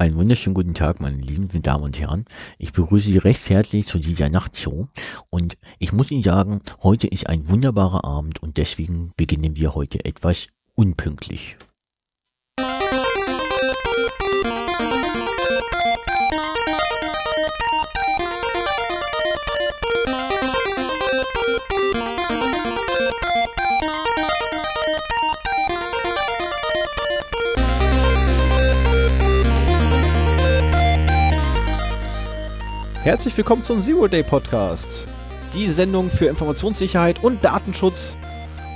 Einen wunderschönen guten Tag, meine lieben Damen und Herren. Ich begrüße Sie recht herzlich zu dieser Nachtshow. Und ich muss Ihnen sagen, heute ist ein wunderbarer Abend und deswegen beginnen wir heute etwas unpünktlich. Herzlich willkommen zum Zero Day Podcast. Die Sendung für Informationssicherheit und Datenschutz.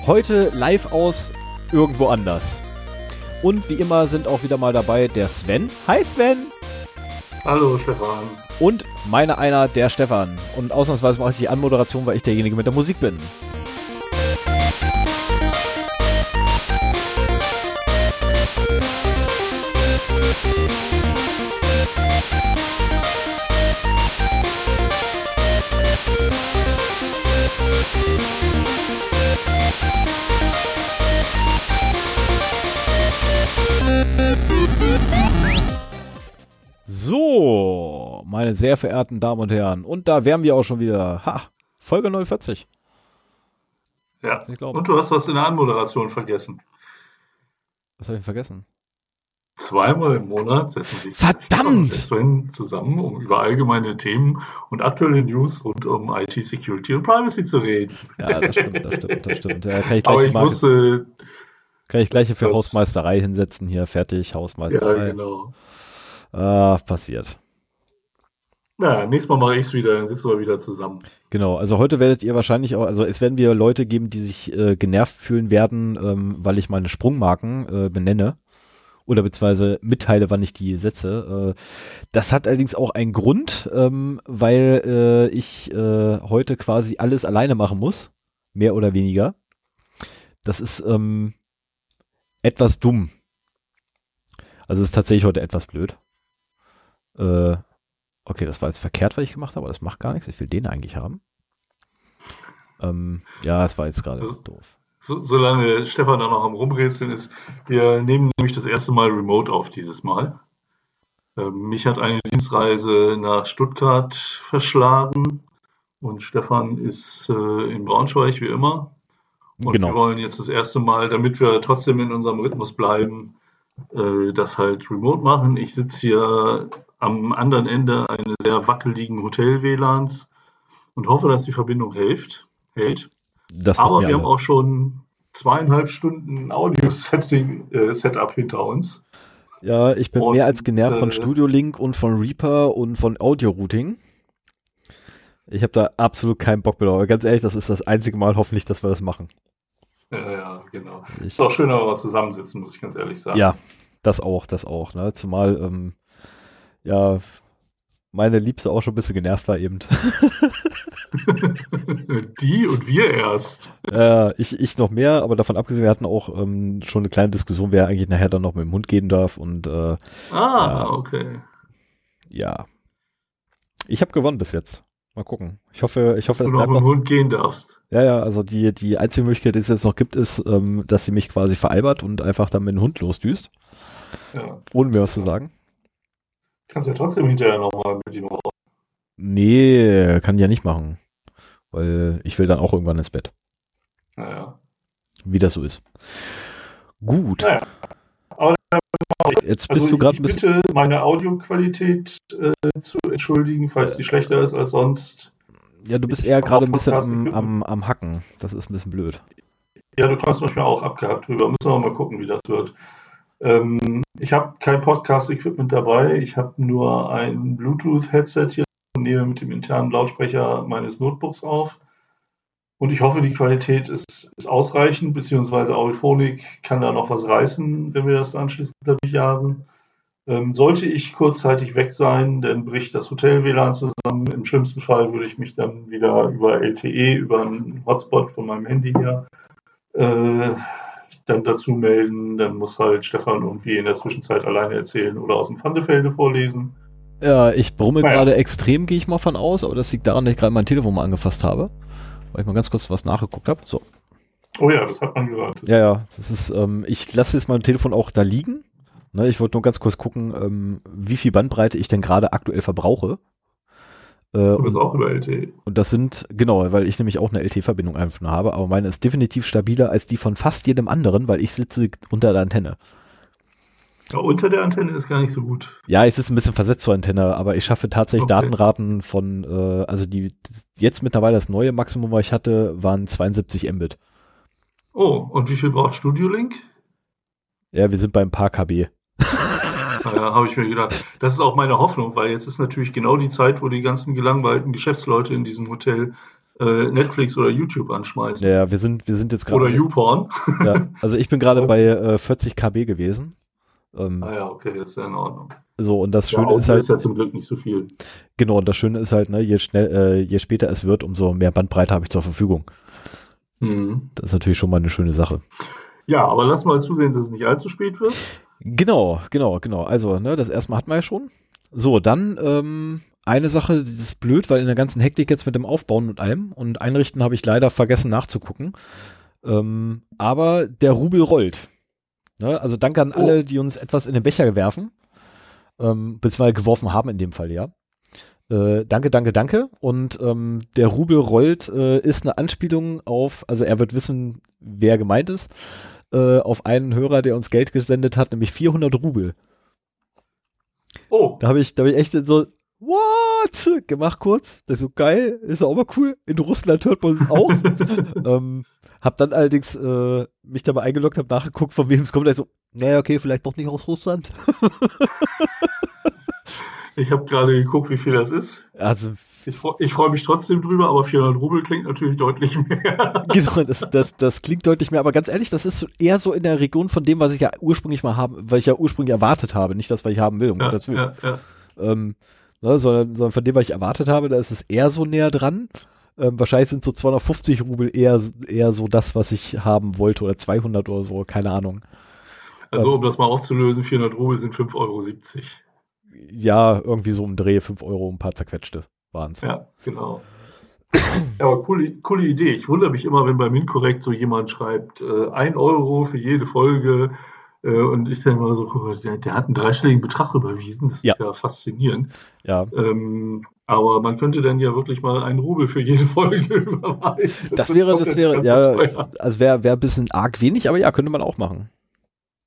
Heute live aus irgendwo anders. Und wie immer sind auch wieder mal dabei der Sven. Hi Sven! Hallo Stefan. Und meine einer, der Stefan. Und ausnahmsweise mache ich die Anmoderation, weil ich derjenige mit der Musik bin. Meine sehr verehrten Damen und Herren. Und da wären wir auch schon wieder. Ha, Folge 49. Ja. Und du hast was in der Anmoderation vergessen. Was habe ich vergessen? Zweimal im Monat setzen sich Verdammt! Sven zusammen, um über allgemeine Themen und aktuelle News rund um IT Security und Privacy zu reden. Ja, das stimmt, das stimmt, das stimmt. Ja, kann ich Aber ich wusste, kann ich gleich für Hausmeisterei hinsetzen hier, fertig, Hausmeisterei. Ja, genau. Ah, passiert. Na, nächstes Mal mache ich es wieder, dann sitzen wir wieder zusammen. Genau, also heute werdet ihr wahrscheinlich auch, also es werden wir Leute geben, die sich äh, genervt fühlen werden, ähm, weil ich meine Sprungmarken äh, benenne oder beziehungsweise mitteile, wann ich die setze. Äh, das hat allerdings auch einen Grund, ähm, weil äh, ich äh, heute quasi alles alleine machen muss, mehr oder weniger. Das ist ähm, etwas dumm. Also es ist tatsächlich heute etwas blöd. Okay, das war jetzt verkehrt, was ich gemacht habe, aber das macht gar nichts. Ich will den eigentlich haben. Ähm, ja, das war jetzt gerade also, doof. So, solange Stefan da noch am Rumrätseln ist, wir nehmen nämlich das erste Mal Remote auf dieses Mal. Ähm, mich hat eine Dienstreise nach Stuttgart verschlagen und Stefan ist äh, in Braunschweig wie immer. Und genau. wir wollen jetzt das erste Mal, damit wir trotzdem in unserem Rhythmus bleiben, äh, das halt remote machen. Ich sitze hier am anderen Ende eines sehr wackeligen Hotel-WLANs und hoffe, dass die Verbindung hilft, hält. Das Aber wir alle. haben auch schon zweieinhalb Stunden Audio-Setup äh, hinter uns. Ja, ich bin und, mehr als genervt von äh, Studio Link und von Reaper und von Audio-Routing. Ich habe da absolut keinen Bock mehr. Aber ganz ehrlich, das ist das einzige Mal hoffentlich, dass wir das machen. Ja, ja, genau. Ich, ist auch schön, wenn wir zusammensitzen, muss ich ganz ehrlich sagen. Ja, das auch, das auch. Ne? Zumal, ähm, ja, meine Liebste auch schon ein bisschen genervt war eben. Die und wir erst. Äh, ich, ich noch mehr, aber davon abgesehen, wir hatten auch ähm, schon eine kleine Diskussion, wer eigentlich nachher dann noch mit dem Hund gehen darf und äh, Ah, äh, okay. Ja. Ich habe gewonnen bis jetzt. Mal gucken. Ich hoffe, ich hoffe, dass du noch mit dem Hund gehen darfst. Ja, ja, also die, die einzige Möglichkeit, die es jetzt noch gibt, ist, ähm, dass sie mich quasi veralbert und einfach dann mit dem Hund losdüst. Ja. Ohne mir was zu sagen. Kannst ja trotzdem hinterher nochmal mit ihm raus. Nee, kann ich ja nicht machen. Weil ich will dann auch irgendwann ins Bett. Naja. Wie das so ist. Gut. Naja. Aber Jetzt bist also du gerade ein bisschen. bitte, meine Audioqualität äh, zu entschuldigen, falls die schlechter ist als sonst. Ja, du bist eher gerade ein bisschen am, am, am, Hacken. Das ist ein bisschen blöd. Ja, du kommst manchmal auch abgehackt drüber. Müssen wir mal gucken, wie das wird. Ähm, ich habe kein Podcast-Equipment dabei. Ich habe nur ein Bluetooth-Headset hier und nehme mit dem internen Lautsprecher meines Notebooks auf. Und ich hoffe, die Qualität ist, ist ausreichend, beziehungsweise Audiphonik kann da noch was reißen, wenn wir das anschließend durchjagen. Ähm, sollte ich kurzzeitig weg sein, dann bricht das Hotel-WLAN zusammen. Im schlimmsten Fall würde ich mich dann wieder über LTE, über einen Hotspot von meinem Handy her, äh, dann dazu melden. Dann muss halt Stefan irgendwie in der Zwischenzeit alleine erzählen oder aus dem Pfandefelde vorlesen. Ja, ich brumme naja. gerade extrem, gehe ich mal von aus, aber das liegt daran, dass ich gerade mein Telefon mal angefasst habe. Weil ich mal ganz kurz was nachgeguckt habe. So. Oh ja, das hat man gehört. ja, ja, das ist, ähm, ich lasse jetzt mein Telefon auch da liegen Ne, ich wollte nur ganz kurz gucken, ähm, wie viel Bandbreite ich denn gerade aktuell verbrauche. Äh, du bist und, auch über LTE. Und das sind, genau, weil ich nämlich auch eine LTE-Verbindung einfach nur habe, aber meine ist definitiv stabiler als die von fast jedem anderen, weil ich sitze unter der Antenne. Ja, unter der Antenne ist gar nicht so gut. Ja, ich sitze ein bisschen versetzt zur Antenne, aber ich schaffe tatsächlich okay. Datenraten von, äh, also die, jetzt mittlerweile das neue Maximum, was ich hatte, waren 72 Mbit. Oh, und wie viel braucht Studio Link? Ja, wir sind bei ein paar KB. Ja, habe ich mir gedacht. Das ist auch meine Hoffnung, weil jetzt ist natürlich genau die Zeit, wo die ganzen gelangweilten Geschäftsleute in diesem Hotel äh, Netflix oder YouTube anschmeißen. Ja, wir sind, wir sind jetzt gerade. Oder YouPorn. Ja, also ich bin gerade bei äh, 40 KB gewesen. Ähm, ah ja, okay, das ist ja in Ordnung. So, und das Schöne ja, ist halt. ist ja zum Glück nicht so viel. Genau, und das Schöne ist halt, ne, je schnell, äh, je später es wird, umso mehr Bandbreite habe ich zur Verfügung. Mhm. Das ist natürlich schon mal eine schöne Sache. Ja, aber lass mal zusehen, dass es nicht allzu spät wird. Genau, genau, genau. Also, ne, das erstmal hatten wir ja schon. So, dann ähm, eine Sache, das ist blöd, weil in der ganzen Hektik jetzt mit dem Aufbauen und allem und Einrichten habe ich leider vergessen nachzugucken. Ähm, aber der Rubel rollt. Ne? Also danke an alle, oh. die uns etwas in den Becher werfen. Ähm, beziehungsweise geworfen haben in dem Fall, ja. Äh, danke, danke, danke. Und ähm, der Rubel rollt äh, ist eine Anspielung auf, also er wird wissen, wer gemeint ist äh, auf einen Hörer, der uns Geld gesendet hat, nämlich 400 Rubel. Oh. Da habe ich, da hab ich echt so, what? Gemacht kurz. Das ist so geil, ist auch mal cool. In Russland hört man es auch. ähm, hab dann allerdings äh, mich dabei eingeloggt, hab nachgeguckt, von wem es kommt. Also, naja, okay, vielleicht doch nicht aus Russland. ich habe gerade geguckt, wie viel das ist. Also ich, ich freue mich trotzdem drüber, aber 400 Rubel klingt natürlich deutlich mehr. genau, das, das, das klingt deutlich mehr, aber ganz ehrlich, das ist eher so in der Region von dem, was ich ja ursprünglich mal haben, weil ich ja ursprünglich erwartet habe, nicht das, was ich haben will, um ja, Gottes Willen. Ja, ja. Ähm, ne, sondern, sondern von dem, was ich erwartet habe, da ist es eher so näher dran. Ähm, wahrscheinlich sind so 250 Rubel eher, eher so das, was ich haben wollte, oder 200 oder so, keine Ahnung. Also, ähm, um das mal aufzulösen, 400 Rubel sind 5,70 Euro. Ja, irgendwie so um Dreh, 5 Euro, ein paar zerquetschte waren es. Ja, genau. Ja, aber coole, coole Idee. Ich wundere mich immer, wenn bei Minkorrekt so jemand schreibt, äh, ein Euro für jede Folge. Äh, und ich denke mal so, der, der, hat einen dreistelligen Betrag überwiesen. Das ja. ist ja faszinierend. Ja. Ähm, aber man könnte dann ja wirklich mal einen Rubel für jede Folge überweisen. Das, das wäre, das wäre, ja, also wäre wär ein bisschen arg wenig, aber ja, könnte man auch machen.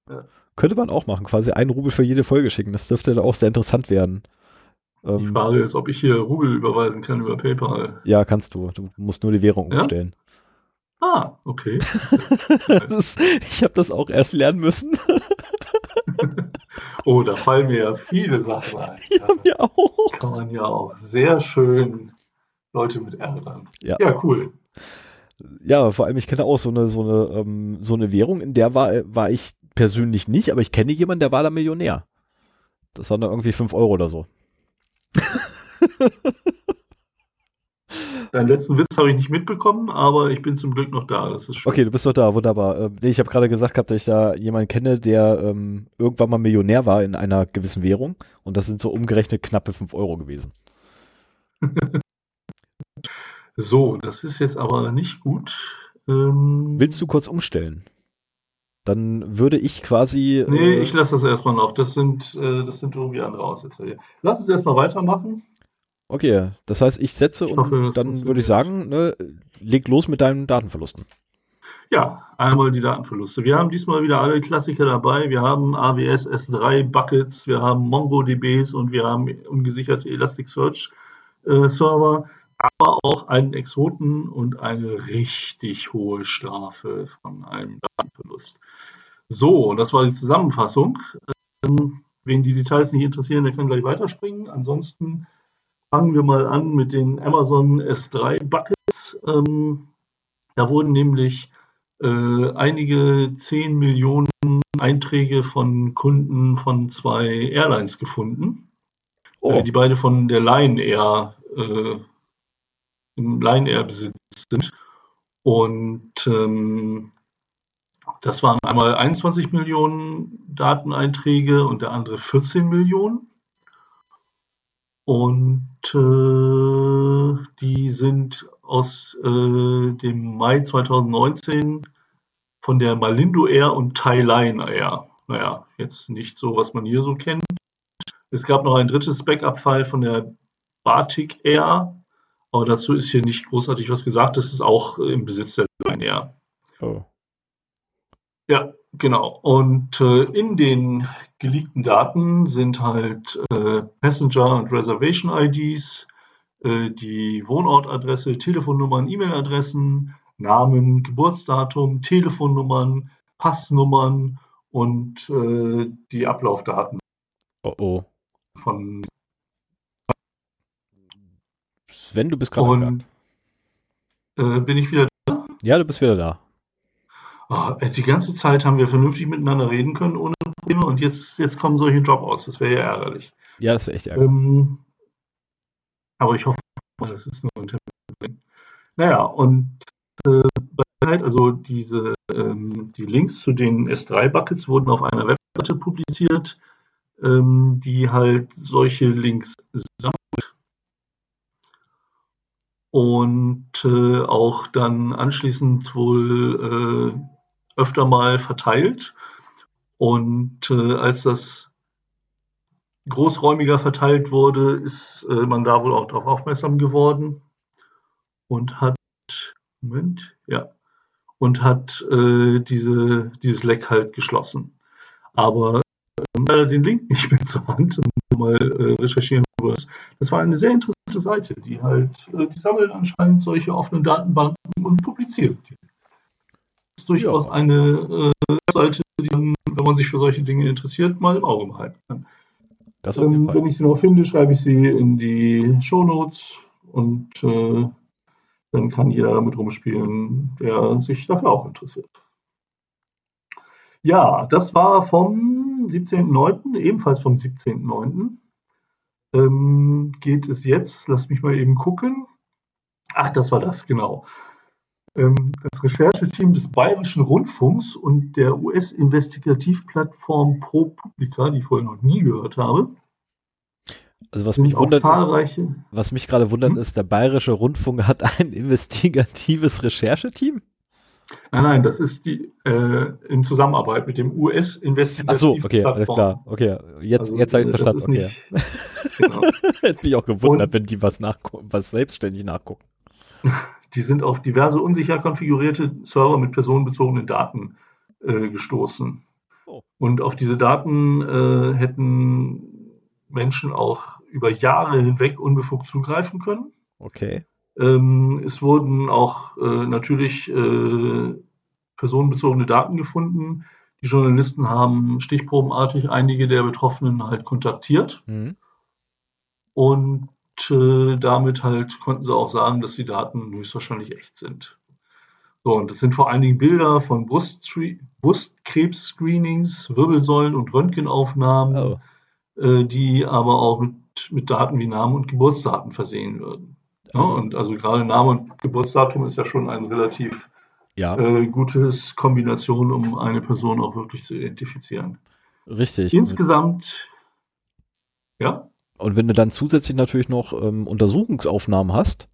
Ja. Könnte man auch machen, quasi einen Rubel für jede Folge schicken. Das dürfte dann auch sehr interessant werden. Ähm, die Frage ist, ob ich hier Rubel überweisen kann über PayPal. Ja, kannst du. Du musst nur die Währung ja? umstellen. Ah, okay. ist, ich habe das auch erst lernen müssen. oh, da fallen mir ja viele Sachen ein. Ja, mir auch. Kann man ja auch sehr schön Leute mit ärgern. Ja. ja, cool. Ja, vor allem, ich kenne auch so eine, so eine, ähm, so eine Währung, in der war, war ich persönlich nicht, aber ich kenne jemanden, der war da Millionär. Das waren dann irgendwie 5 Euro oder so. Deinen letzten Witz habe ich nicht mitbekommen, aber ich bin zum Glück noch da. Das ist schön. Okay, du bist doch da, wunderbar. Ähm, ich habe gerade gesagt gehabt, dass ich da jemanden kenne, der ähm, irgendwann mal Millionär war in einer gewissen Währung und das sind so umgerechnet knappe 5 Euro gewesen. so, das ist jetzt aber nicht gut. Ähm, Willst du kurz umstellen? Dann würde ich quasi. Nee, äh, ich lasse das erstmal noch. Das sind, äh, das sind irgendwie andere Aussetzer hier. Lass es erstmal weitermachen. Okay, das heißt, ich setze ich hoffe, und dann würde ich sagen, ne, leg los mit deinen Datenverlusten. Ja, einmal die Datenverluste. Wir haben diesmal wieder alle Klassiker dabei. Wir haben AWS S3 Buckets, wir haben MongoDBs und wir haben ungesicherte Elasticsearch äh, Server aber auch einen Exoten und eine richtig hohe Strafe von einem Datenverlust. So, das war die Zusammenfassung. Ähm, wen die Details nicht interessieren, der kann gleich weiterspringen. Ansonsten fangen wir mal an mit den Amazon S3 Buckets. Ähm, da wurden nämlich äh, einige 10 Millionen Einträge von Kunden von zwei Airlines gefunden, oh. äh, die beide von der Lion Air äh, im Line-Air-Besitz sind. Und ähm, das waren einmal 21 Millionen Dateneinträge und der andere 14 Millionen. Und äh, die sind aus äh, dem Mai 2019 von der Malindo Air und Thailand Air. naja, jetzt nicht so, was man hier so kennt. Es gab noch ein drittes Backup-File von der Batik Air, aber dazu ist hier nicht großartig was gesagt. Das ist auch im Besitz der Ryanair. Oh. Ja, genau. Und äh, in den geleakten Daten sind halt äh, Passenger- und Reservation-IDs, äh, die Wohnortadresse, Telefonnummern, E-Mail-Adressen, Namen, Geburtsdatum, Telefonnummern, Passnummern und äh, die Ablaufdaten. Oh oh. Von Sven, du bist gerade äh, bin ich wieder da? Ja, du bist wieder da. Oh, die ganze Zeit haben wir vernünftig miteinander reden können ohne Probleme und jetzt, jetzt kommen solche Job aus. Das wäre ja ärgerlich. Ja, das wäre echt ärgerlich. Ähm, aber ich hoffe, das ist nur ein Termin. Naja, und äh, also diese, ähm, die Links zu den S3-Buckets wurden auf einer Webseite publiziert, ähm, die halt solche Links sammelt und äh, auch dann anschließend wohl äh, öfter mal verteilt. Und äh, als das großräumiger verteilt wurde, ist äh, man da wohl auch darauf aufmerksam geworden und hat, Moment, ja, und hat äh, diese, dieses Leck halt geschlossen. Aber äh, den Link nicht mehr zur Hand, um mal äh, recherchieren was. Das war eine sehr interessante Seite, die halt, äh, die sammelt anscheinend solche offenen Datenbanken und publiziert die ist durchaus ja. eine äh, Seite, die man, wenn man sich für solche Dinge interessiert, mal im Auge behalten kann. Ähm, wenn ich sie noch finde, schreibe ich sie in die Show Notes und äh, dann kann jeder damit rumspielen, der sich dafür auch interessiert. Ja, das war vom 17.09., ebenfalls vom 17.09. Ähm, geht es jetzt, lass mich mal eben gucken. Ach, das war das, genau. Ähm, das Rechercheteam des Bayerischen Rundfunks und der US-Investigativplattform ProPublica, die ich vorher noch nie gehört habe. Also was mich wundert, was mich gerade wundert, hm? ist, der Bayerische Rundfunk hat ein investigatives Rechercheteam? Nein, nein, das ist die äh, in Zusammenarbeit mit dem US-Investigativ. Ach so, okay, alles klar. Okay, jetzt, also, jetzt habe ich es verstanden. Okay. Nicht, genau. Hätte mich auch gewundert, Und, wenn die was, was selbstständig nachgucken. Die sind auf diverse unsicher konfigurierte Server mit personenbezogenen Daten äh, gestoßen. Oh. Und auf diese Daten äh, hätten Menschen auch über Jahre hinweg unbefugt zugreifen können. Okay. Ähm, es wurden auch äh, natürlich äh, personenbezogene Daten gefunden. Die Journalisten haben stichprobenartig einige der Betroffenen halt kontaktiert. Mhm. Und äh, damit halt konnten sie auch sagen, dass die Daten höchstwahrscheinlich echt sind. So, und das sind vor allen Dingen Bilder von Brustkrebs-Screenings, Wirbelsäulen- und Röntgenaufnahmen, oh. äh, die aber auch mit, mit Daten wie Namen und Geburtsdaten versehen würden. Ja, und also gerade Name und Geburtsdatum ist ja schon ein relativ ja. äh, gutes Kombination, um eine Person auch wirklich zu identifizieren. Richtig. Insgesamt, ja. Und wenn du dann zusätzlich natürlich noch ähm, Untersuchungsaufnahmen hast,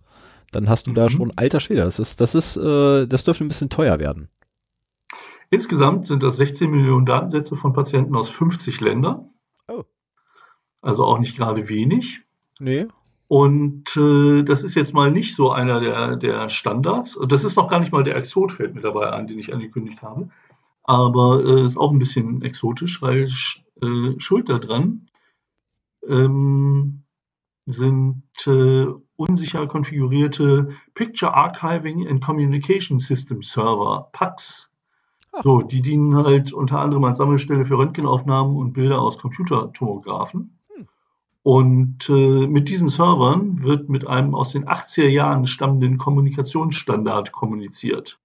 dann hast du mhm. da schon alter Schwede. Das ist, das ist, äh, das dürfte ein bisschen teuer werden. Insgesamt sind das 16 Millionen Datensätze von Patienten aus 50 Ländern. Oh. Also auch nicht gerade wenig. Nee. Und äh, das ist jetzt mal nicht so einer der, der Standards. Das ist noch gar nicht mal der Exot, fällt mir dabei an, den ich angekündigt habe. Aber äh, ist auch ein bisschen exotisch, weil äh, schuld daran ähm, sind äh, unsicher konfigurierte Picture Archiving and Communication System Server, PACS. Ah. So, die dienen halt unter anderem als Sammelstelle für Röntgenaufnahmen und Bilder aus Computertomographen. Hm. Und äh, mit diesen Servern wird mit einem aus den 80er Jahren stammenden Kommunikationsstandard kommuniziert.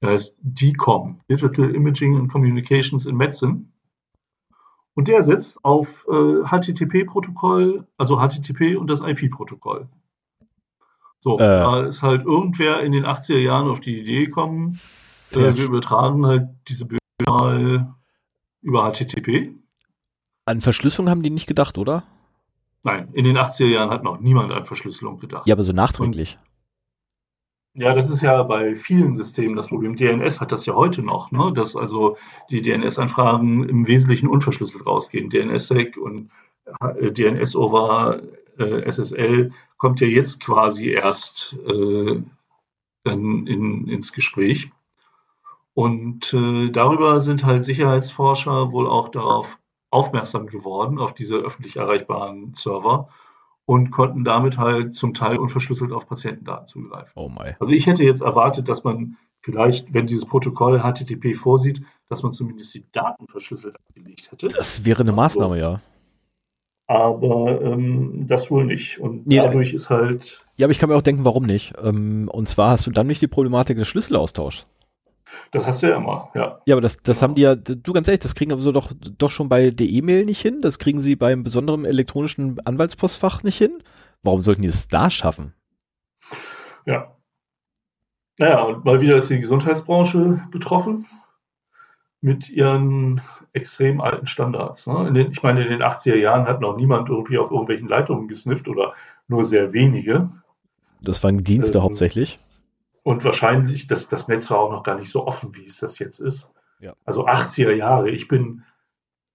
Der heißt DICOM, Digital Imaging and Communications in Medicine. Und der setzt auf äh, HTTP-Protokoll, also HTTP und das IP-Protokoll. So, äh. da ist halt irgendwer in den 80er Jahren auf die Idee gekommen, äh, wir übertragen halt diese Bilder mal über HTTP. An Verschlüsselung haben die nicht gedacht, oder? Nein, in den 80er Jahren hat noch niemand an Verschlüsselung gedacht. Ja, aber so nachträglich. Ja, das ist ja bei vielen Systemen das Problem. DNS hat das ja heute noch, ne? dass also die DNS-Anfragen im Wesentlichen unverschlüsselt rausgehen. DNSSEC und äh, DNS over äh, SSL kommt ja jetzt quasi erst äh, dann in, ins Gespräch. Und äh, darüber sind halt Sicherheitsforscher wohl auch darauf aufmerksam geworden, auf diese öffentlich erreichbaren Server und konnten damit halt zum Teil unverschlüsselt auf Patientendaten zugreifen. Oh my. Also ich hätte jetzt erwartet, dass man vielleicht, wenn dieses Protokoll HTTP vorsieht, dass man zumindest die Daten verschlüsselt abgelegt hätte. Das wäre eine Maßnahme, ja. Aber ähm, das wohl nicht. Und Nee, dadurch ist halt, Ja, aber ich kann mir auch denken, warum nicht. Ähm, und zwar hast du dann nicht die Problematik des Schlüsselaustauschs. Das hast du ja immer, ja. Ja, aber das, das haben die ja, du ganz ehrlich, das kriegen aber so doch, doch schon bei der E-Mail nicht hin. Das kriegen sie beim besonderen elektronischen Anwaltspostfach nicht hin. Warum sollten die es da schaffen? Ja. Naja, und mal wieder ist die Gesundheitsbranche betroffen mit ihren extrem alten Standards. Ne? In den, ich meine, in den 80er Jahren hat noch niemand irgendwie auf irgendwelchen Leitungen gesnifft oder nur sehr wenige. Das waren Dienste Ähm, hauptsächlich. Und wahrscheinlich, das, das Netz war auch noch gar nicht so offen, wie es das jetzt ist. Ja. Also 80er Jahre. Ich bin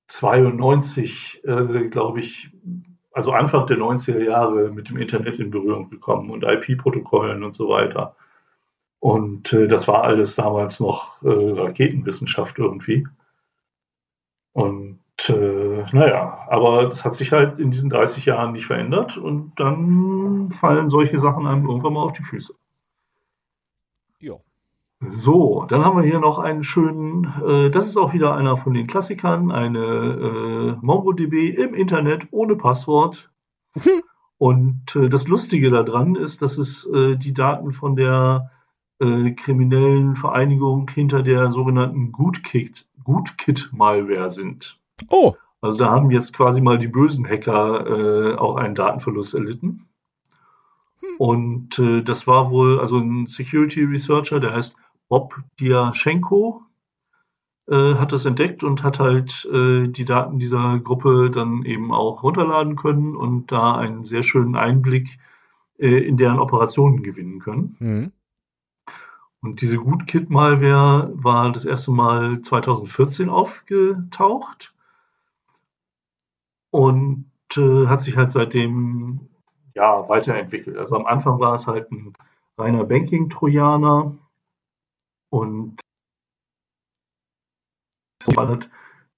92, äh, glaube ich, also Anfang der 90er Jahre mit dem Internet in Berührung gekommen und IP-Protokollen und so weiter. Und äh, das war alles damals noch äh, Raketenwissenschaft irgendwie. Und äh, naja, aber das hat sich halt in diesen 30 Jahren nicht verändert und dann fallen solche Sachen einem irgendwann mal auf die Füße. Ja. So, dann haben wir hier noch einen schönen, äh, das ist auch wieder einer von den Klassikern, eine äh, MongoDB im Internet ohne Passwort. Und äh, das Lustige daran ist, dass es äh, die Daten von der äh, kriminellen Vereinigung hinter der sogenannten Gootkit, Gootkit-Malware sind. Oh, Also da haben jetzt quasi mal die bösen Hacker äh, auch einen Datenverlust erlitten. Und äh, das war wohl, also ein Security Researcher, der heißt Bob Diaschenko, äh, hat das entdeckt und hat halt äh, die Daten dieser Gruppe dann eben auch runterladen können und da einen sehr schönen Einblick äh, in deren Operationen gewinnen können. mhm. Und diese Gootkit-Malware war das erste Mal 2014 aufgetaucht und äh, hat sich halt seitdem ja weiterentwickelt. Also am Anfang war es halt ein reiner Banking-Trojaner und hat,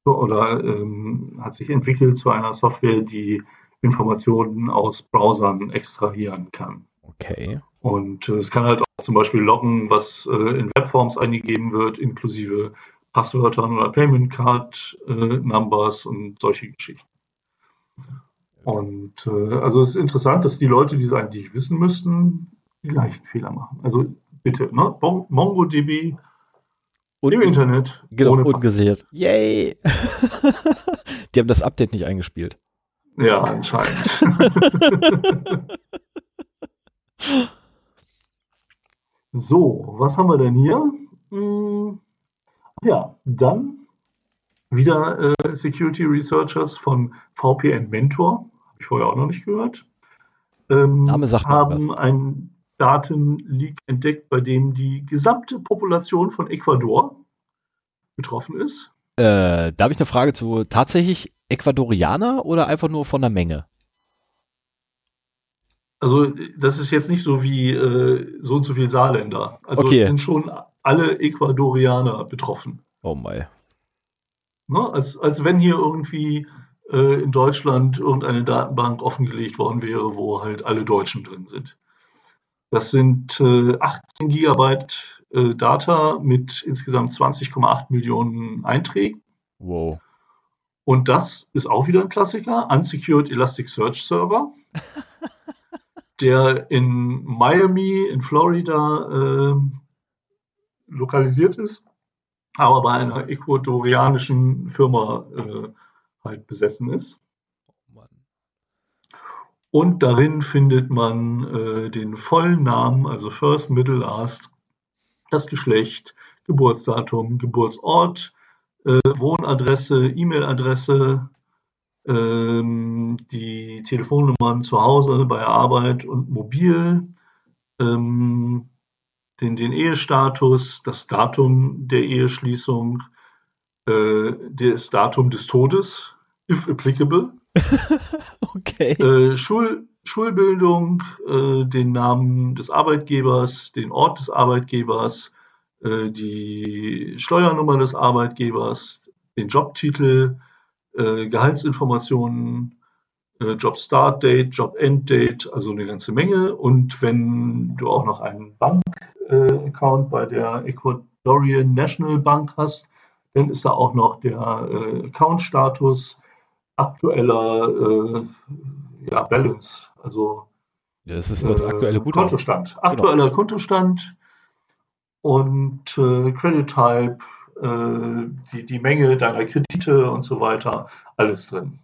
oder ähm, hat sich entwickelt zu einer Software, die Informationen aus Browsern extrahieren kann. okay. Und äh, es kann halt auch zum Beispiel loggen, was äh, in Webforms eingegeben wird, inklusive Passwörtern oder Payment Card äh, Numbers und solche Geschichten. Und äh, also es ist interessant, dass die Leute, die es eigentlich wissen müssten, die gleichen Fehler machen. Also bitte, ne? Mon- MongoDB Und, im Internet genau, ohne Passwort. ungesehrt. Yay! die haben das Update nicht eingespielt. Ja, anscheinend. so, was haben wir denn hier? Hm, ja, dann wieder äh, Security Researchers von VPN Mentor, habe ich vorher auch noch nicht gehört, ähm, Name sagt haben einen Datenleak entdeckt, bei dem die gesamte Population von Ecuador betroffen ist. Äh, da habe ich eine Frage zu. Tatsächlich Ecuadorianer oder einfach nur von der Menge? Also das ist jetzt nicht so wie äh, so und so viel Saarländer. Also Okay. sind schon alle Ecuadorianer betroffen. Oh my. Ne? Als, als wenn hier irgendwie äh, in Deutschland irgendeine Datenbank offengelegt worden wäre, wo halt alle Deutschen drin sind. Das sind äh, 18 Gigabyte äh, Data mit insgesamt 20,8 Millionen Einträgen. Wow. Und das ist auch wieder ein Klassiker, Unsecured Elasticsearch Server, der in Miami in Florida ähm, lokalisiert ist, aber bei einer ecuadorianischen Firma äh, halt besessen ist. Oh. Und darin findet man äh, den vollen Namen, also First, Middle, Last, das Geschlecht, Geburtsdatum, Geburtsort, äh, Wohnadresse, E-Mail-Adresse, ähm, die Telefonnummern zu Hause, bei der Arbeit und mobil, ähm, den, den Ehestatus, das Datum der Eheschließung, äh, das Datum des Todes, if applicable. okay. Äh, Schul, Schulbildung, äh, den Namen des Arbeitgebers, den Ort des Arbeitgebers, äh, die Steuernummer des Arbeitgebers, den Jobtitel, äh, Gehaltsinformationen, äh, Job Start Date, Job End Date, also eine ganze Menge. Und wenn du auch noch einen Bank-Account bei der Ecuadorian National Bank hast, dann ist da auch noch der Account-Status, aktueller ja, Balance, also das ist das aktuelle Guthaben. Kontostand. Genau. Aktueller genau. Kontostand und äh, Credit Type, äh, die, die Menge deiner Kredite und so weiter, alles drin.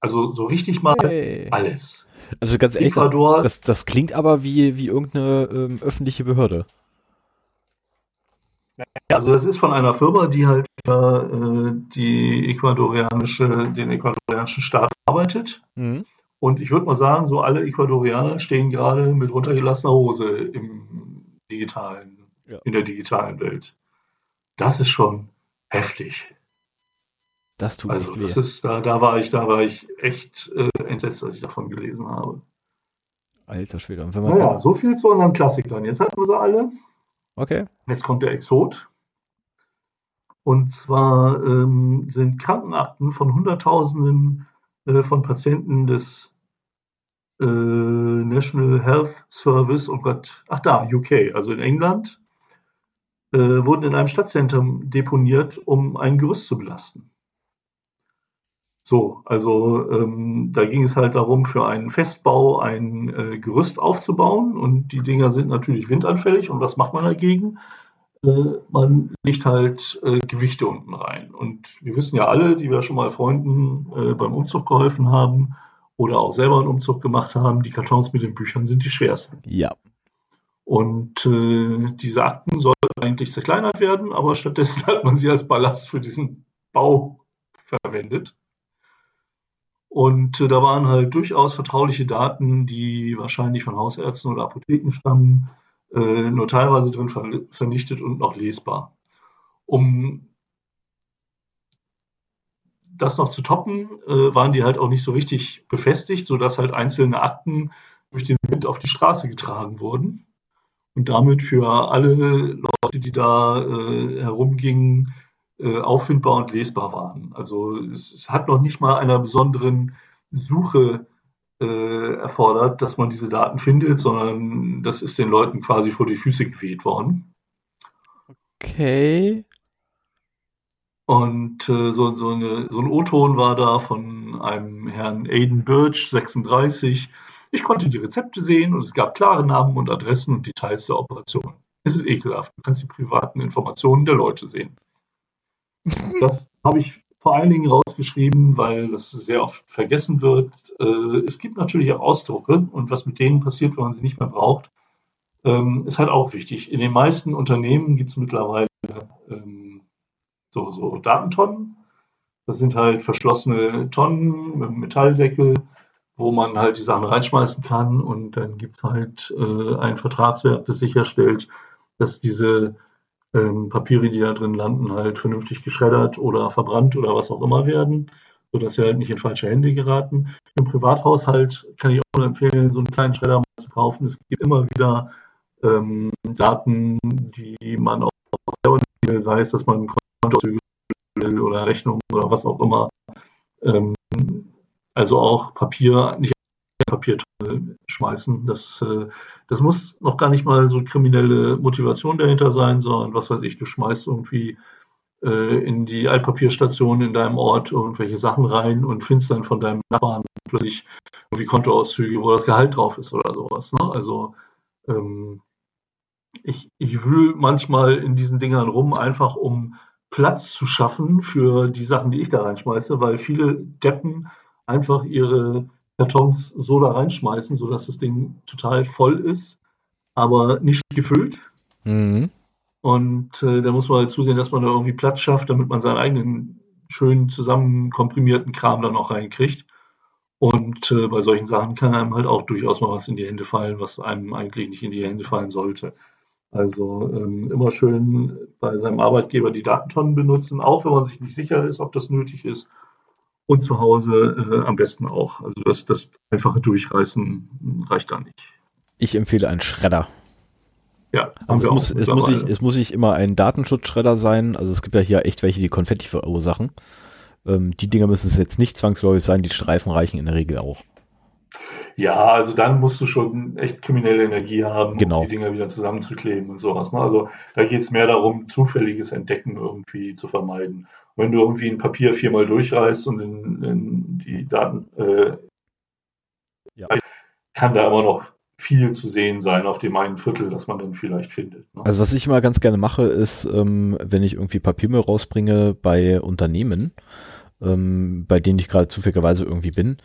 Also so richtig mal hey. alles. Also ganz ehrlich, Ecuador, das, das, klingt aber wie, wie irgendeine ähm, öffentliche Behörde. Also das ist von einer Firma, die halt äh, die ecuadorianische, den ecuadorianischen Staat arbeitet. Mhm. Und ich würde mal sagen, so alle Ecuadorianer stehen gerade mit runtergelassener Hose im digitalen, ja. in der digitalen Welt. Das ist schon heftig. Das tut also, das ist, da, da war ich, da war ich echt äh, entsetzt, als ich davon gelesen habe. Alter Schwede. Und wenn man naja, so viel zu unseren Klassikern. Jetzt hatten wir sie alle. Okay. Jetzt kommt der Exot. Und zwar ähm, sind Krankenakten von Hunderttausenden äh, von Patienten des äh, National Health Service, oh Gott, ach da, UK, also in England, äh, wurden in einem Stadtzentrum deponiert, um ein Gerüst zu belasten. So, also ähm, da ging es halt darum, für einen Festbau ein äh, Gerüst aufzubauen und die Dinger sind natürlich windanfällig und was macht man dagegen? Man legt halt äh, Gewichte unten rein. Und wir wissen ja alle, die wir schon mal Freunden äh, beim Umzug geholfen haben, oder auch selber einen Umzug gemacht haben, die Kartons mit den Büchern sind die schwersten. Ja. Und äh, diese Akten sollten eigentlich zerkleinert werden, aber stattdessen hat man sie als Ballast für diesen Bau verwendet. Und äh, da waren halt durchaus vertrauliche Daten, die wahrscheinlich von Hausärzten oder Apotheken stammen, äh, nur teilweise drin vernichtet und noch lesbar. Um das noch zu toppen, äh, waren die halt auch nicht so richtig befestigt, sodass halt einzelne Akten durch den Wind auf die Straße getragen wurden und damit für alle Leute, die da äh, herumgingen, äh, auffindbar und lesbar waren. Also es, es, hat noch nicht mal einer besonderen Suche äh, erfordert, dass man diese Daten findet, sondern das ist den Leuten quasi vor die Füße geweht worden. Okay. Und äh, so, so, eine, so ein O-Ton war da von einem Herrn Aiden Birch, 36. Ich konnte die Rezepte sehen und es gab klare Namen und Adressen und Details der Operation. Es ist ekelhaft. Du kannst die privaten Informationen der Leute sehen. Das habe ich vor allen Dingen rausgeschrieben, weil das sehr oft vergessen wird. Äh, es gibt natürlich auch Ausdrucke und was mit denen passiert, wenn man sie nicht mehr braucht, ähm, ist halt auch wichtig. In den meisten Unternehmen gibt es mittlerweile ähm, so, so Datentonnen. Das sind halt verschlossene Tonnen mit einem Metalldeckel, wo man halt die Sachen reinschmeißen kann und dann gibt es halt äh, ein Vertragswerk, das sicherstellt, dass diese ähm, Papiere, die da drin landen, halt vernünftig geschreddert oder verbrannt oder was auch immer werden, sodass sie halt nicht in falsche Hände geraten. Im Privathaushalt kann ich auch nur empfehlen, so einen kleinen Schredder mal zu kaufen. Es gibt immer wieder ähm, Daten, die man auch sei es, dass man Kontoauszüge oder Rechnung oder was auch immer. Ähm, also auch Papier, nicht Papiertonne schmeißen. Das, äh, das muss noch gar nicht mal so kriminelle Motivation dahinter sein, sondern was weiß ich, du schmeißt irgendwie äh, in die Altpapierstation in deinem Ort irgendwelche Sachen rein und findest dann von deinem Nachbarn plötzlich irgendwie Kontoauszüge, wo das Gehalt drauf ist oder sowas. Ne? Also ähm, ich, ich wühl manchmal in diesen Dingern rum, einfach um Platz zu schaffen für die Sachen, die ich da reinschmeiße, weil viele Deppen einfach ihre Kartons so da reinschmeißen, sodass das Ding total voll ist, aber nicht gefüllt. Mhm. Und äh, da muss man halt zusehen, dass man da irgendwie Platz schafft, damit man seinen eigenen schön zusammenkomprimierten Kram dann auch reinkriegt. Und äh, bei solchen Sachen kann einem halt auch durchaus mal was in die Hände fallen, was einem eigentlich nicht in die Hände fallen sollte. Also ähm, immer schön bei seinem Arbeitgeber die Datentonnen benutzen, auch wenn man sich nicht sicher ist, ob das nötig ist. Und zu Hause äh, am besten auch. Also das, das einfache Durchreißen reicht da nicht. Ich empfehle einen Schredder. Ja, also es muss, es, muss nicht, es muss nicht immer ein Datenschutzschredder sein. Also es gibt ja hier echt welche, die Konfetti verursachen. Ähm, die Dinger müssen es jetzt nicht zwangsläufig sein, die Streifen reichen in der Regel auch. Ja, also dann musst du schon echt kriminelle Energie haben, genau. um die Dinger wieder zusammenzukleben und sowas. Ne? Also da geht es mehr darum, zufälliges Entdecken irgendwie zu vermeiden. Wenn du irgendwie ein Papier viermal durchreißt und in, in die Daten, äh, ja. kann da immer noch viel zu sehen sein auf dem einen Viertel, das man dann vielleicht findet. Ne? Also was ich immer ganz gerne mache, ist, ähm, wenn ich irgendwie Papiermüll rausbringe bei Unternehmen, ähm, bei denen ich gerade zufälligerweise irgendwie bin,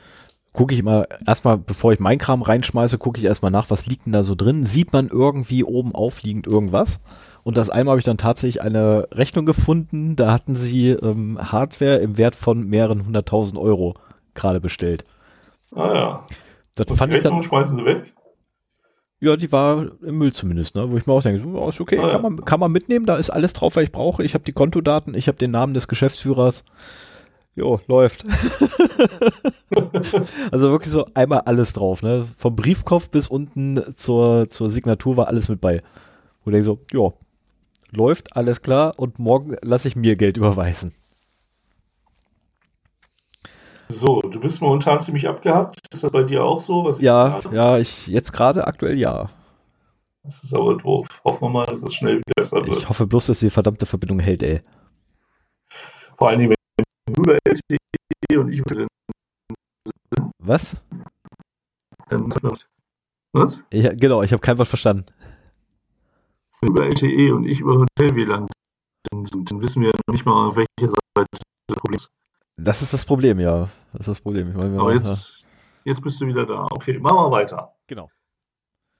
gucke ich immer erstmal, bevor ich meinen Kram reinschmeiße, gucke ich erstmal nach, was liegt denn da so drin. Sieht man irgendwie oben aufliegend irgendwas? Und das einmal habe ich dann tatsächlich eine Rechnung gefunden, da hatten sie ähm, Hardware im Wert von mehreren hunderttausend Euro gerade bestellt. Ah ja. Das Und fand ich dann. schmeißen sie weg? Ja, die war im Müll zumindest, ne? wo ich mir auch denke, ist okay, ah, ja. kann, man, kann man mitnehmen, da ist alles drauf, was ich brauche. Ich habe die Kontodaten, ich habe den Namen des Geschäftsführers. Jo, läuft. also wirklich so einmal alles drauf, ne? Vom Briefkopf bis unten zur, zur Signatur war alles mit bei. Wo ich so, ja, läuft, alles klar und morgen lasse ich mir Geld überweisen. So, du bist momentan ziemlich abgehackt. Ist das bei dir auch so? ja, ja, ich jetzt gerade aktuell ja. Das ist aber doof. Hoffen wir mal, dass es schnell wieder besser wird. Ich hoffe bloß, dass die verdammte Verbindung hält, ey. Vor allem, wenn du über LTE und ich über Was? Was? Ja, genau, ich habe kein Wort verstanden. Über LTE und ich über Hotel-WLAN sind, dann wissen wir noch nicht mal, auf welcher Seite das Problem ist. Das ist das Problem, ja. Das ist das Problem. Meine, Aber jetzt, jetzt bist du wieder da. Okay, machen wir weiter. Genau.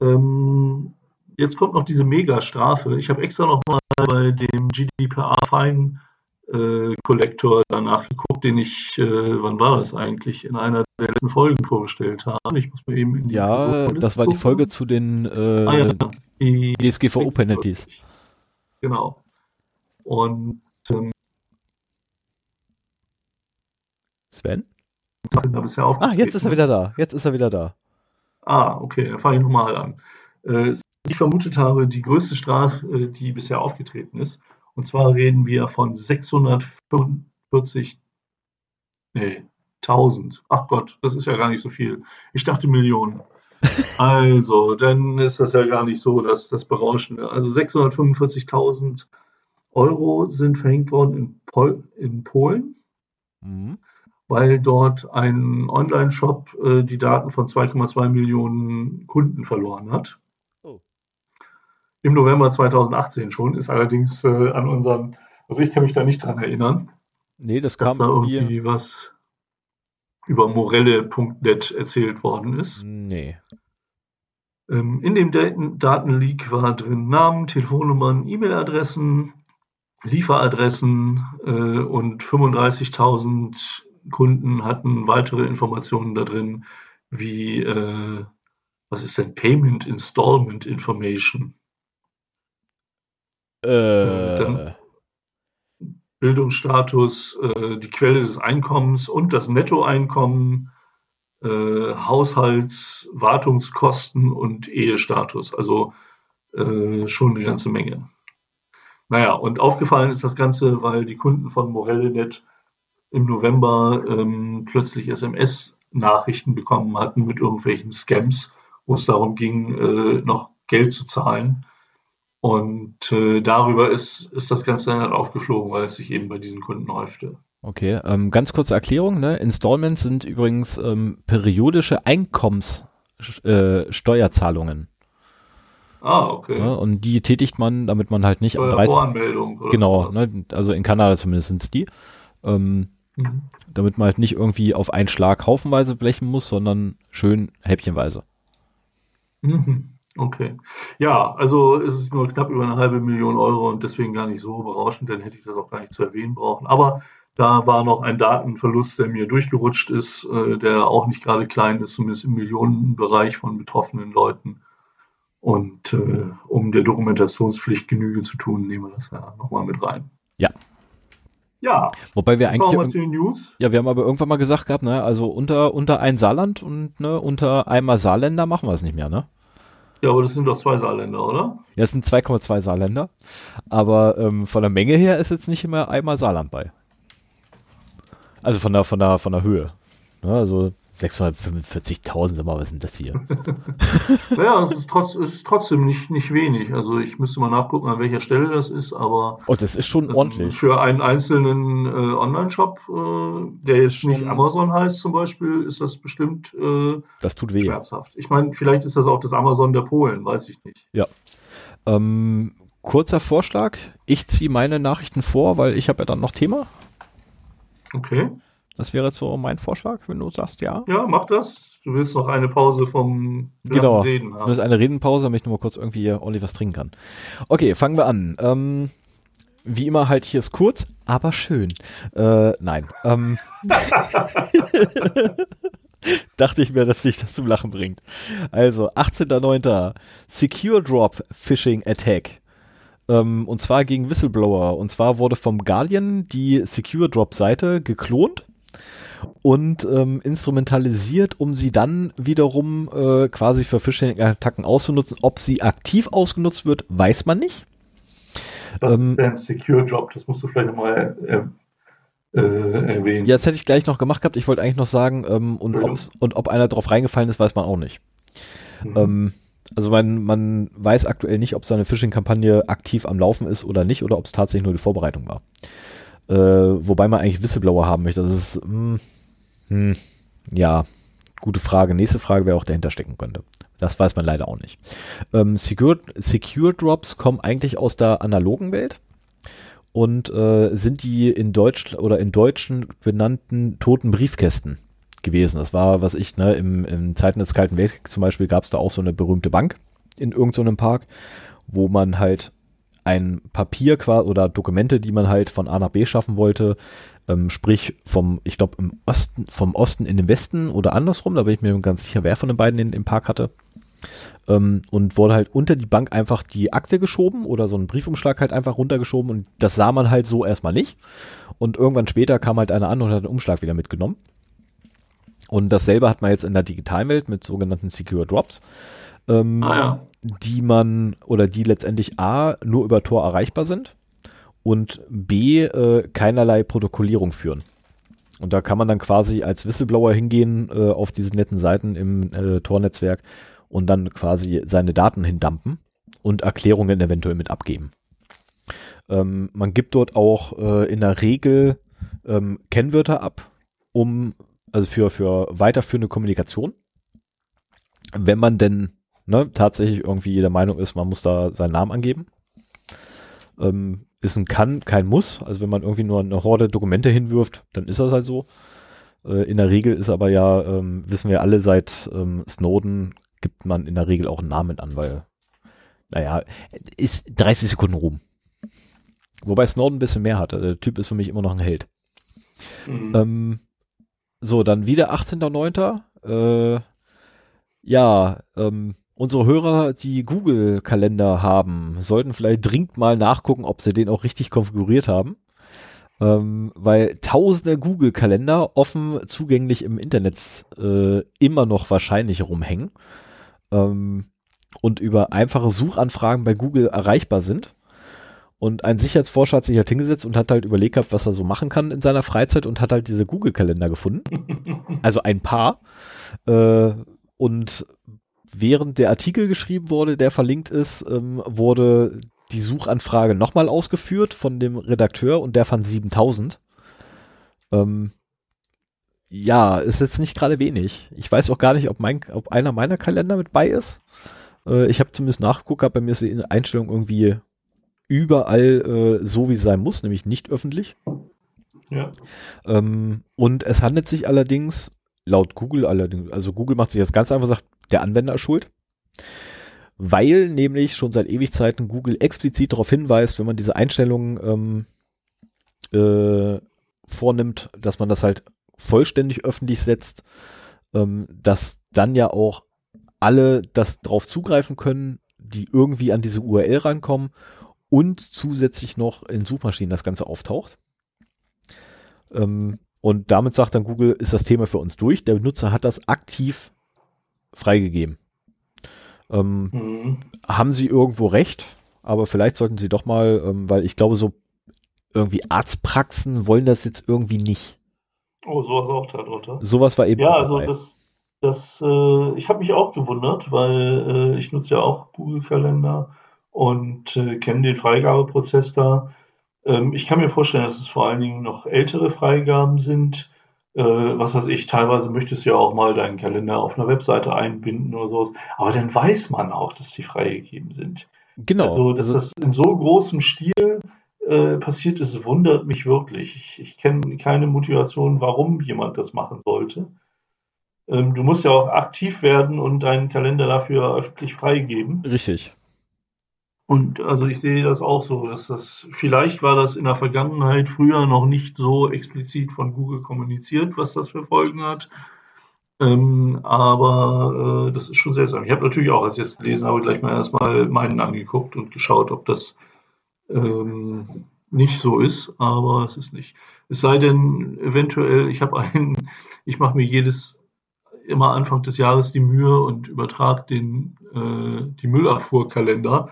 Ähm, jetzt kommt noch diese Mega-Strafe. Ich habe extra noch mal bei dem GDPR-Fine äh, Kollektor danach geguckt, den ich, äh, wann war das eigentlich, in einer der letzten Folgen vorgestellt habe. Ich muss mir eben in die Ja, das war gucken. die Folge zu den äh, ah, ja, die DSGVO-Penalties. Genau. Und ähm, Sven? ah, jetzt ist er wieder da. Jetzt ist er wieder da. Ah, okay, dann fange ich nochmal an. Äh, ich vermutet habe, die größte Strafe, äh, die bisher aufgetreten ist. Und zwar reden wir von 645, nee, 1000. Ach Gott, das ist ja gar nicht so viel. Ich dachte Millionen. Also, dann ist das ja gar nicht so, dass das Berauschende. Also 645.000 Euro sind verhängt worden in, Pol in Polen. Mhm weil dort ein Online-Shop äh, die Daten von 2,2 Millionen Kunden verloren hat. Im November 2018 schon, ist allerdings äh, an unseren, also ich kann mich da nicht dran erinnern. Nee, das kam dass da irgendwie was über morelle.net erzählt worden ist. Nee. Ähm, in dem Daten Datenleak war drin Namen, Telefonnummern, E-Mail-Adressen, Lieferadressen äh, und 35.000 Kunden hatten weitere Informationen da drin, wie, äh, was ist denn Payment Installment Information? Äh, Bildungsstatus, äh, die Quelle des Einkommens und das Nettoeinkommen, äh, Haushaltswartungskosten und Ehestatus. Also äh, schon eine ganze Menge. Naja, und aufgefallen ist das Ganze, weil die Kunden von Morellenet im November ähm, plötzlich SMS-Nachrichten bekommen hatten mit irgendwelchen Scams, wo es darum ging, äh, noch Geld zu zahlen. Und äh, darüber ist, ist das Ganze dann halt aufgeflogen, weil es sich eben bei diesen Kunden häufte. Okay, ähm, ganz kurze Erklärung. Ne? Installments sind übrigens ähm, periodische Einkommenssteuerzahlungen. Äh, Ah, okay. Ja, und die tätigt man, damit man halt nicht am 30. Voranmeldung. Genau, ne, also in Kanada zumindest sind es die. Ähm, Mhm. Damit man halt nicht irgendwie auf einen Schlag haufenweise blechen muss, sondern schön häppchenweise. Mhm. Okay. Ja, also es ist nur knapp über eine halbe Million Euro und deswegen gar nicht so berauschend, dann hätte ich das auch gar nicht zu erwähnen brauchen. Aber da war noch ein Datenverlust, der mir durchgerutscht ist, äh, der auch nicht gerade klein ist, zumindest im Millionenbereich von betroffenen Leuten. Und äh, um der Dokumentationspflicht Genüge zu tun, nehmen wir das ja nochmal mit rein. Ja. Ja. Wobei wir eigentlich. Mal zu den News. Ja, wir haben aber irgendwann mal gesagt gehabt, ne, also unter, unter ein Saarland und ne, unter einmal Saarländer machen wir es nicht mehr, ne? Ja, aber das sind doch zwei Saarländer, oder? Ja, es sind 2,2 Saarländer. Aber ähm, von der Menge her ist jetzt nicht immer einmal Saarland bei. Also von der, von der, von der Höhe. Ne, also 645.000, sag mal, was ist denn das hier? naja, es ist, trotz, es ist trotzdem nicht, nicht wenig. Also ich müsste mal nachgucken, an welcher Stelle das ist, aber. Oh, das ist schon ähm, ordentlich. Für einen einzelnen äh, Online-Shop, äh, der jetzt nicht Amazon heißt zum Beispiel, ist das bestimmt äh, das tut weh. schmerzhaft. Ich meine, vielleicht ist das auch das Amazon der Polen, weiß ich nicht. Ja. Ähm, kurzer Vorschlag. Ich ziehe meine Nachrichten vor, weil ich habe ja dann noch Thema. Okay. Das wäre so mein Vorschlag, wenn du sagst, ja. Ja, mach das. Du willst noch eine Pause vom genau. Reden haben. Zumindest eine Redenpause, damit ich nur mal kurz irgendwie ordentlich was trinken kann. Okay, fangen wir an. Ähm, wie immer halt hier ist kurz, aber schön. Äh, nein. Ähm, dachte ich mir, dass sich das zum Lachen bringt. Also, 18.09. Secure Drop Phishing Attack. Ähm, und zwar gegen Whistleblower. Und zwar wurde vom Guardian die Secure Drop Seite geklont und ähm, instrumentalisiert, um sie dann wiederum äh, quasi für Phishing-Attacken auszunutzen. Ob sie aktiv ausgenutzt wird, weiß man nicht. Was ähm, ist denn Secure Job? Das musst du vielleicht nochmal äh, äh, erwähnen. Ja, das hätte ich gleich noch gemacht gehabt. Ich wollte eigentlich noch sagen, ähm, und, und ob einer drauf reingefallen ist, weiß man auch nicht. Mhm. Ähm, also man, man weiß aktuell nicht, ob seine Phishing-Kampagne aktiv am Laufen ist oder nicht, oder ob es tatsächlich nur die Vorbereitung war. Äh, wobei man eigentlich Whistleblower haben möchte. Das ist, mh, hm, hm, ja, gute Frage. Nächste Frage, wer auch dahinter stecken könnte. Das weiß man leider auch nicht. Ähm, Secure, Secure Drops kommen eigentlich aus der analogen Welt und äh, sind die in Deutsch oder in Deutschen benannten toten Briefkästen gewesen. Das war, was ich, ne, im, im Zeiten des Kalten Weltkriegs zum Beispiel gab es da auch so eine berühmte Bank in irgendeinem so Park, wo man halt ein Papier oder Dokumente, die man halt von A nach B schaffen wollte, ähm, sprich vom, ich glaube, im Osten, vom Osten in den Westen oder andersrum, da bin ich mir ganz sicher, wer von den beiden in, im Park hatte. Ähm, und wurde halt unter die Bank einfach die Akte geschoben oder so ein Briefumschlag halt einfach runtergeschoben und das sah man halt so erstmal nicht. Und irgendwann später kam halt einer an und hat den Umschlag wieder mitgenommen. Und dasselbe hat man jetzt in der Digitalwelt mit sogenannten Secure Drops. Ähm, ah, ja die man oder die letztendlich A nur über Tor erreichbar sind und B äh, keinerlei Protokollierung führen. Und da kann man dann quasi als Whistleblower hingehen äh, auf diese netten Seiten im äh, Tor-Netzwerk und dann quasi seine Daten hindampen und Erklärungen eventuell mit abgeben. Ähm, man gibt dort auch äh, in der Regel ähm, Kennwörter ab, um also für, für weiterführende Kommunikation. Wenn man denn ne, tatsächlich irgendwie der Meinung ist, man muss da seinen Namen angeben. Ähm, ist ein Kann, kein Muss. Also wenn man irgendwie nur eine Horde Dokumente hinwirft, dann ist das halt so. Äh, in der Regel ist aber ja, ähm, wissen wir alle, seit ähm, Snowden gibt man in der Regel auch einen Namen an, weil, naja, ist 30 Sekunden Ruhm. Wobei Snowden ein bisschen mehr hatte. Der Typ ist für mich immer noch ein Held. Mhm. Ähm, so, dann wieder 18.09. Äh, ja, ähm, unsere Hörer, die Google-Kalender haben, sollten vielleicht dringend mal nachgucken, ob sie den auch richtig konfiguriert haben. Ähm, weil tausende Google-Kalender offen zugänglich im Internet äh, immer noch wahrscheinlich rumhängen ähm, und über einfache Suchanfragen bei Google erreichbar sind. Und ein Sicherheitsforscher hat sich halt hingesetzt und hat halt überlegt gehabt, was er so machen kann in seiner Freizeit und hat halt diese Google-Kalender gefunden. also ein paar. Äh, und während der Artikel geschrieben wurde, der verlinkt ist, ähm, wurde die Suchanfrage nochmal ausgeführt von dem Redakteur und der fand 7000. Ähm, ja, ist jetzt nicht gerade wenig. Ich weiß auch gar nicht, ob, mein, ob einer meiner Kalender mit bei ist. Äh, ich habe zumindest nachgeguckt, bei mir ist die Einstellung irgendwie überall äh, so, wie es sein muss, nämlich nicht öffentlich. Ja. Ähm, und es handelt sich allerdings, laut Google allerdings, also Google macht sich das ganz einfach, sagt, der Anwender schuld. Weil nämlich schon seit Ewigkeiten Google explizit darauf hinweist, wenn man diese Einstellungen ähm, äh, vornimmt, dass man das halt vollständig öffentlich setzt, ähm, dass dann ja auch alle das drauf zugreifen können, die irgendwie an diese URL rankommen und zusätzlich noch in Suchmaschinen das Ganze auftaucht. Ähm, und damit sagt dann Google, ist das Thema für uns durch. Der Benutzer hat das aktiv freigegeben. Ähm, mhm. Haben sie irgendwo recht, aber vielleicht sollten sie doch mal, ähm, weil ich glaube, so irgendwie Arztpraxen wollen das jetzt irgendwie nicht. Oh, sowas auch darunter. Sowas war eben. Ja, also dabei. das, das, äh, ich habe mich auch gewundert, weil äh, ich nutze ja auch Google Kalender und äh, kenne den Freigabeprozess da. Ähm, ich kann mir vorstellen, dass es vor allen Dingen noch ältere Freigaben sind. Äh, was weiß ich, teilweise möchtest du ja auch mal deinen Kalender auf einer Webseite einbinden oder sowas. Aber dann weiß man auch, dass die freigegeben sind. Genau. Also, dass also, das in so großem Stil äh, passiert ist, wundert mich wirklich. Ich, ich kenne keine Motivation, warum jemand das machen sollte. Ähm, du musst ja auch aktiv werden und deinen Kalender dafür öffentlich freigeben. Richtig. Und also ich sehe das auch so, dass das, vielleicht war das in der Vergangenheit früher noch nicht so explizit von Google kommuniziert, was das für Folgen hat. Ähm, aber äh, das ist schon seltsam. Ich habe natürlich auch, als ich es gelesen habe, gleich mal erstmal meinen angeguckt und geschaut, ob das ähm, nicht so ist, aber es ist nicht. Es sei denn, eventuell, ich habe einen, ich mache mir jedes immer Anfang des Jahres die Mühe und übertrage den äh, die Müllabfuhrkalender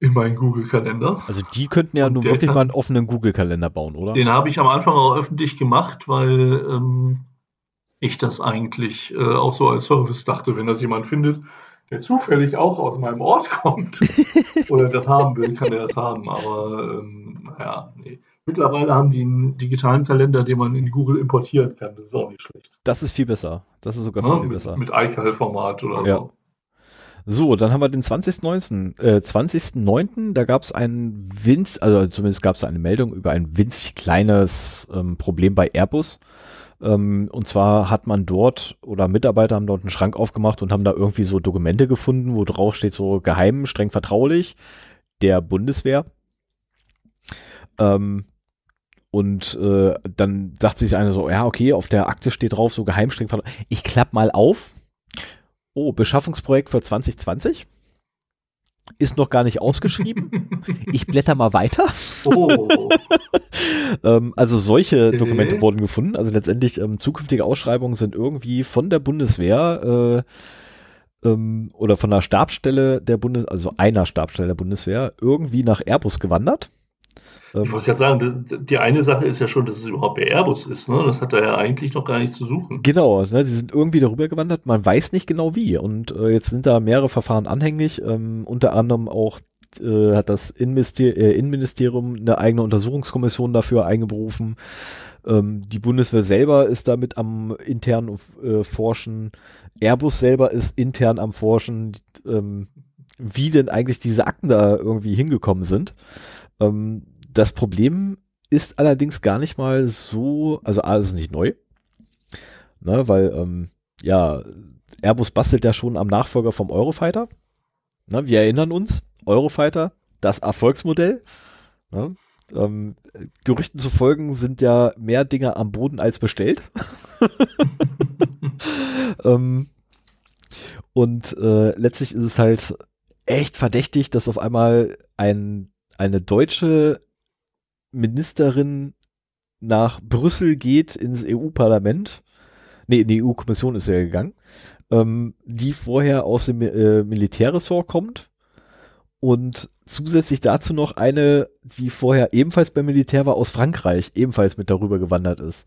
in meinen Google-Kalender. Also die könnten ja nun wirklich kann, mal einen offenen Google-Kalender bauen, oder? Den habe ich am Anfang auch öffentlich gemacht, weil ähm, ich das eigentlich äh, auch so als Service dachte, wenn das jemand findet, der zufällig auch aus meinem Ort kommt oder das haben will, kann er das haben. Aber ähm, naja, nee. Mittlerweile haben die einen digitalen Kalender, den man in Google importieren kann. Das ist auch nicht schlecht. Das ist viel besser. Das ist sogar ja, viel mit, besser. Mit iCal-Format oder ja. so. So, dann haben wir den 20.9. Äh, 20.9. Da gab es ein winz, also zumindest gab es eine Meldung über ein winzig kleines ähm, Problem bei Airbus. Ähm, und zwar hat man dort oder Mitarbeiter haben dort einen Schrank aufgemacht und haben da irgendwie so Dokumente gefunden, wo drauf steht so geheim, streng vertraulich der Bundeswehr. Ähm, und äh, dann sagt sich einer so, ja, okay, auf der Akte steht drauf, so geheim, streng vertraulich. Ich klapp mal auf oh, Beschaffungsprojekt für 2020 ist noch gar nicht ausgeschrieben. Ich blätter mal weiter. Oh. ähm, also solche Dokumente okay. wurden gefunden. Also letztendlich ähm, zukünftige Ausschreibungen sind irgendwie von der Bundeswehr äh, ähm, oder von der Stabstelle der Bundes, also einer Stabstelle der Bundeswehr irgendwie nach Airbus gewandert. Ähm, ich wollte gerade sagen, die eine Sache ist ja schon, dass es überhaupt bei Airbus ist. Ne? Das hat er ja eigentlich noch gar nicht zu suchen. Genau, ne? die sind irgendwie darüber gewandert. Man weiß nicht genau wie. Und äh, jetzt sind da mehrere Verfahren anhängig. Ähm, unter anderem auch äh, hat das Innenminister äh, Innenministerium eine eigene Untersuchungskommission dafür eingeberufen. Ähm, die Bundeswehr selber ist damit am internen äh, Forschen. Airbus selber ist intern am Forschen, ähm, wie denn eigentlich diese Akten da irgendwie hingekommen sind. Ähm, das Problem ist allerdings gar nicht mal so, also alles nicht neu, ne, weil ähm, ja, Airbus bastelt ja schon am Nachfolger vom Eurofighter. Ne, wir erinnern uns, Eurofighter, das Erfolgsmodell. Ne, ähm, Gerüchten zu folgen sind ja mehr Dinge am Boden als bestellt. ähm, und äh, letztlich ist es halt echt verdächtig, dass auf einmal ein, eine deutsche Ministerin nach Brüssel geht ins EU-Parlament, nee, in die EU-Kommission ist er gegangen, ähm, die vorher aus dem äh, Militärressort kommt und zusätzlich dazu noch eine, die vorher ebenfalls beim Militär war, aus Frankreich, ebenfalls mit darüber gewandert ist.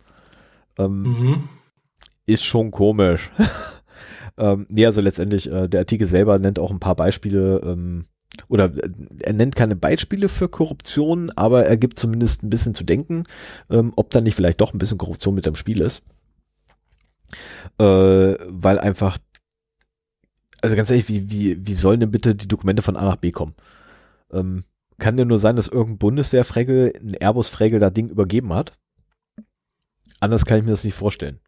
Ähm, mhm. Ist schon komisch. ähm, nee, also letztendlich, äh, der Artikel selber nennt auch ein paar Beispiele, ähm, oder äh, er nennt keine Beispiele für Korruption, aber er gibt zumindest ein bisschen zu denken, ähm, ob da nicht vielleicht doch ein bisschen Korruption mit dem Spiel ist. Äh, weil einfach, also ganz ehrlich, wie, wie, wie sollen denn bitte die Dokumente von A nach B kommen? Ähm, kann ja nur sein, dass irgendein Bundeswehrfregel, ein Airbus-Fregel da Ding übergeben hat. Anders kann ich mir das nicht vorstellen.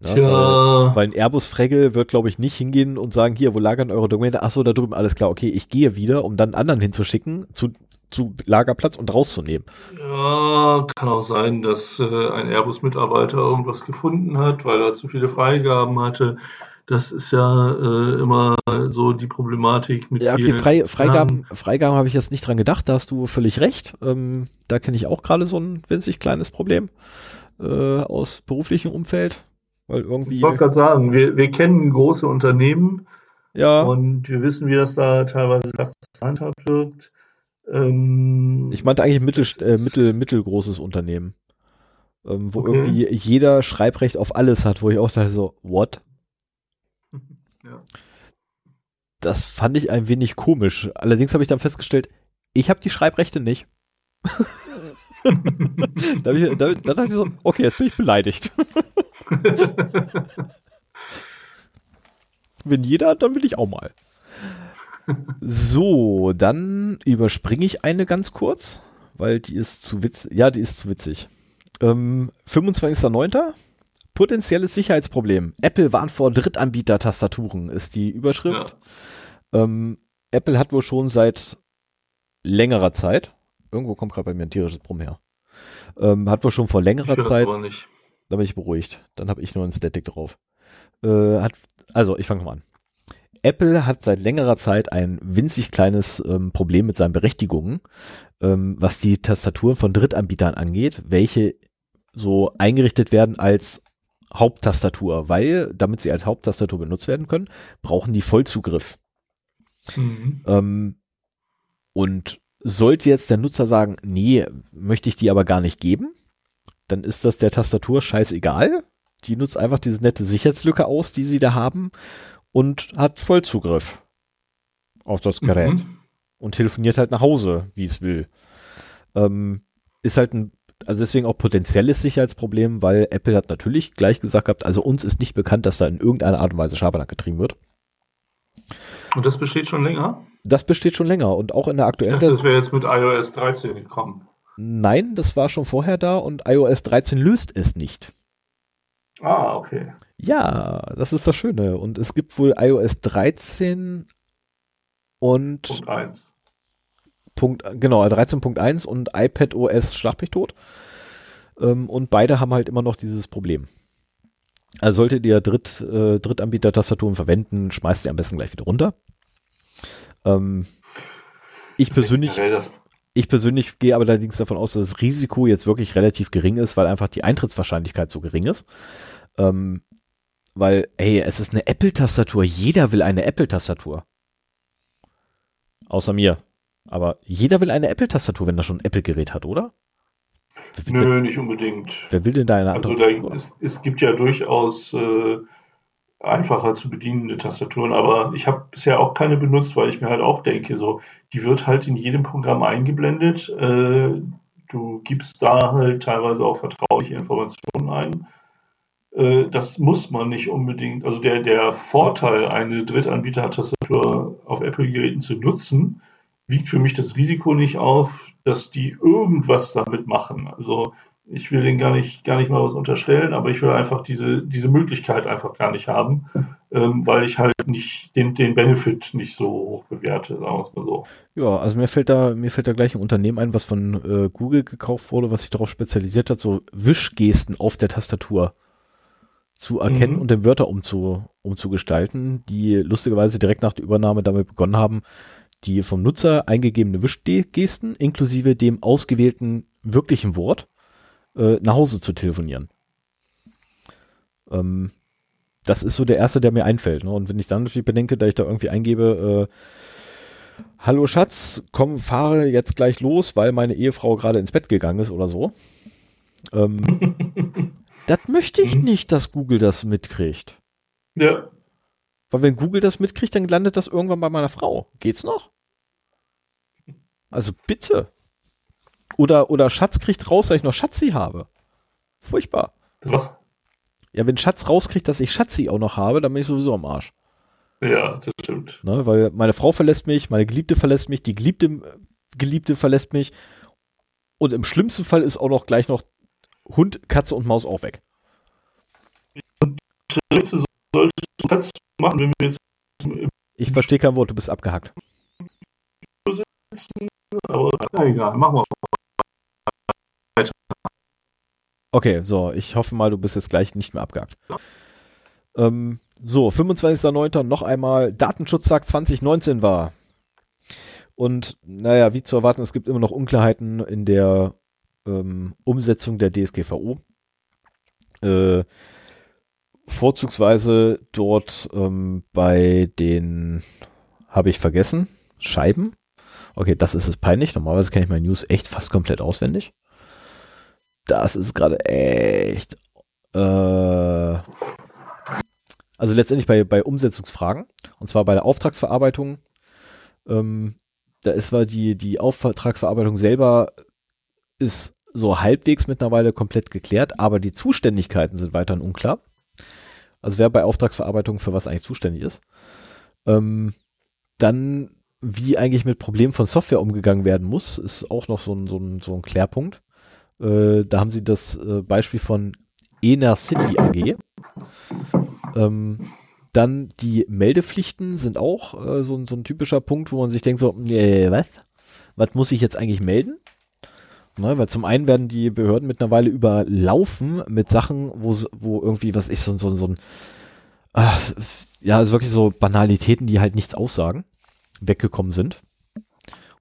Ja, Tja. Weil, ein Airbus-Fregel wird, glaube ich, nicht hingehen und sagen, hier, wo lagern eure Dokumente? Achso, da drüben, alles klar, okay, ich gehe wieder, um dann anderen hinzuschicken zu, zu Lagerplatz und rauszunehmen. Ja, kann auch sein, dass äh, ein Airbus-Mitarbeiter irgendwas gefunden hat, weil er zu viele Freigaben hatte. Das ist ja äh, immer so die Problematik mit. Ja, okay, Frei, Freigaben, Freigaben habe ich jetzt nicht dran gedacht, da hast du völlig recht. Ähm, da kenne ich auch gerade so ein winzig kleines Problem äh, aus beruflichem Umfeld. Weil irgendwie. Ich wollte gerade sagen, wir, wir kennen große Unternehmen ja. und wir wissen, wie das da teilweise gehandhabt wird. Ähm, ich meinte eigentlich mittel, äh, mittel, mittelgroßes Unternehmen. Ähm, wo okay. irgendwie jeder Schreibrecht auf alles hat, wo ich auch dachte so, what? Ja. Das fand ich ein wenig komisch. Allerdings habe ich dann festgestellt, ich habe die Schreibrechte nicht. da ich, da, dann dachte ich so, okay, jetzt bin ich beleidigt. Wenn jeder, dann will ich auch mal. So, dann überspringe ich eine ganz kurz, weil die ist zu witzig. Ja, die ist zu witzig. Ähm, 25.09. Potenzielles Sicherheitsproblem. Apple warnt vor Drittanbieter-Tastaturen, ist die Überschrift. Ja. Ähm, Apple hat wohl schon seit längerer Zeit, irgendwo kommt gerade bei mir ein tierisches Brumm her, ähm, hat wohl schon vor längerer Zeit, da bin ich beruhigt, dann habe ich nur ein Static drauf. Äh, hat, also, ich fange mal an. Apple hat seit längerer Zeit ein winzig kleines ähm, Problem mit seinen Berechtigungen, ähm, was die Tastaturen von Drittanbietern angeht, welche so eingerichtet werden als Haupttastatur, weil, damit sie als Haupttastatur benutzt werden können, brauchen die Vollzugriff. Mhm. Ähm, und sollte jetzt der Nutzer sagen, nee, möchte ich die aber gar nicht geben, dann ist das der Tastatur scheißegal. Die nutzt einfach diese nette Sicherheitslücke aus, die sie da haben und hat Vollzugriff auf das Gerät mhm. und telefoniert halt nach Hause, wie es will. Ähm, ist halt ein also deswegen auch potenzielles Sicherheitsproblem, weil Apple hat natürlich gleich gesagt gehabt, also uns ist nicht bekannt, dass da in irgendeiner Art und Weise Schabernack getrieben wird. Und das besteht schon länger? Das besteht schon länger und auch in der aktuellen. Ich dachte, das wäre jetzt mit iOS 13 gekommen. Nein, das war schon vorher da und iOS 13 löst es nicht. Ah, okay. Ja, das ist das Schöne. Und es gibt wohl iOS 13 und. Punkt 1. Punkt, genau, 13.1 und iPad OS schlag mich tot. Ähm, und beide haben halt immer noch dieses Problem. Also solltet ihr Dritt, äh, Drittanbieter-Tastaturen verwenden, schmeißt sie am besten gleich wieder runter. Ähm, ich persönlich, ich persönlich gehe aber allerdings davon aus, dass das Risiko jetzt wirklich relativ gering ist, weil einfach die Eintrittswahrscheinlichkeit so gering ist. Ähm, weil, ey, es ist eine Apple-Tastatur. Jeder will eine Apple-Tastatur. Außer mir. Aber jeder will eine Apple-Tastatur, wenn er schon ein Apple-Gerät hat, oder? Nö, denn, nicht unbedingt. Wer will denn da eine andere? Also da, es, es, gibt ja durchaus äh, einfacher zu bedienende Tastaturen, aber ich habe bisher auch keine benutzt, weil ich mir halt auch denke, so, die wird halt in jedem Programm eingeblendet. Äh, du gibst da halt teilweise auch vertrauliche Informationen ein. Äh, das muss man nicht unbedingt. Also der, der Vorteil, eine Drittanbieter-Tastatur auf Apple-Geräten zu nutzen, wiegt für mich das Risiko nicht auf, dass die irgendwas damit machen. Also ich will denen gar nicht, gar nicht mal was unterstellen, aber ich will einfach diese, diese Möglichkeit einfach gar nicht haben, ähm, weil ich halt nicht den, den Benefit nicht so hoch bewerte, sagen wir es mal so. Ja, also mir fällt da, mir fällt da gleich ein Unternehmen ein, was von äh, Google gekauft wurde, was sich darauf spezialisiert hat, so Wischgesten auf der Tastatur zu erkennen mhm. und den Wörter umzu, umzugestalten, die lustigerweise direkt nach der Übernahme damit begonnen haben, die vom Nutzer eingegebene Wischgesten inklusive dem ausgewählten wirklichen Wort äh, nach Hause zu telefonieren. Ähm, das ist so der erste, der mir einfällt. Ne? Und wenn ich dann natürlich bedenke, da ich da irgendwie eingebe, äh, Hallo Schatz, komm, fahre jetzt gleich los, weil meine Ehefrau gerade ins Bett gegangen ist oder so. Ähm, das möchte ich mhm. nicht, dass Google das mitkriegt. Ja. Weil wenn Google das mitkriegt, dann landet das irgendwann bei meiner Frau. Geht's noch? Also bitte. Oder, oder Schatz kriegt raus, dass ich noch Schatzi habe. Furchtbar. Was? Ja, wenn Schatz rauskriegt, dass ich Schatzi auch noch habe, dann bin ich sowieso am Arsch. Ja, das stimmt. Ne, weil meine Frau verlässt mich, meine Geliebte verlässt mich, die Geliebte, Geliebte verlässt mich. Und im schlimmsten Fall ist auch noch gleich noch Hund, Katze und Maus auch weg. Und solltest du Platz machen, wenn wir jetzt. Ich verstehe kein Wort, du bist abgehackt. Aber egal, machen wir weiter. Okay, so, ich hoffe mal, du bist jetzt gleich nicht mehr abgehakt. Ja. Ähm, So, 25.09. noch einmal Datenschutztag 2019 war. Und naja, wie zu erwarten, es gibt immer noch Unklarheiten in der ähm, Umsetzung der DSGVO. Äh, vorzugsweise dort ähm, bei den, habe ich vergessen, Scheiben. Okay, das ist es peinlich. Normalerweise kenne ich meine News echt fast komplett auswendig. Das ist gerade echt. Äh, also letztendlich bei, bei Umsetzungsfragen. Und zwar bei der Auftragsverarbeitung. Ähm, da ist zwar die, die Auftragsverarbeitung selber ist so halbwegs mittlerweile komplett geklärt, aber die Zuständigkeiten sind weiterhin unklar. Also wer bei Auftragsverarbeitung für was eigentlich zuständig ist. Ähm, dann, wie eigentlich mit Problemen von Software umgegangen werden muss, ist auch noch so ein, so ein, so ein Klärpunkt. Äh, da haben sie das äh, Beispiel von Ener City AG. Ähm, dann die Meldepflichten sind auch äh, so, so, ein typischer Punkt, wo man sich denkt so, äh, was? Was muss ich jetzt eigentlich melden? Ne, weil zum einen werden die Behörden mittlerweile überlaufen mit Sachen, wo, wo irgendwie, was ich, so, so, so ein, ach, ja, also wirklich so Banalitäten, die halt nichts aussagen, weggekommen sind.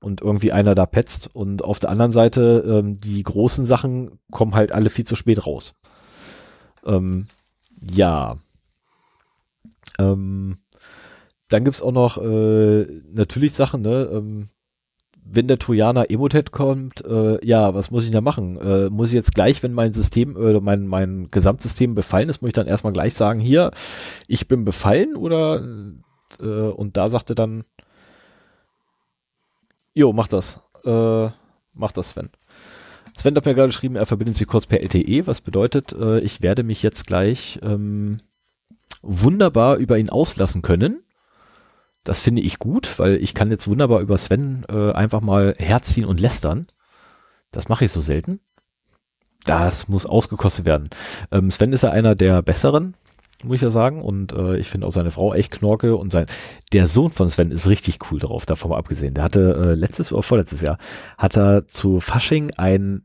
Und irgendwie einer da petzt. Und auf der anderen Seite, ähm, die großen Sachen kommen halt alle viel zu spät raus. Ähm, ja. Ähm, dann gibt's auch noch äh, natürlich Sachen, ne? Ähm, wenn der Trojaner Emotet kommt, äh, ja, was muss ich da machen? Äh, muss ich jetzt gleich, wenn mein System oder mein, mein Gesamtsystem befallen ist, muss ich dann erstmal gleich sagen, hier, ich bin befallen oder äh, und da sagte dann, jo, mach das. Äh, mach das, Sven. Sven hat mir gerade geschrieben, er verbindet sich kurz per LTE, was bedeutet, äh, ich werde mich jetzt gleich ähm, wunderbar über ihn auslassen können. Das finde ich gut, weil ich kann jetzt wunderbar über Sven äh, einfach mal herziehen und lästern. Das mache ich so selten. Das muss ausgekostet werden. Ähm, Sven ist ja einer der besseren, muss ich ja sagen. Und äh, ich finde auch seine Frau echt knorke und sein, der Sohn von Sven ist richtig cool drauf, davon mal abgesehen. Der hatte äh, letztes oder vorletztes Jahr, hat er zu Fasching ein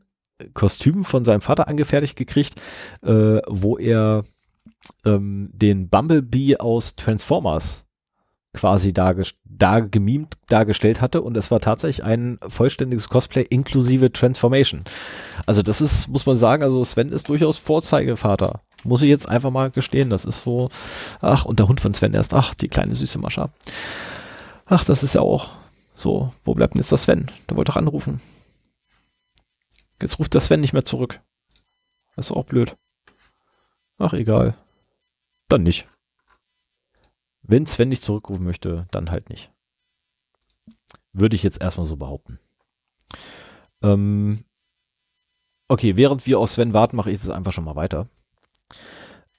Kostüm von seinem Vater angefertigt gekriegt, äh, wo er ähm, den Bumblebee aus Transformers quasi dargest da gemimt dargestellt hatte und es war tatsächlich ein vollständiges Cosplay inklusive Transformation. Also das ist, muss man sagen, also Sven ist durchaus Vorzeigevater. Muss ich jetzt einfach mal gestehen, das ist so, ach, und der Hund von Sven erst, ach, die kleine süße Mascha. Ach, das ist ja auch so, wo bleibt denn jetzt der Sven? Der wollte doch anrufen. Jetzt ruft der Sven nicht mehr zurück. Das ist auch blöd. Ach, egal. Dann nicht. Wenn Sven nicht zurückrufen möchte, dann halt nicht. Würde ich jetzt erstmal so behaupten. Ähm, okay, während wir auf Sven warten, mache ich es einfach schon mal weiter.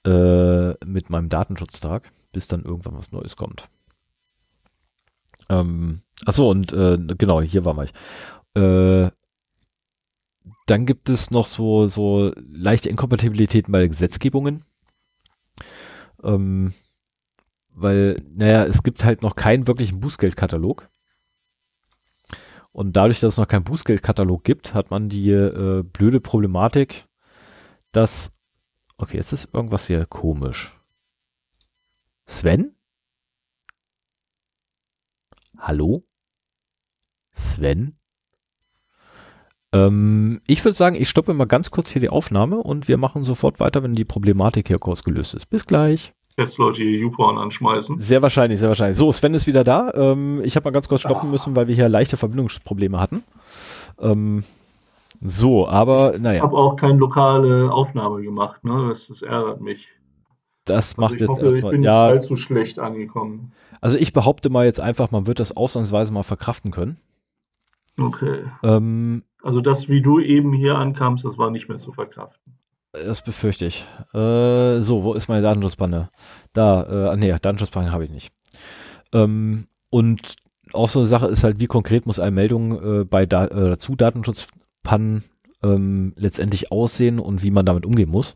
Äh, mit meinem Datenschutztag, bis dann irgendwann was Neues kommt. Ähm, achso, und äh, genau, hier war ich. Äh, dann gibt es noch so, so leichte Inkompatibilitäten bei Gesetzgebungen. Ähm, weil, naja, es gibt halt noch keinen wirklichen Bußgeldkatalog. Und dadurch, dass es noch keinen Bußgeldkatalog gibt, hat man die äh, blöde Problematik, dass. Okay, jetzt ist irgendwas hier komisch. Sven? Hallo? Sven? Ähm, ich würde sagen, ich stoppe mal ganz kurz hier die Aufnahme und wir machen sofort weiter, wenn die Problematik hier kurz gelöst ist. Bis gleich jetzt Leute hier YouPorn anschmeißen. Sehr wahrscheinlich, sehr wahrscheinlich. So, Sven ist wieder da. Ähm, ich habe mal ganz kurz stoppen ah. müssen, weil wir hier leichte Verbindungsprobleme hatten. Ähm, so, aber naja. Ich habe auch keine lokale Aufnahme gemacht, ne? Das, das ärgert mich. Das also macht ich jetzt hoffe, erstmal, ich bin ja, nicht allzu schlecht angekommen. Also ich behaupte mal jetzt einfach, man wird das ausnahmsweise mal verkraften können. Okay. Ähm, also das, wie du eben hier ankamst, das war nicht mehr zu verkraften. Das befürchte ich. Äh, so, wo ist meine Datenschutzbanne? Da, äh, nee, Datenschutzbanne habe ich nicht. Ähm, und auch so eine Sache ist halt, wie konkret muss eine Meldung äh, bei da äh, zu Datenschutzpannen ähm, letztendlich aussehen und wie man damit umgehen muss.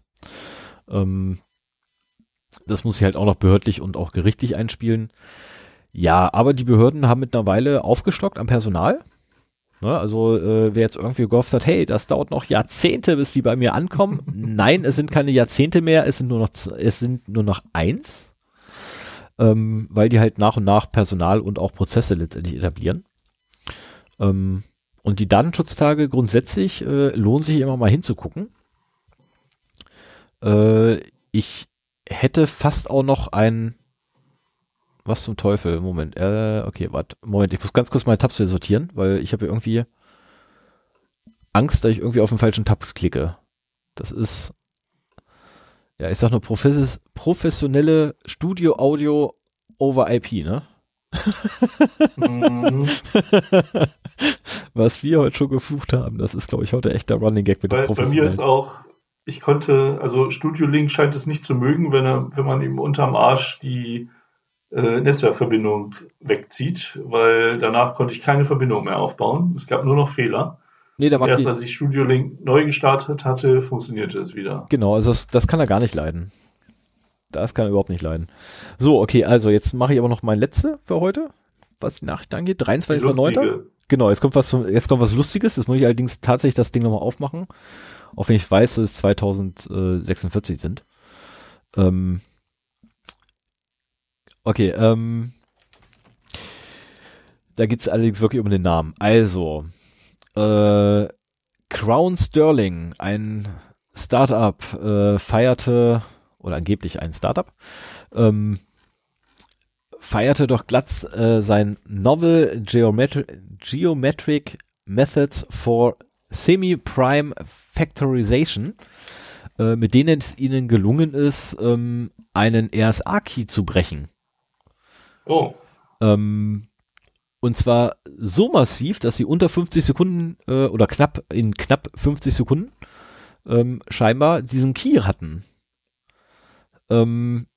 Ähm, das muss ich halt auch noch behördlich und auch gerichtlich einspielen. Ja, aber die Behörden haben mittlerweile aufgestockt am Personal. Ne, also äh, wer jetzt irgendwie gehofft hat, hey, das dauert noch Jahrzehnte, bis die bei mir ankommen. Nein, es sind keine Jahrzehnte mehr, es sind nur noch es sind nur noch eins. ähm, weil die halt nach und nach Personal und auch Prozesse letztendlich etablieren. Ähm, und die Datenschutztage grundsätzlich äh, lohnt sich immer mal hinzugucken. Äh, ich hätte fast auch noch ein was zum Teufel? Moment. Äh, okay, warte. Moment, ich muss ganz kurz meine Tabs hier sortieren, weil ich habe irgendwie Angst, dass ich irgendwie auf den falschen Tab klicke. Das ist, ja, ich sag nur Profes professionelle Studio-Audio over IP, ne? mhm. Was wir heute schon geflucht haben, das ist, glaube ich, heute echt der Running Gag mit bei, dem Bei mir ist auch, ich konnte, also Studio Link scheint es nicht zu mögen, wenn, er, wenn man ihm unterm Arsch die äh, Netzwerkverbindung wegzieht, weil danach konnte ich keine Verbindung mehr aufbauen. Es gab nur noch Fehler. Nee, da Erst als ich Studio Link neu gestartet hatte, funktionierte es wieder. Genau, also das, das kann er gar nicht leiden. Das kann er überhaupt nicht leiden. So, okay, also jetzt mache ich aber noch mein letzte für heute, was die Nachricht angeht. 23.09. Genau, jetzt kommt was jetzt kommt was Lustiges. Jetzt muss ich allerdings tatsächlich das Ding nochmal aufmachen. Auch wenn ich weiß, dass es 2046 sind. Ähm, okay, ähm, da geht es allerdings wirklich um den Namen. Also, äh, Crown Sterling, ein Startup, äh, feierte, oder angeblich ein Startup, ähm, feierte doch glatt äh, sein Novel Geometri Geometric Methods for Semi-Prime Factorization, äh, mit denen es ihnen gelungen ist, ähm, einen RSA-Key zu brechen. Oh. Ähm, und zwar so massiv, dass sie unter 50 Sekunden äh, oder knapp in knapp 50 Sekunden ähm, scheinbar diesen Key hatten. Ähm,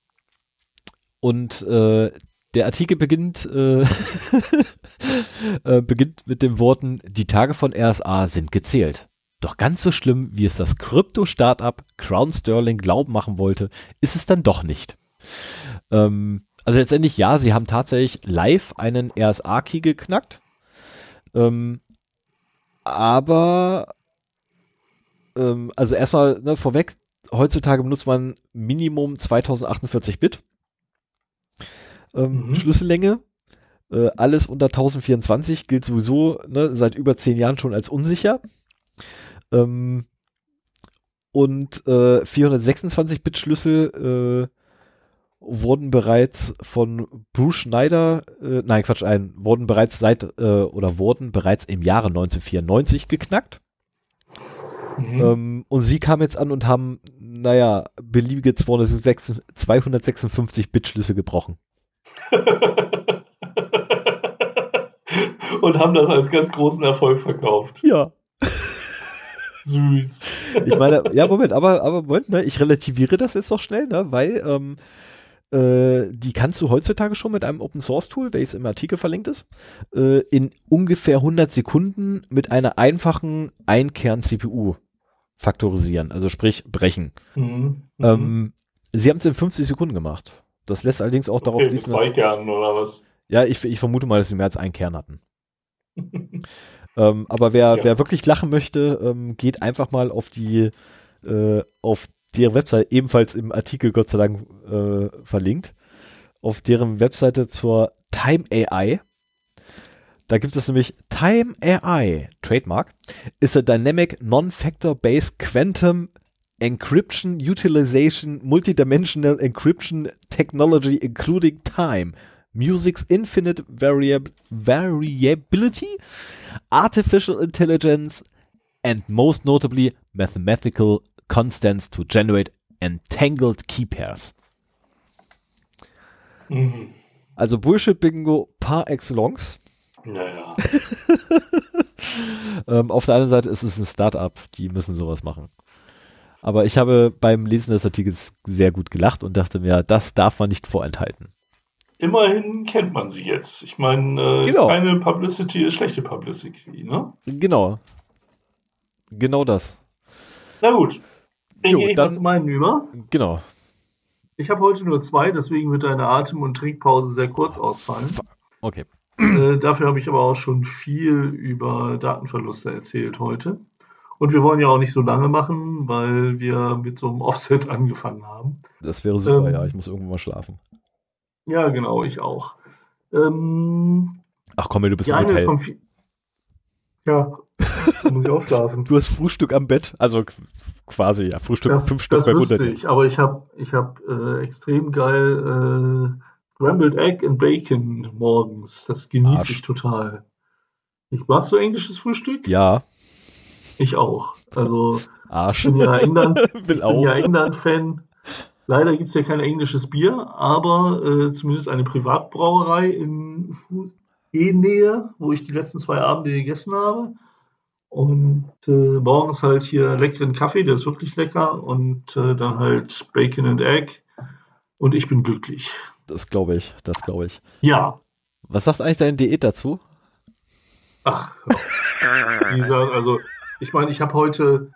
und äh, der Artikel beginnt, äh, äh, beginnt mit den Worten, die Tage von RSA sind gezählt. Doch ganz so schlimm, wie es das Krypto-Startup Crown Sterling glauben machen wollte, ist es dann doch nicht. Ähm, also letztendlich ja, sie haben tatsächlich live einen RSA-Key geknackt. Ähm, aber ähm, also erstmal ne, vorweg, heutzutage benutzt man Minimum 2048 Bit ähm, mhm. Schlüssellänge. Äh, alles unter 1024 gilt sowieso ne, seit über zehn Jahren schon als unsicher. Ähm, und äh, 426 Bit Schlüssel äh, wurden bereits von Bruce Schneider, äh, nein Quatsch, ein, wurden bereits seit äh, oder wurden bereits im Jahre 1994 geknackt. Mhm. Ähm, und sie kamen jetzt an und haben, naja, beliebige 256 Bit Schlüssel gebrochen. und haben das als ganz großen Erfolg verkauft. Ja. Süß. Ich meine, ja, Moment, aber, aber Moment, ne, ich relativiere das jetzt noch schnell, ne, weil ähm, äh, die kannst du heutzutage schon mit einem Open Source Tool, welches im Artikel verlinkt ist, äh, in ungefähr 100 Sekunden mit einer einfachen Einkern-CPU faktorisieren, also sprich brechen. Mhm. Mhm. Ähm, sie haben es in 50 Sekunden gemacht. Das lässt allerdings auch okay, darauf schließen. Zwei Kernen oder was? Ja, ich, ich vermute mal, dass sie mehr als einen Kern hatten. ähm, aber wer, ja. wer wirklich lachen möchte, ähm, geht einfach mal auf die äh, auf deren Website, ebenfalls im Artikel Gott sei Dank äh, verlinkt, auf deren Webseite zur Time AI. Da gibt es nämlich Time AI, Trademark, is a dynamic non-factor-based quantum encryption utilization multidimensional encryption technology including time, music's infinite variab variability, artificial intelligence, and most notably mathematical constants to generate entangled key pairs. Mhm. Also Bullshit-Bingo par excellence. Naja. ähm, auf der anderen Seite ist es ein Startup, die müssen sowas machen. Aber ich habe beim Lesen des Artikels sehr gut gelacht und dachte mir, das darf man nicht vorenthalten. Immerhin kennt man sie jetzt. Ich meine, äh, genau. keine Publicity ist schlechte Publicity, ne? Genau. Genau das. Na gut. Dann gehe ich dann, mal zu meinen über. Genau. Ich habe heute nur zwei, deswegen wird deine Atem- und Trinkpause sehr kurz ausfallen. Okay. Äh, dafür habe ich aber auch schon viel über Datenverluste erzählt heute. Und wir wollen ja auch nicht so lange machen, weil wir mit so einem Offset angefangen haben. Das wäre super, ähm, ja. Ich muss irgendwann mal schlafen. Ja, genau, ich auch. Ähm, Ach komm, du bist im Hotel. Ja, da muss ich auch schlafen. Du hast Frühstück am Bett, also qu- quasi, ja, Frühstück, Das, fünf Stück bei wüsste ich, aber ich habe ich hab, äh, extrem geil äh, Scrambled Egg and Bacon morgens. Das genieße ich total. Ich mag so englisches Frühstück? Ja, Ich auch. Also ich Arsch. bin ja England, ich bin ja England-Fan. Leider gibt es ja kein englisches Bier, aber äh, zumindest eine Privatbrauerei in Nähe, wo ich die letzten zwei Abende gegessen habe. Und äh, morgens halt hier leckeren Kaffee, der ist wirklich lecker. Und äh, dann halt Bacon and Egg. Und ich bin glücklich. Das glaube ich, das glaube ich. Ja. Was sagt eigentlich deine Diät dazu? Ach, dieser, also ich meine, ich habe heute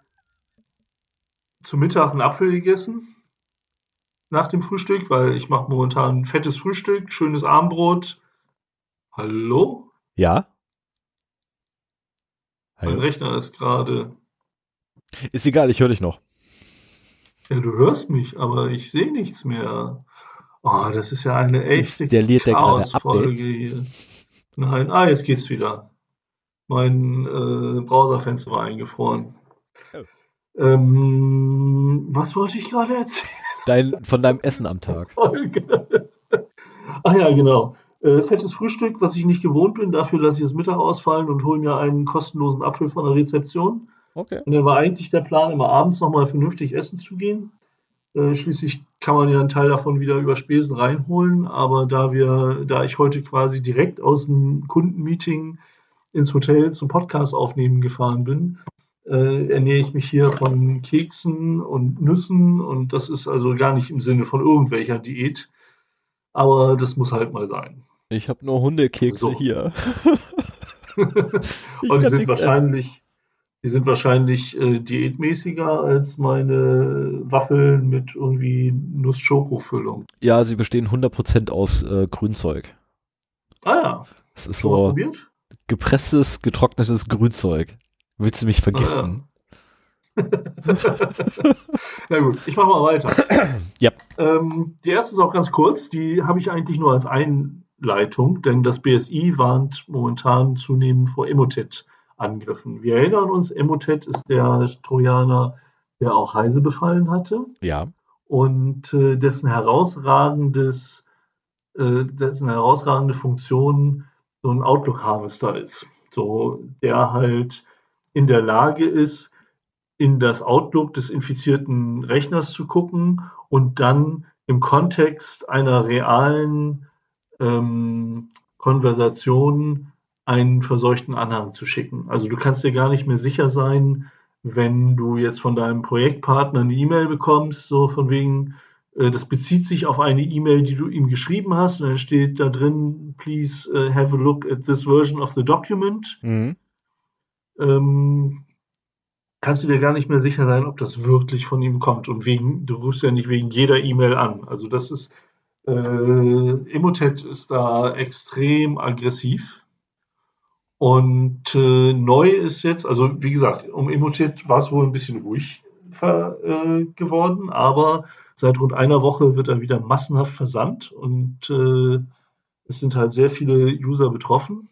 zu Mittag einen Apfel gegessen nach dem Frühstück, weil ich mache momentan ein fettes Frühstück, schönes Abendbrot. Hallo? Ja? Mein Hallo? Rechner ist gerade. Ist egal, ich höre dich noch. Ja, du hörst mich, aber ich sehe nichts mehr. Oh, das ist ja eine echte Chaosfolge hier. Nein, ah, jetzt geht's wieder. Mein äh, Browserfenster war eingefroren. Oh. Ähm, was wollte ich gerade erzählen? Dein, von deinem Essen am Tag. Folge. Ach ja, genau. Äh, fettes Frühstück, was ich nicht gewohnt bin. Dafür lasse ich das Mittag ausfallen und hole mir einen kostenlosen Apfel von der Rezeption. Okay. Und dann war eigentlich der Plan, immer abends nochmal vernünftig essen zu gehen. Äh, schließlich kann man ja einen Teil davon wieder über Spesen reinholen. Aber da wir, da ich heute quasi direkt aus dem Kundenmeeting ins Hotel zum Podcast aufnehmen gefahren bin, äh, ernähre ich mich hier von Keksen und Nüssen und das ist also gar nicht im Sinne von irgendwelcher Diät. Aber das muss halt mal sein. Ich habe nur Hundekekse So. hier. Und die sind wahrscheinlich, die sind wahrscheinlich äh, diätmäßiger als meine Waffeln mit irgendwie Nuss-Schoko-Füllung. Ja, sie bestehen 100% aus äh, Grünzeug. Ah ja, Das ist schon mal so probiert? Gepresstes, getrocknetes Grünzeug. Willst du mich vergiften? Na gut, ich mache mal weiter. Ja. Ähm, die erste ist auch ganz kurz, die habe ich eigentlich nur als Einleitung, denn das BSI warnt momentan zunehmend vor Emotet-Angriffen. Wir erinnern uns, Emotet ist der Trojaner, der auch Heise befallen hatte. Ja. und äh, dessen herausragendes, äh, dessen herausragende Funktion so ein Outlook-Harvester ist. So, der halt in der Lage ist, in das Outlook des infizierten Rechners zu gucken und dann im Kontext einer realen ähm, Konversation einen verseuchten Anhang zu schicken. Also du kannst dir gar nicht mehr sicher sein, wenn du jetzt von deinem Projektpartner eine E-Mail bekommst, so von wegen, das bezieht sich auf eine E-Mail, die du ihm geschrieben hast, und dann steht da drin, please uh, have a look at this version of the document. Mhm. Ähm, kannst du dir gar nicht mehr sicher sein, ob das wirklich von ihm kommt. Und wegen, du rufst ja nicht wegen jeder E-Mail an. Also das ist, äh, Emotet ist da extrem aggressiv. Und äh, neu ist jetzt, also wie gesagt, um Emotet war es wohl ein bisschen ruhig äh, geworden, aber seit rund einer Woche wird er wieder massenhaft versandt und äh, es sind halt sehr viele User betroffen.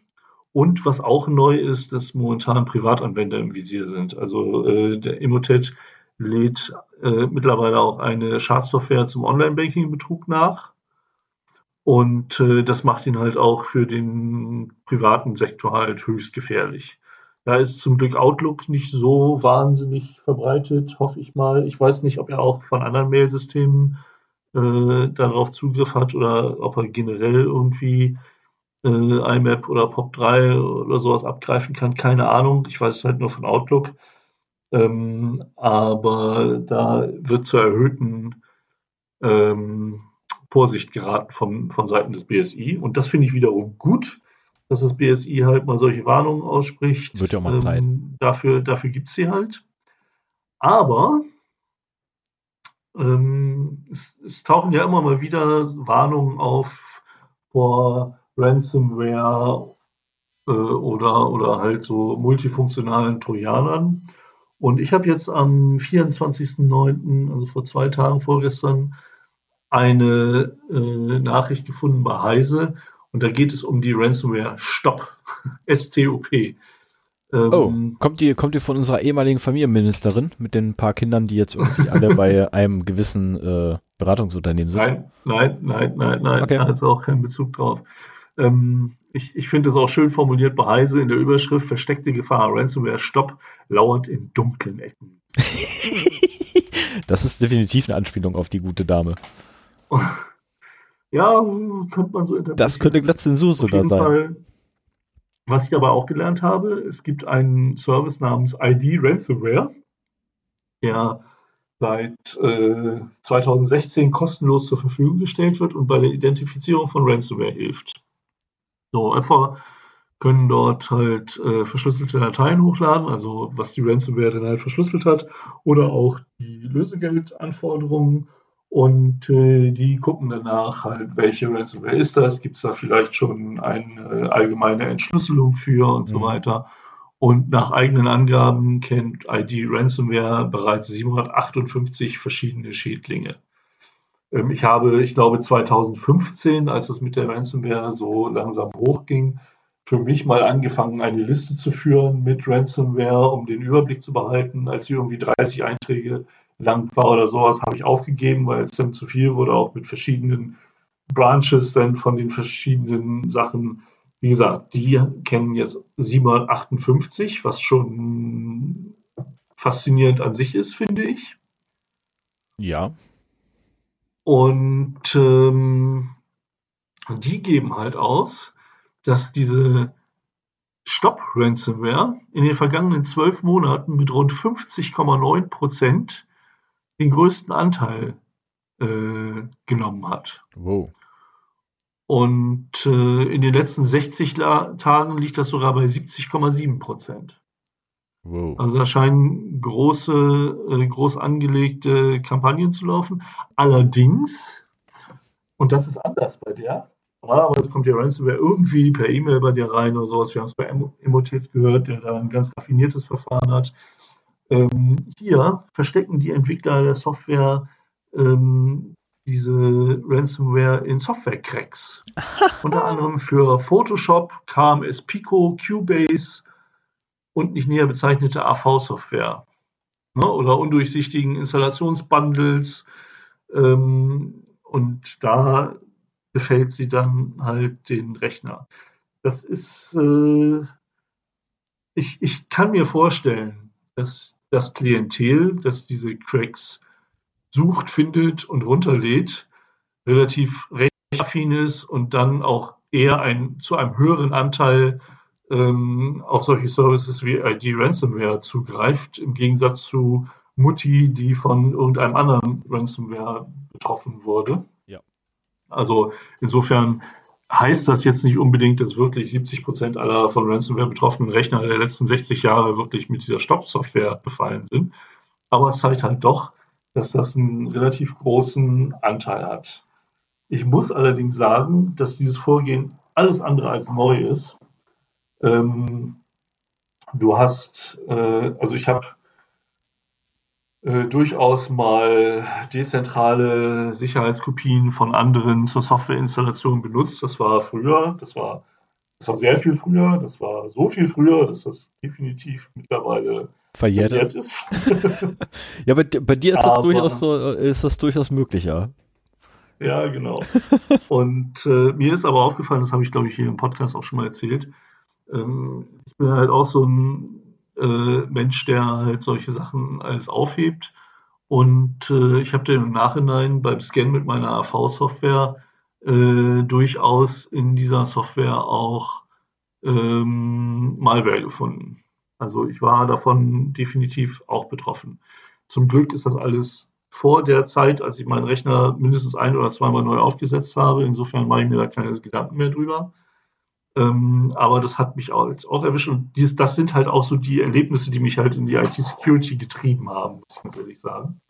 Und was auch neu ist, dass momentan Privatanwender im Visier sind. Also äh, der Emotet lädt äh, mittlerweile auch eine Schadsoftware zum Online-Banking-Betrug nach. Und äh, das macht ihn halt auch für den privaten Sektor halt höchst gefährlich. Da ist zum Glück Outlook nicht so wahnsinnig verbreitet, hoffe ich mal. Ich weiß nicht, ob er auch von anderen Mailsystemen äh, darauf Zugriff hat oder ob er generell irgendwie äh, IMAP oder POP3 oder sowas abgreifen kann. Keine Ahnung. Ich weiß es halt nur von Outlook. Ähm, aber da wird zur erhöhten ähm, Vorsicht geraten von, von Seiten des BSI. Und das finde ich wiederum gut, dass das BSI halt mal solche Warnungen ausspricht. Wird ja mal Zeit. Ähm, dafür dafür gibt es sie halt. Aber ähm, es, es tauchen ja immer mal wieder Warnungen auf vor Ransomware äh, oder, oder halt so multifunktionalen Trojanern. Und ich habe jetzt am 24.09., also vor zwei Tagen, vorgestern, eine äh, Nachricht gefunden bei Heise und da geht es um die Ransomware Stop. S-T-O-P. oh, ähm, kommt die, kommt die von unserer ehemaligen Familienministerin mit den paar Kindern, die jetzt irgendwie alle bei einem gewissen äh, Beratungsunternehmen sind? Nein, nein, nein, nein, nein. Okay. Da hat sie auch keinen Bezug drauf. Ähm, ich, ich finde es auch schön formuliert bei Heise in der Überschrift Versteckte Gefahr, Ransomware Stopp, lauert in dunklen Ecken. das ist definitiv eine Anspielung auf die gute Dame. Ja, könnte man so interpretieren. Das könnte glatt Zensur sogar sein. Fall, was ich dabei auch gelernt habe, es gibt einen Service namens ID Ransomware, der seit äh, 2016 kostenlos zur Verfügung gestellt wird und bei der Identifizierung von Ransomware hilft. So, einfach können dort halt äh, verschlüsselte Dateien hochladen, also was die Ransomware dann halt verschlüsselt hat, oder auch die Lösegeldanforderungen. Und äh, die gucken danach halt, welche Ransomware ist das, gibt es da vielleicht schon eine allgemeine Entschlüsselung für und mhm. so weiter. Und nach eigenen Angaben kennt ID Ransomware bereits 758 verschiedene Schädlinge. Ähm, ich habe, ich glaube, 2015, als es mit der Ransomware so langsam hochging, für mich mal angefangen, eine Liste zu führen mit Ransomware, um den Überblick zu behalten. Als sie irgendwie 30 Einträge lang war oder sowas, habe ich aufgegeben, weil es dann zu viel wurde, auch mit verschiedenen Branches dann von den verschiedenen Sachen. Wie gesagt, die kennen jetzt 758, was schon faszinierend an sich ist, finde ich. Ja. Und ähm, die geben halt aus, dass diese Stop-Ransomware in den vergangenen zwölf Monaten mit rund 50,9 Prozent den größten Anteil äh, genommen hat. Wow. Und äh, in den letzten 60 La Tagen liegt das sogar bei 70,7 Prozent. Wow. Also da scheinen große, äh, groß angelegte Kampagnen zu laufen. Allerdings, und das ist anders bei der, normalerweise kommt der Ransomware irgendwie per E-Mail bei dir rein oder sowas. Wir haben es bei Emotet gehört, der da ein ganz raffiniertes Verfahren hat. Ähm, hier verstecken die Entwickler der Software ähm, diese Ransomware in Software-Cracks. Unter anderem für Photoshop, KMS Pico, Cubase, und nicht näher bezeichnete AV-Software ne, oder undurchsichtigen Installationsbundles. Ähm, und da befällt sie dann halt den Rechner. Das ist, äh, ich, ich kann mir vorstellen, dass das Klientel, das diese Cracks sucht, findet und runterlädt, relativ rechtsaffin ist und dann auch eher ein, zu einem höheren Anteil ähm, auf solche Services wie ID Ransomware zugreift, im Gegensatz zu Mutti, die von irgendeinem anderen Ransomware betroffen wurde. Ja. Also insofern heißt das jetzt nicht unbedingt, dass wirklich 70 Prozent aller von Ransomware betroffenen Rechner der letzten 60 Jahre wirklich mit dieser Stop-Software befallen sind. Aber es zeigt halt doch, dass das einen relativ großen Anteil hat. Ich muss allerdings sagen, dass dieses Vorgehen alles andere als neu ist. Ähm, du hast, äh, also ich habe äh, durchaus mal dezentrale Sicherheitskopien von anderen zur Softwareinstallation benutzt. Das war früher, das war, das war sehr viel früher, das war so viel früher, dass das definitiv mittlerweile verjährt, verjährt ist. ja, bei, bei, dir ist das, durchaus so, ist das durchaus möglich, ja. Ja, genau. Und äh, mir ist aber aufgefallen, das habe ich glaube ich hier im Podcast auch schon mal erzählt, ähm, ich bin halt auch so ein äh, Mensch, der halt solche Sachen alles aufhebt. Und äh, ich habe dann im Nachhinein beim Scan mit meiner AV-Software äh, durchaus in dieser Software auch ähm, Malware gefunden. Also ich war davon definitiv auch betroffen. Zum Glück ist das alles vor der Zeit, als ich meinen Rechner mindestens ein oder zweimal neu aufgesetzt habe. Insofern mache ich mir da keine Gedanken mehr drüber. Ähm, aber das hat mich auch, auch erwischt. Und dies, das sind halt auch so die Erlebnisse, die mich halt in die IT-Security getrieben haben, muss ich ganz ehrlich sagen.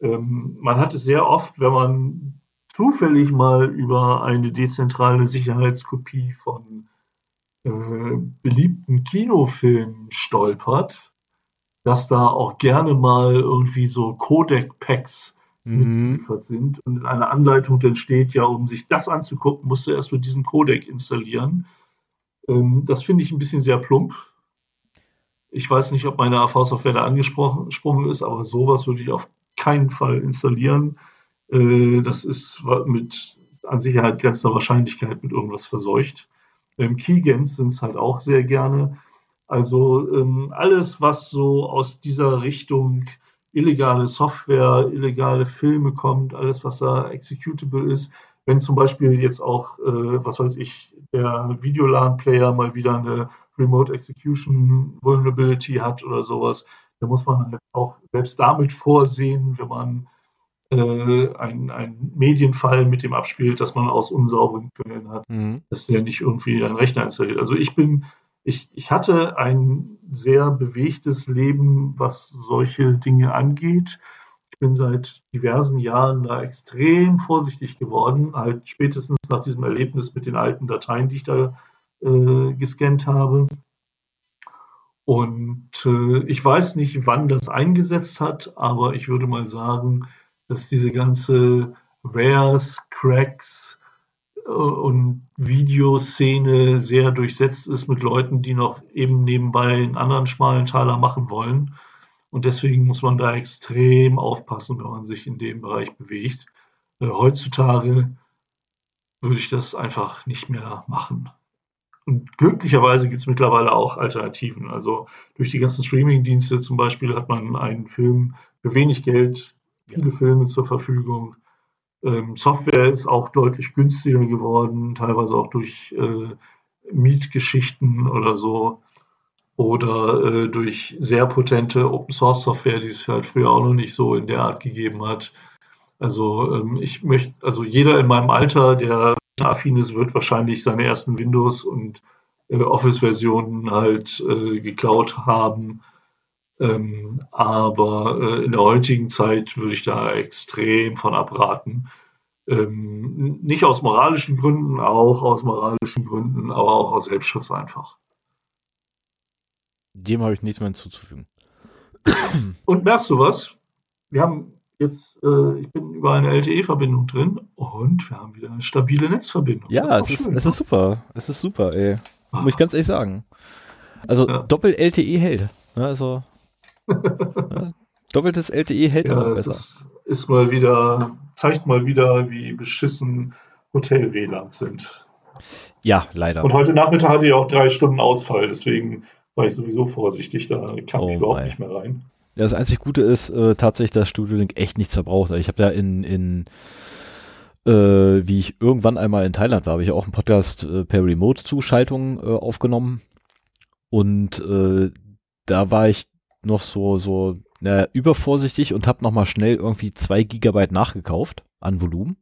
Ähm, man hat es sehr oft, wenn man zufällig mal über eine dezentrale Sicherheitskopie von äh, beliebten Kinofilmen stolpert, dass da auch gerne mal irgendwie so Codec-Packs. Mitgeliefert sind. Und in einer Anleitung dann steht, ja, um sich das anzugucken, musst du erstmal diesen Codec installieren. Ähm, das finde ich ein bisschen sehr plump. Ich weiß nicht, ob meine AV-Software da angesprungen ist, aber sowas würde ich auf keinen Fall installieren. Äh, das ist mit an Sicherheit grenzender Wahrscheinlichkeit mit irgendwas verseucht. Ähm, Keygens sind es halt auch sehr gerne. Also ähm, alles, was so aus dieser Richtung illegale Software, illegale Filme kommt, alles, was da executable ist. Wenn zum Beispiel jetzt auch, äh, was weiß ich, der Videolan-Player mal wieder eine Remote Execution Vulnerability hat oder sowas, dann muss man halt auch selbst damit vorsehen, wenn man äh, ein, ein Medienfall mit dem abspielt, dass man aus unsauberen Quellen hat, mhm. dass der nicht irgendwie ein Rechner installiert. Also ich bin, ich, ich hatte ein sehr bewegtes Leben, was solche Dinge angeht. Ich bin seit diversen Jahren da extrem vorsichtig geworden, halt spätestens nach diesem Erlebnis mit den alten Dateien, die ich da äh, gescannt habe. Und äh, ich weiß nicht, wann das eingesetzt hat, aber ich würde mal sagen, dass diese ganze Rares, Cracks und Videoszene sehr durchsetzt ist mit Leuten, die noch eben nebenbei einen anderen schmalen Taler machen wollen. Und deswegen muss man da extrem aufpassen, wenn man sich in dem Bereich bewegt. Äh, heutzutage würde ich das einfach nicht mehr machen. Und glücklicherweise gibt es mittlerweile auch Alternativen. Also durch die ganzen Streaming-Dienste zum Beispiel hat man einen Film für wenig Geld viele Filme zur Verfügung. Ähm, Software ist auch deutlich günstiger geworden, teilweise auch durch äh, Mietgeschichten oder so. Oder äh, durch sehr potente Open Source Software, die es halt früher auch noch nicht so in der Art gegeben hat. Also ähm, ich möchte, also jeder in meinem Alter, der affin ist, wird wahrscheinlich seine ersten Windows und äh, Office-Versionen halt äh, geklaut haben ähm, aber äh, in der heutigen Zeit würde ich da extrem von abraten. Ähm, nicht aus moralischen Gründen, auch aus moralischen Gründen, aber auch aus Selbstschutz einfach. Dem habe ich nichts mehr hinzuzufügen. Und merkst du was? Wir haben jetzt, äh, ich bin über eine LTE-Verbindung drin und wir haben wieder eine stabile Netzverbindung. Ja, es ist, es ist, super. Es ist super, ey. Muss ich ganz ehrlich sagen. Also ja. Doppel-LTE hält. Ne, also Doppeltes LTE hält ja, besser. Ist, ist mal wieder, zeigt mal wieder, wie beschissen Hotel-WLANs sind. Ja, leider. Und heute Nachmittag hatte ich auch drei Stunden Ausfall, deswegen war ich sowieso vorsichtig, da kam oh ich überhaupt mein. nicht mehr rein. Ja, das einzig Gute ist äh, tatsächlich, dass Studio Link echt nichts verbraucht. Ich habe ja in, in äh, wie ich irgendwann einmal in Thailand war, habe ich auch einen Podcast äh, per Remote-Zuschaltung äh, aufgenommen. Und äh, da war ich noch so, so äh, übervorsichtig und habe nochmal schnell irgendwie zwei Gigabyte nachgekauft an Volumen.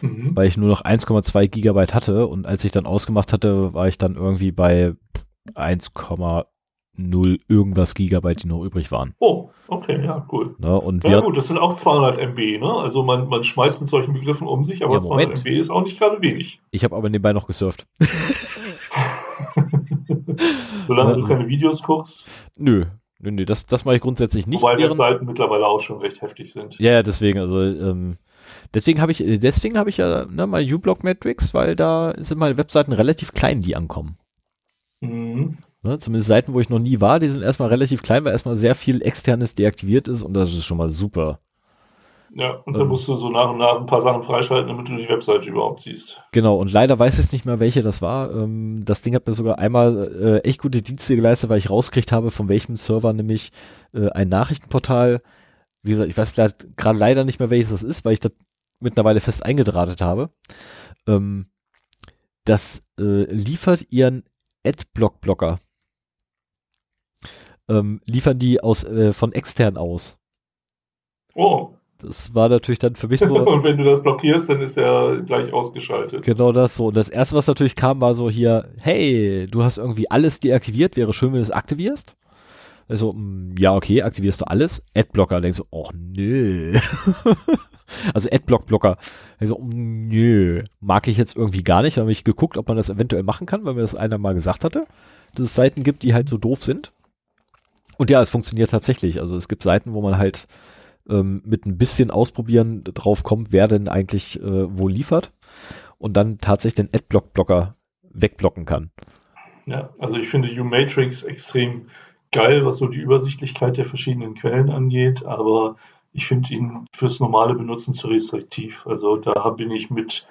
Mhm. Weil ich nur noch 1,2 Gigabyte hatte und als ich dann ausgemacht hatte, war ich dann irgendwie bei 1,0 irgendwas Gigabyte, die noch übrig waren. Oh, okay, ja, cool. Ne, und ja, gut, das sind auch 200 MB, ne? Also man, man schmeißt mit solchen Begriffen um sich, aber ja, 200 MB ist auch nicht gerade wenig. Ich habe aber nebenbei noch gesurft. Solange du keine Videos guckst. Nö, Nö, nö, das, das mache ich grundsätzlich nicht. Wobei Webseiten mittlerweile auch schon recht heftig sind. Ja, deswegen, also ähm, deswegen habe ich, deswegen habe ich ja ne, mal uBlock Metrics, weil da sind meine Webseiten relativ klein, die ankommen. Mhm. Ne, zumindest Seiten, wo ich noch nie war, die sind erstmal relativ klein, weil erstmal sehr viel externes deaktiviert ist und das ist schon mal super. Ja, und dann ähm, musst du so nach und nach ein paar Sachen freischalten, damit du die Webseite überhaupt siehst. Genau, und leider weiß ich nicht mehr, welche das war. Ähm, das Ding hat mir sogar einmal äh, echt gute Dienste geleistet, weil ich rausgekriegt habe, von welchem Server nämlich äh, ein Nachrichtenportal, wie gesagt, ich weiß gerade leider nicht mehr, welches das ist, weil ich das mittlerweile fest eingedrahtet habe. Ähm, das äh, liefert ihren Adblock-Blocker. Ähm, liefern die aus, äh, von extern aus. Oh das war natürlich dann für mich so. und wenn du das blockierst, dann ist er gleich ausgeschaltet. Genau das so. Und das erste, was natürlich kam, war so hier, hey, du hast irgendwie alles deaktiviert, wäre schön, wenn du es aktivierst. Also, mh, mm, ja, okay, aktivierst du alles. Adblocker, denkst du, oh nö. also Adblock-Blocker. Also, mm, nö, mag ich jetzt irgendwie gar nicht. Da habe ich geguckt, ob man das eventuell machen kann, weil mir das einer mal gesagt hatte, dass es Seiten gibt, die halt so doof sind. Und ja, es funktioniert tatsächlich. Also es gibt Seiten, wo man halt ähm, mit ein bisschen Ausprobieren drauf kommt, wer denn eigentlich äh, wo liefert und dann tatsächlich den Adblock-Blocker wegblocken kann. Ja, also ich finde U-Matrix extrem geil, was so die Übersichtlichkeit der verschiedenen Quellen angeht, aber ich finde ihn fürs normale Benutzen zu restriktiv. Also da bin ich mit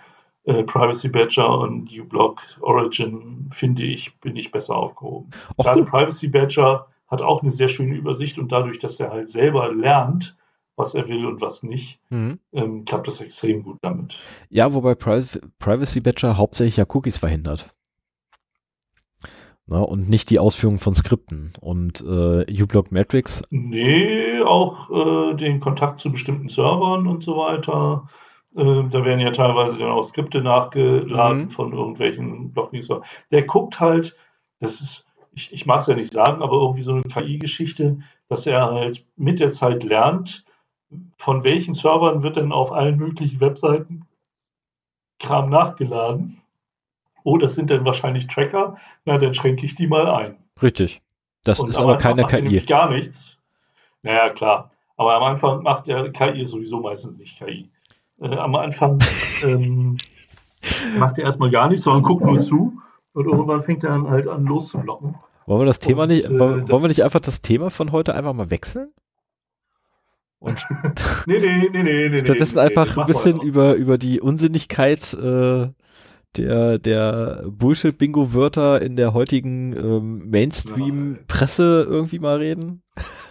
äh, Privacy Badger und uBlock Origin, finde ich, bin ich besser aufgehoben. Auch Gerade Privacy Badger hat auch eine sehr schöne Übersicht und dadurch, dass er halt selber lernt, was er will und was nicht, mhm. ähm, klappt das extrem gut damit. Ja, wobei Pri Privacy Badger hauptsächlich ja Cookies verhindert. Na, und nicht die Ausführung von Skripten. Und äh, uBlock Matrix. Nee, auch äh, den Kontakt zu bestimmten Servern und so weiter. Äh, da werden ja teilweise dann auch Skripte nachgeladen mhm. von irgendwelchen Blocking-Servern. Der guckt halt, das ist, ich, ich mag es ja nicht sagen, aber irgendwie so eine KI-Geschichte, dass er halt mit der Zeit lernt, von welchen Servern wird denn auf allen möglichen Webseiten Kram nachgeladen oh, das sind dann wahrscheinlich Tracker, na, dann schränke ich die mal ein. Richtig. Das Und ist aber keine KI. Gar nichts. Naja, klar. Aber am Anfang macht der KI sowieso meistens nicht KI. Äh, am Anfang ähm, macht er erstmal gar nichts, sondern guckt nur zu. Und irgendwann fängt er dann halt an loszublocken. Wollen wir das Thema Und, nicht, äh, wollen, wollen wir nicht einfach das Thema von heute einfach mal wechseln? Und nee, nee, nee, nee, nee. Stattdessen nee, einfach nee, ein bisschen über, über die Unsinnigkeit äh, der, der Bullshit-Bingo-Wörter in der heutigen ähm, Mainstream-Presse irgendwie mal reden?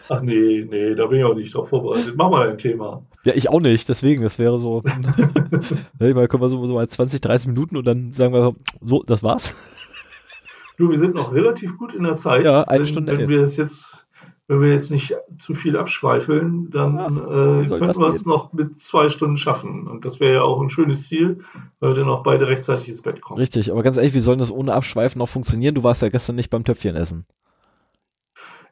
Ach nee, nee, da bin ich auch nicht drauf vorbereitet. Mach mal ein Thema. Ja, ich auch nicht, deswegen, das wäre so. ich meine, können wir so, so mal 20, 30 Minuten und dann sagen wir so, das war's. Du, wir sind noch relativ gut in der Zeit. Ja, eine wenn, Stunde. Wenn elf. wir es jetzt wenn wir jetzt nicht zu viel abschweifeln, dann ja, äh, könnten wir es noch mit zwei Stunden schaffen. Und das wäre ja auch ein schönes Ziel, weil wir dann auch beide rechtzeitig ins Bett kommen. Richtig, aber ganz ehrlich, wie soll das ohne Abschweifen noch funktionieren? Du warst ja gestern nicht beim Töpfchen essen.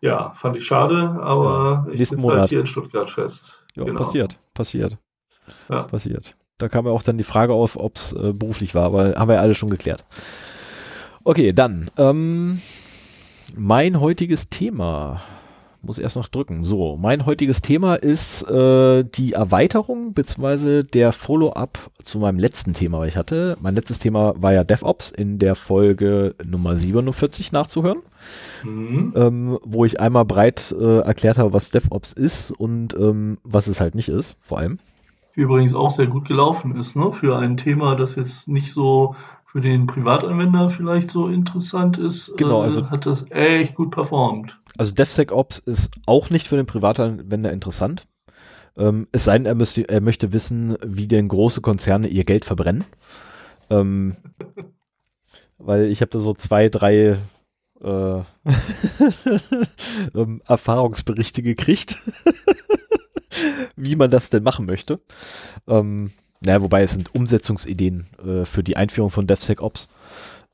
Ja, fand ich schade, aber ja, ich sitze halt hier in Stuttgart fest. Ja, genau. passiert, passiert. Ja. Passiert. Da kam ja auch dann die Frage auf, ob es äh, beruflich war, aber haben wir ja alle schon geklärt. Okay, dann. Ähm, mein heutiges Thema muss erst noch drücken. So, mein heutiges Thema ist äh, die Erweiterung bzw. der Follow-up zu meinem letzten Thema, was ich hatte. Mein letztes Thema war ja DevOps in der Folge Nummer 47 nachzuhören, mhm. ähm, wo ich einmal breit äh, erklärt habe, was DevOps ist und ähm, was es halt nicht ist, vor allem. Übrigens auch sehr gut gelaufen ist, ne? Für ein Thema, das jetzt nicht so für den Privatanwender vielleicht so interessant ist, genau, also, äh, hat das echt gut performt. Also DevSecOps ist auch nicht für den Privatanwender interessant. Ähm, es sei denn, er, müsste, er möchte wissen, wie denn große Konzerne ihr Geld verbrennen. Ähm, weil ich habe da so zwei, drei äh, ähm, Erfahrungsberichte gekriegt, wie man das denn machen möchte. Ähm, naja, wobei es sind Umsetzungsideen äh, für die Einführung von DevSecOps,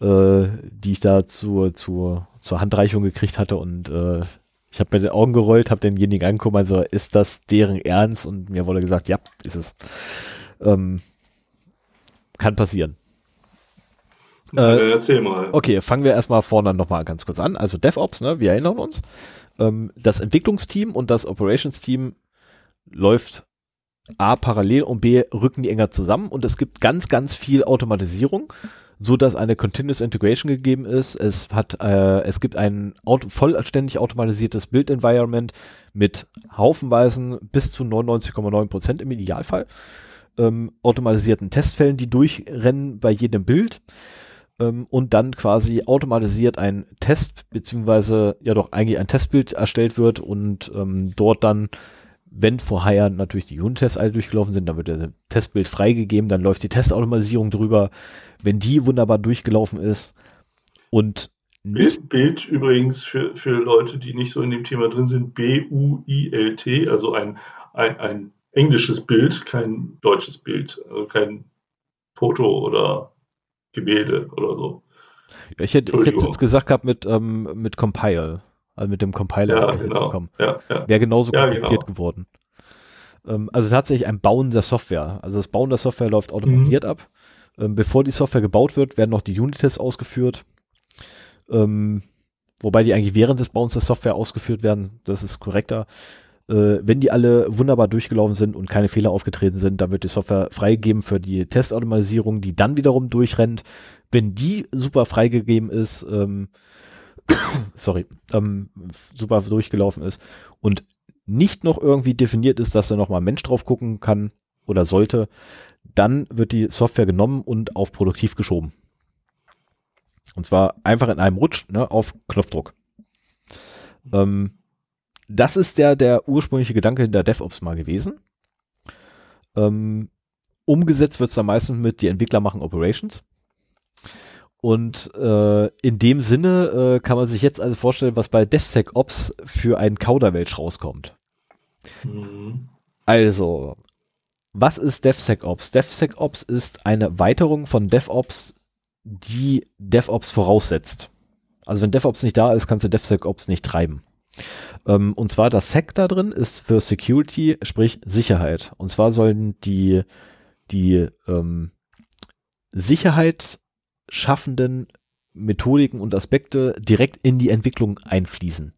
äh, die ich da zur, zur, zur Handreichung gekriegt hatte und äh, ich habe mir den Augen gerollt, habe denjenigen angeguckt, also ist das deren Ernst? Und mir wurde gesagt, ja, ist es. Ähm, kann passieren. Äh, erzähl mal. Okay, fangen wir erstmal vorne nochmal ganz kurz an. Also DevOps, ne, wir erinnern uns. Ähm, das Entwicklungsteam und das Operations-Team läuft A parallel und B rücken die enger zusammen und es gibt ganz, ganz viel Automatisierung, so dass eine Continuous Integration gegeben ist. Es hat, äh, es gibt ein auto vollständig automatisiertes Build Environment mit haufenweisen bis zu 99,9 Prozent im Idealfall ähm, automatisierten Testfällen, die durchrennen bei jedem Bild ähm, und dann quasi automatisiert ein Test beziehungsweise ja doch eigentlich ein Testbild erstellt wird und ähm, dort dann wenn vorher natürlich die Unit-Tests alle durchgelaufen sind, dann wird der Testbild freigegeben, dann läuft die Testautomatisierung drüber. Wenn die wunderbar durchgelaufen ist und Bild, Bild übrigens für, für Leute, die nicht so in dem Thema drin sind, B-U-I-L-T, also ein, ein, ein englisches Bild, kein deutsches Bild, also kein Foto oder Gemälde oder so. ich hätte, ich hätte jetzt gesagt gehabt mit, ähm, mit Compile also mit dem Compiler ja, genau. Ja, ja. wäre genauso kompliziert genau. geworden. Ähm, also tatsächlich ein Bauen der Software. Also das Bauen der Software läuft automatisiert mhm. ab. Ähm, bevor die Software gebaut wird, werden noch die Unit-Tests ausgeführt. Ähm, wobei die eigentlich während des Bauens der Software ausgeführt werden. Das ist korrekter. Äh, wenn die alle wunderbar durchgelaufen sind und keine Fehler aufgetreten sind, dann wird die Software freigegeben für die Testautomatisierung, die dann wiederum durchrennt. Wenn die super freigegeben ist, ähm, sorry, ähm, super durchgelaufen ist und nicht noch irgendwie definiert ist, dass da nochmal ein Mensch drauf gucken kann oder sollte, dann wird die Software genommen und auf produktiv geschoben. Und zwar einfach in einem Rutsch ne, auf Knopfdruck. Ähm, das ist der, der ursprüngliche Gedanke hinter DevOps mal gewesen. Ähm, umgesetzt wird es dann meistens mit, die Entwickler machen Operations. Und äh, in dem Sinne äh, kann man sich jetzt also vorstellen, was bei DevSecOps für einen Kauderwelsch rauskommt. Mhm. Also, was ist DevSecOps? DevSecOps ist eine Erweiterung von DevOps, die DevOps voraussetzt. Also wenn DevOps nicht da ist, kannst du DevSecOps nicht treiben. Ähm, und zwar das Sec da drin ist für Security, sprich Sicherheit. Und zwar sollen die, die ähm, Sicherheit schaffenden Methodiken und Aspekte direkt in die Entwicklung einfließen.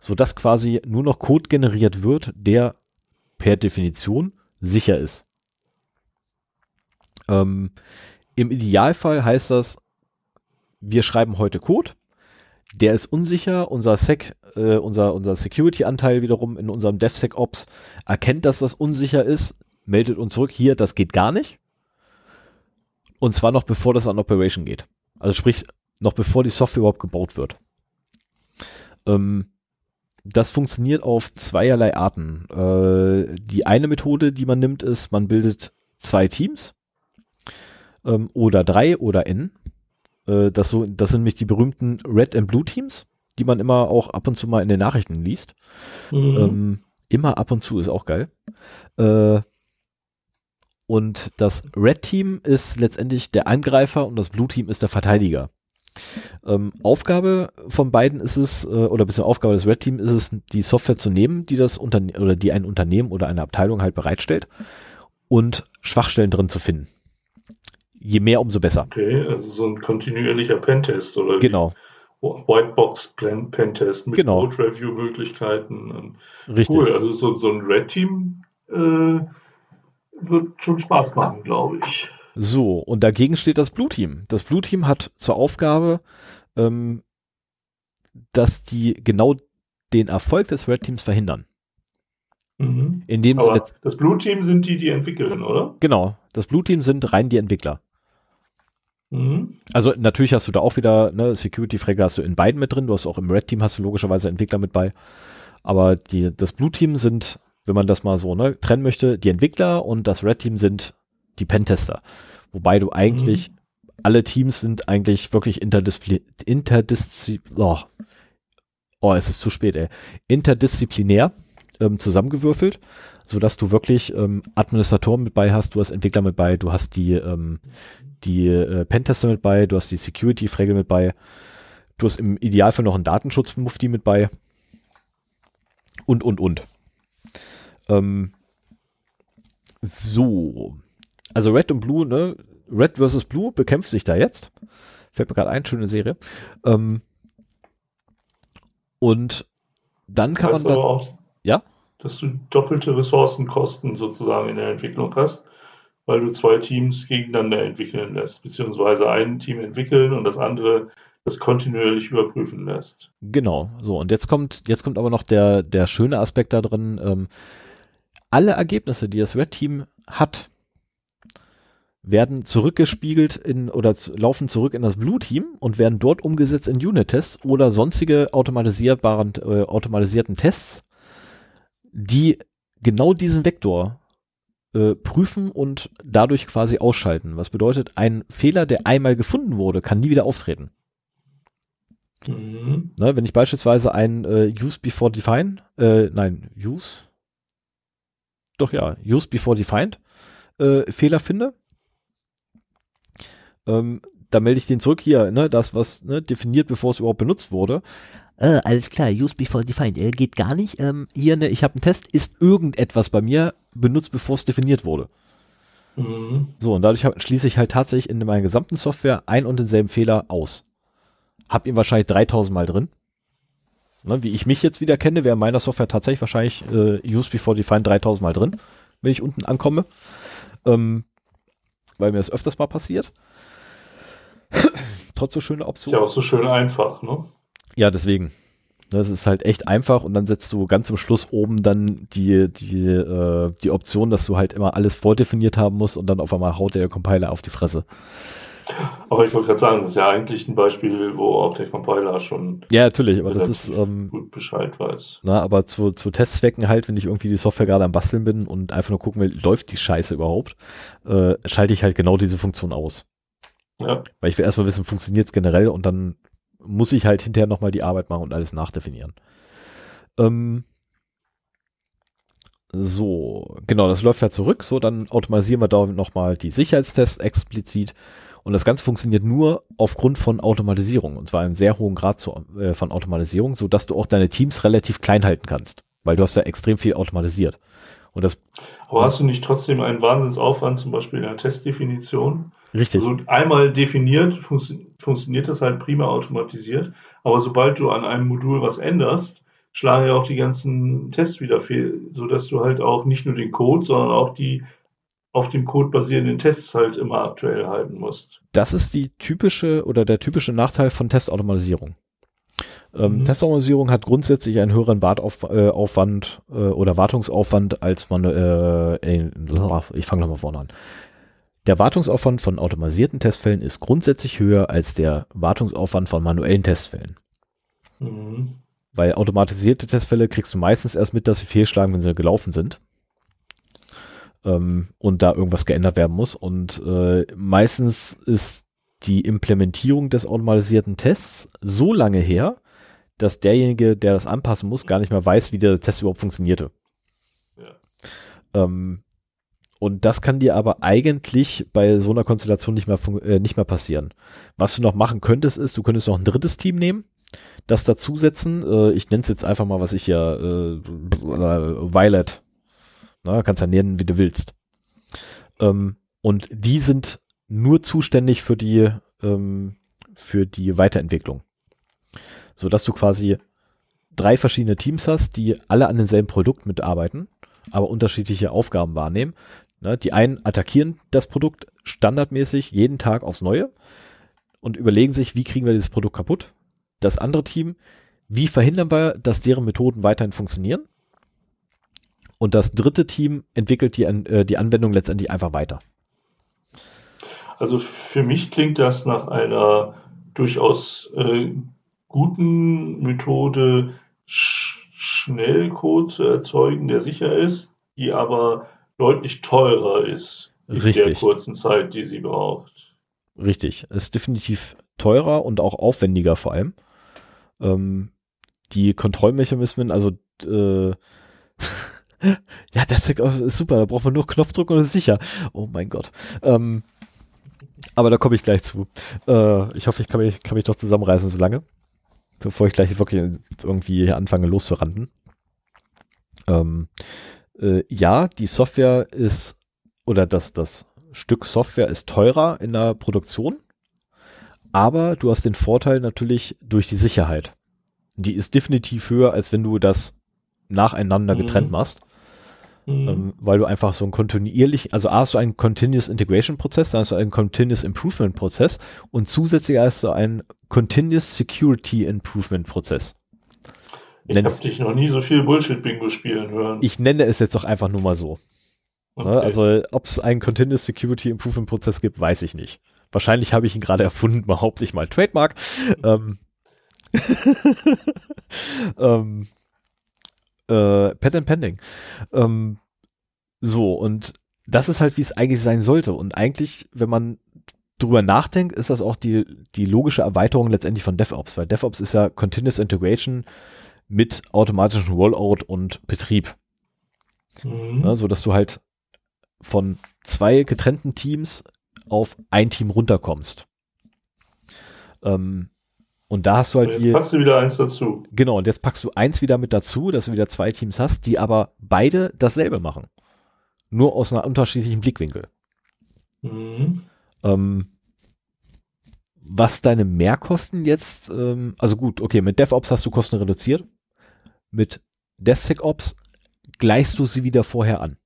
Sodass quasi nur noch Code generiert wird, der per Definition sicher ist. Ähm, Im Idealfall heißt das, wir schreiben heute Code, der ist unsicher, unser Sec, äh, unser, unser Security-Anteil wiederum in unserem DevSecOps erkennt, dass das unsicher ist, meldet uns zurück, hier, das geht gar nicht. Und zwar noch bevor das an Operation geht. Also sprich, noch bevor die Software überhaupt gebaut wird. Ähm, das funktioniert auf zweierlei Arten. Äh, die eine Methode, die man nimmt, ist, man bildet zwei Teams ähm, oder drei oder n. Äh, das, so, das sind nämlich die berühmten Red and Blue Teams, die man immer auch ab und zu mal in den Nachrichten liest. Mhm. Ähm, immer ab und zu ist auch geil. Äh, und das Red Team ist letztendlich der Angreifer und das Blue Team ist der Verteidiger. Ähm, Aufgabe von beiden ist es, äh, oder bisher Aufgabe des Red Team ist es, die Software zu nehmen, die das Unterne oder die ein Unternehmen oder eine Abteilung halt bereitstellt und Schwachstellen drin zu finden. Je mehr, umso besser. Okay, also so ein kontinuierlicher Pentest oder genau. Whitebox Pentest mit genau. Code Review Möglichkeiten. Richtig. Cool, also so, so ein Red Team äh, wird schon Spaß machen, glaube ich. So, und dagegen steht das Blue Team. Das Blue Team hat zur Aufgabe, ähm, dass die genau den Erfolg des Red Teams verhindern. Mhm. Indem Aber das Blue Team sind die, die entwickeln, oder? Genau, das Blue Team sind rein die Entwickler. Mhm. Also natürlich hast du da auch wieder, ne, Security-Fragger hast du in beiden mit drin, du hast auch im Red Team hast du logischerweise Entwickler mit bei. Aber die, das Blue Team sind wenn man das mal so ne, trennen möchte, die Entwickler und das Red Team sind die Pentester. Wobei du eigentlich, mhm. alle Teams sind eigentlich wirklich interdisziplin, interdisziplin, oh, oh, es ist zu spät, ey, interdisziplinär ähm, zusammengewürfelt, sodass du wirklich ähm, Administratoren mit bei hast, du hast Entwickler mit bei, du hast die, ähm, die äh, Pentester mit bei, du hast die Security-Fregel mit bei, du hast im Idealfall noch einen Datenschutz-Mufti mit bei und, und, und. Ähm, so. Also Red und Blue, ne? Red versus Blue bekämpft sich da jetzt. Fällt mir gerade ein, schöne Serie. Ähm, und dann kann man das. Auch, ja? Dass du doppelte Ressourcenkosten sozusagen in der Entwicklung hast, weil du zwei Teams gegeneinander entwickeln lässt, beziehungsweise ein Team entwickeln und das andere das kontinuierlich überprüfen lässt. Genau, so und jetzt kommt, jetzt kommt aber noch der, der schöne Aspekt da drin. Ähm, alle Ergebnisse, die das Red Team hat, werden zurückgespiegelt in oder laufen zurück in das Blue Team und werden dort umgesetzt in Unit-Tests oder sonstige automatisierbaren, äh, automatisierten Tests, die genau diesen Vektor äh, prüfen und dadurch quasi ausschalten. Was bedeutet, ein Fehler, der einmal gefunden wurde, kann nie wieder auftreten. Mhm. Ne, wenn ich beispielsweise ein äh, Use before define, äh, nein, Use, doch ja, Use before defined äh, Fehler finde, ähm, da melde ich den zurück hier, ne, das was ne, definiert, bevor es überhaupt benutzt wurde. Äh, alles klar, use before defined, äh, geht gar nicht. Ähm, hier, ne, ich habe einen Test, ist irgendetwas bei mir benutzt, bevor es definiert wurde. Mhm. So, und dadurch hab, schließe ich halt tatsächlich in meiner gesamten Software ein und denselben Fehler aus. Hab ihn wahrscheinlich 3000 Mal drin. Ne, wie ich mich jetzt wieder kenne, wäre in meiner Software tatsächlich wahrscheinlich äh, Use Before Define 3000 Mal drin, wenn ich unten ankomme. Ähm, weil mir das öfters mal passiert. Trotz so schöner Option. Ist ja auch so schön einfach, ne? Ja, deswegen. Das ist halt echt einfach und dann setzt du ganz zum Schluss oben dann die, die, äh, die Option, dass du halt immer alles vordefiniert haben musst und dann auf einmal haut der Compiler auf die Fresse. Aber ich wollte gerade sagen, das ist ja eigentlich ein Beispiel, wo auch der Compiler schon Ja, natürlich, aber das ist, ähm, gut Bescheid weiß. na, aber zu, zu Testzwecken halt, wenn ich irgendwie die Software gerade am Basteln bin und einfach nur gucken will, läuft die Scheiße überhaupt, äh, schalte ich halt genau diese Funktion aus. Ja, Weil ich will erstmal wissen, funktioniert es generell und dann muss ich halt hinterher nochmal die Arbeit machen und alles nachdefinieren. Ähm, so, genau, das läuft halt zurück. So, dann automatisieren wir da nochmal die Sicherheitstests explizit. Und das Ganze funktioniert nur aufgrund von Automatisierung. Und zwar einem sehr hohen Grad zu, äh, von Automatisierung, sodass du auch deine Teams relativ klein halten kannst. Weil du hast ja extrem viel automatisiert. Und das aber hast du nicht trotzdem einen Wahnsinnsaufwand, zum Beispiel in der Testdefinition? richtig. Also einmal definiert, funktio- funktioniert das halt prima automatisiert, aber sobald du an einem Modul was änderst, schlagen ja auch die ganzen Tests wieder fehl, sodass du halt auch nicht nur den Code, sondern auch die auf dem Code basierenden Tests halt immer aktuell halten musst. Das ist die typische oder der typische Nachteil von Testautomatisierung. Ähm, Mhm. Testautomatisierung hat grundsätzlich einen höheren Wartaufwand äh, Aufwand, äh, oder Wartungsaufwand als man, äh, äh, ich fange nochmal vorne an. Der Wartungsaufwand von automatisierten Testfällen ist grundsätzlich höher als der Wartungsaufwand von manuellen Testfällen. Mhm. Weil automatisierte Testfälle kriegst du meistens erst mit, dass sie fehlschlagen, wenn sie gelaufen sind. Ähm, und da irgendwas geändert werden muss. Und äh, meistens ist die Implementierung des automatisierten Tests so lange her, dass derjenige, der das anpassen muss, gar nicht mehr weiß, wie der Test überhaupt funktionierte. Ja. Ähm, und das kann dir aber eigentlich bei so einer Konstellation nicht mehr, äh, nicht mehr passieren. Was du noch machen könntest, ist, du könntest noch ein drittes Team nehmen, das dazusetzen. Äh, ich nenne es jetzt einfach mal, was ich ja, äh, Violet. Na, kannst ja nennen, wie du willst. Ähm, und die sind nur zuständig für die, ähm, für die Weiterentwicklung. Sodass du quasi drei verschiedene Teams hast, die alle an demselben Produkt mitarbeiten, aber unterschiedliche Aufgaben wahrnehmen. Ne, die einen attackieren das Produkt standardmäßig jeden Tag aufs Neue und überlegen sich, wie kriegen wir dieses Produkt kaputt. Das andere Team, wie verhindern wir, dass deren Methoden weiterhin funktionieren. Und das dritte Team entwickelt die, äh, die Anwendung letztendlich einfach weiter. Also für mich klingt das nach einer durchaus äh, guten Methode, sch schnell Code zu erzeugen, der sicher ist, die aber deutlich teurer ist in der Richtig. kurzen Zeit, die sie braucht. Richtig. Ist definitiv teurer und auch aufwendiger vor allem. Ähm, die Kontrollmechanismen, also äh, ja, das ist super, da braucht man nur Knopfdruck und ist sicher. Oh mein Gott. Ähm, aber da komme ich gleich zu. Äh, ich hoffe, ich kann mich, kann mich doch zusammenreißen so lange, bevor ich gleich wirklich irgendwie hier anfange loszuranten. Ähm, äh, ja, die Software ist, oder das, das Stück Software ist teurer in der Produktion, aber du hast den Vorteil natürlich durch die Sicherheit. Die ist definitiv höher, als wenn du das nacheinander Mhm. getrennt machst, Mhm. ähm, weil du einfach so ein kontinuierlich, also A hast du einen Continuous Integration Prozess, dann hast du einen Continuous Improvement Prozess und zusätzlich hast du einen Continuous Security Improvement Prozess. ich habe dich noch nie so viel Bullshit-Bingo spielen hören. Ich nenne es jetzt doch einfach nur mal so. Okay. Ne? Also, ob es einen Continuous Security Improvement Prozess gibt, weiß ich nicht. Wahrscheinlich habe ich ihn gerade erfunden, behaupte ich mal. Trademark. ähm, ähm, äh, Patent Pending. Ähm, so, und das ist halt, wie es eigentlich sein sollte. Und eigentlich, wenn man drüber nachdenkt, ist das auch die, die logische Erweiterung letztendlich von DevOps, weil DevOps ist ja Continuous Integration mit automatischem Rollout und Betrieb. Mhm. Ne, so dass du halt von zwei getrennten Teams auf ein Team runterkommst. Ähm, und da hast du halt Jetzt die, packst du wieder eins dazu. genau, und jetzt packst du eins wieder mit dazu, dass du wieder zwei Teams hast, die aber beide dasselbe machen. Nur aus einer unterschiedlichen Blickwinkel. Mhm. Ähm, was deine Mehrkosten jetzt, ähm, also gut, okay, mit DevOps hast du Kosten reduziert. Mit DevSecOps gleichst du sie wieder vorher an.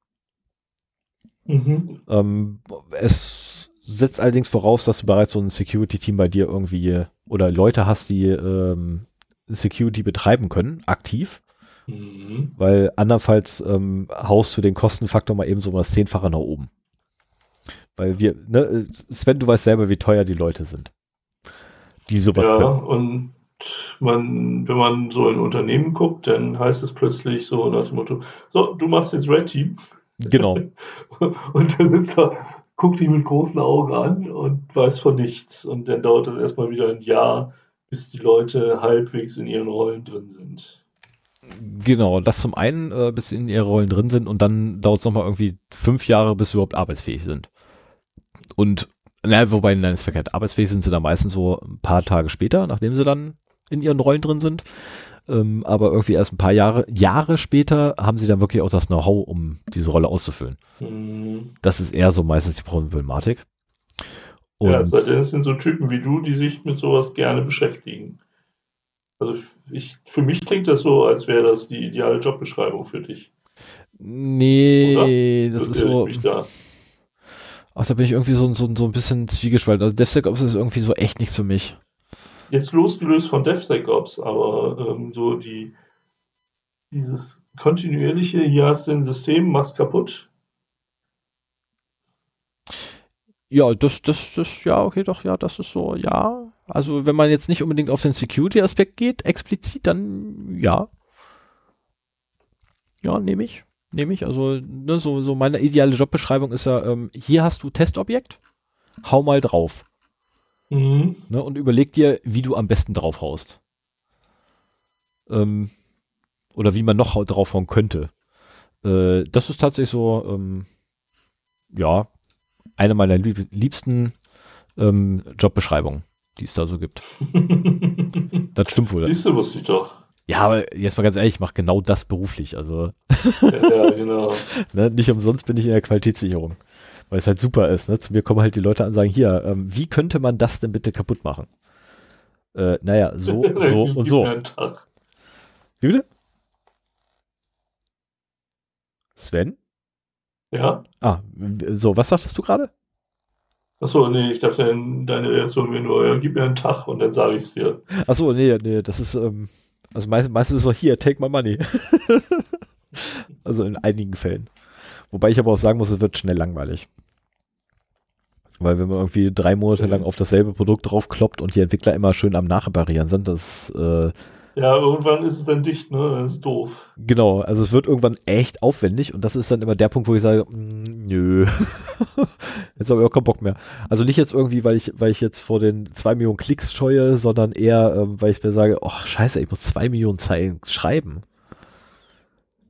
Mhm. Ähm, es setzt allerdings voraus, dass du bereits so ein Security-Team bei dir irgendwie oder Leute hast, die ähm, Security betreiben können, aktiv. Mhm. Weil andernfalls ähm, haust du den Kostenfaktor mal eben so um das Zehnfache nach oben. Weil wir, ne, Sven, du weißt selber, wie teuer die Leute sind. Die sowas ja, können. und man, wenn man so in Unternehmen guckt, dann heißt es plötzlich so nach dem Motto, so, du machst jetzt Red Team. Genau. und der sitzt da, guckt dich mit großen Augen an und weiß von nichts. Und dann dauert das erstmal wieder ein Jahr, bis die Leute halbwegs in ihren Rollen drin sind. Genau, das zum einen, äh, bis sie in ihren Rollen drin sind und dann dauert es nochmal irgendwie fünf Jahre, bis sie überhaupt arbeitsfähig sind. Und, naja, wobei, nein, ist verkehrt. Arbeitsfähig sind sie dann meistens so ein paar Tage später, nachdem sie dann in ihren Rollen drin sind. Ähm, aber irgendwie erst ein paar Jahre, Jahre später haben sie dann wirklich auch das Know-how, um diese Rolle auszufüllen. Mhm. Das ist eher so meistens die Problematik. Und ja, seitdem es sind so Typen wie du, die sich mit sowas gerne beschäftigen. Also ich, für mich klingt das so, als wäre das die ideale Jobbeschreibung für dich. Nee, Oder? das ist so. Da? Ach, da bin ich irgendwie so, so, so ein bisschen zwiegespalten. Also DevSecOps ist irgendwie so echt nichts für mich. Jetzt losgelöst von DevSecOps, aber ähm, so die dieses kontinuierliche, hier hast du ein System, machst kaputt. Ja, das, das, das, ja, okay, doch, ja, das ist so, ja. Also, wenn man jetzt nicht unbedingt auf den Security-Aspekt geht, explizit, dann ja. Ja, nehme ich. Nehme ich. Also, ne, so, so meine ideale Jobbeschreibung ist ja, ähm, hier hast du Testobjekt, hau mal drauf. Mhm. Ne, und überleg dir, wie du am besten drauf haust. Ähm, oder wie man noch draufhauen könnte. Äh, das ist tatsächlich so, ähm, ja, eine meiner liebsten ähm, Jobbeschreibungen, die es da so gibt. das stimmt wohl. Siehst du, wusste ich doch. Ja, aber jetzt mal ganz ehrlich, ich mache genau das beruflich. Also ja, ja genau. ne, nicht umsonst bin ich in der Qualitätssicherung. Weil es halt super ist. Ne? Zu mir kommen halt die Leute an und sagen, hier, ähm, wie könnte man das denn bitte kaputt machen? Äh, naja, so, so und so. Wie bitte? Sven? Ja. Ah, so, was sagtest du gerade? Achso, nee, ich dachte, deine Reaktion wäre nur, ja, gib mir einen Tag und dann sage ich es dir. Achso, nee, nee, das ist, ähm, also meist, meistens ist es so, hier, take my money. also in einigen Fällen. Wobei ich aber auch sagen muss, es wird schnell langweilig. Weil wenn man irgendwie drei Monate lang auf dasselbe Produkt draufkloppt und die Entwickler immer schön am Nachreparieren sind, das äh, ja, irgendwann ist es dann dicht, ne? Das ist doof. Genau, also es wird irgendwann echt aufwendig und das ist dann immer der Punkt, wo ich sage, mm, nö, jetzt habe ich auch keinen Bock mehr. Also nicht jetzt irgendwie, weil ich, weil ich jetzt vor den zwei Millionen Klicks scheue, sondern eher, ähm, weil ich mir sage, ach scheiße, ich muss zwei Millionen Zeilen schreiben.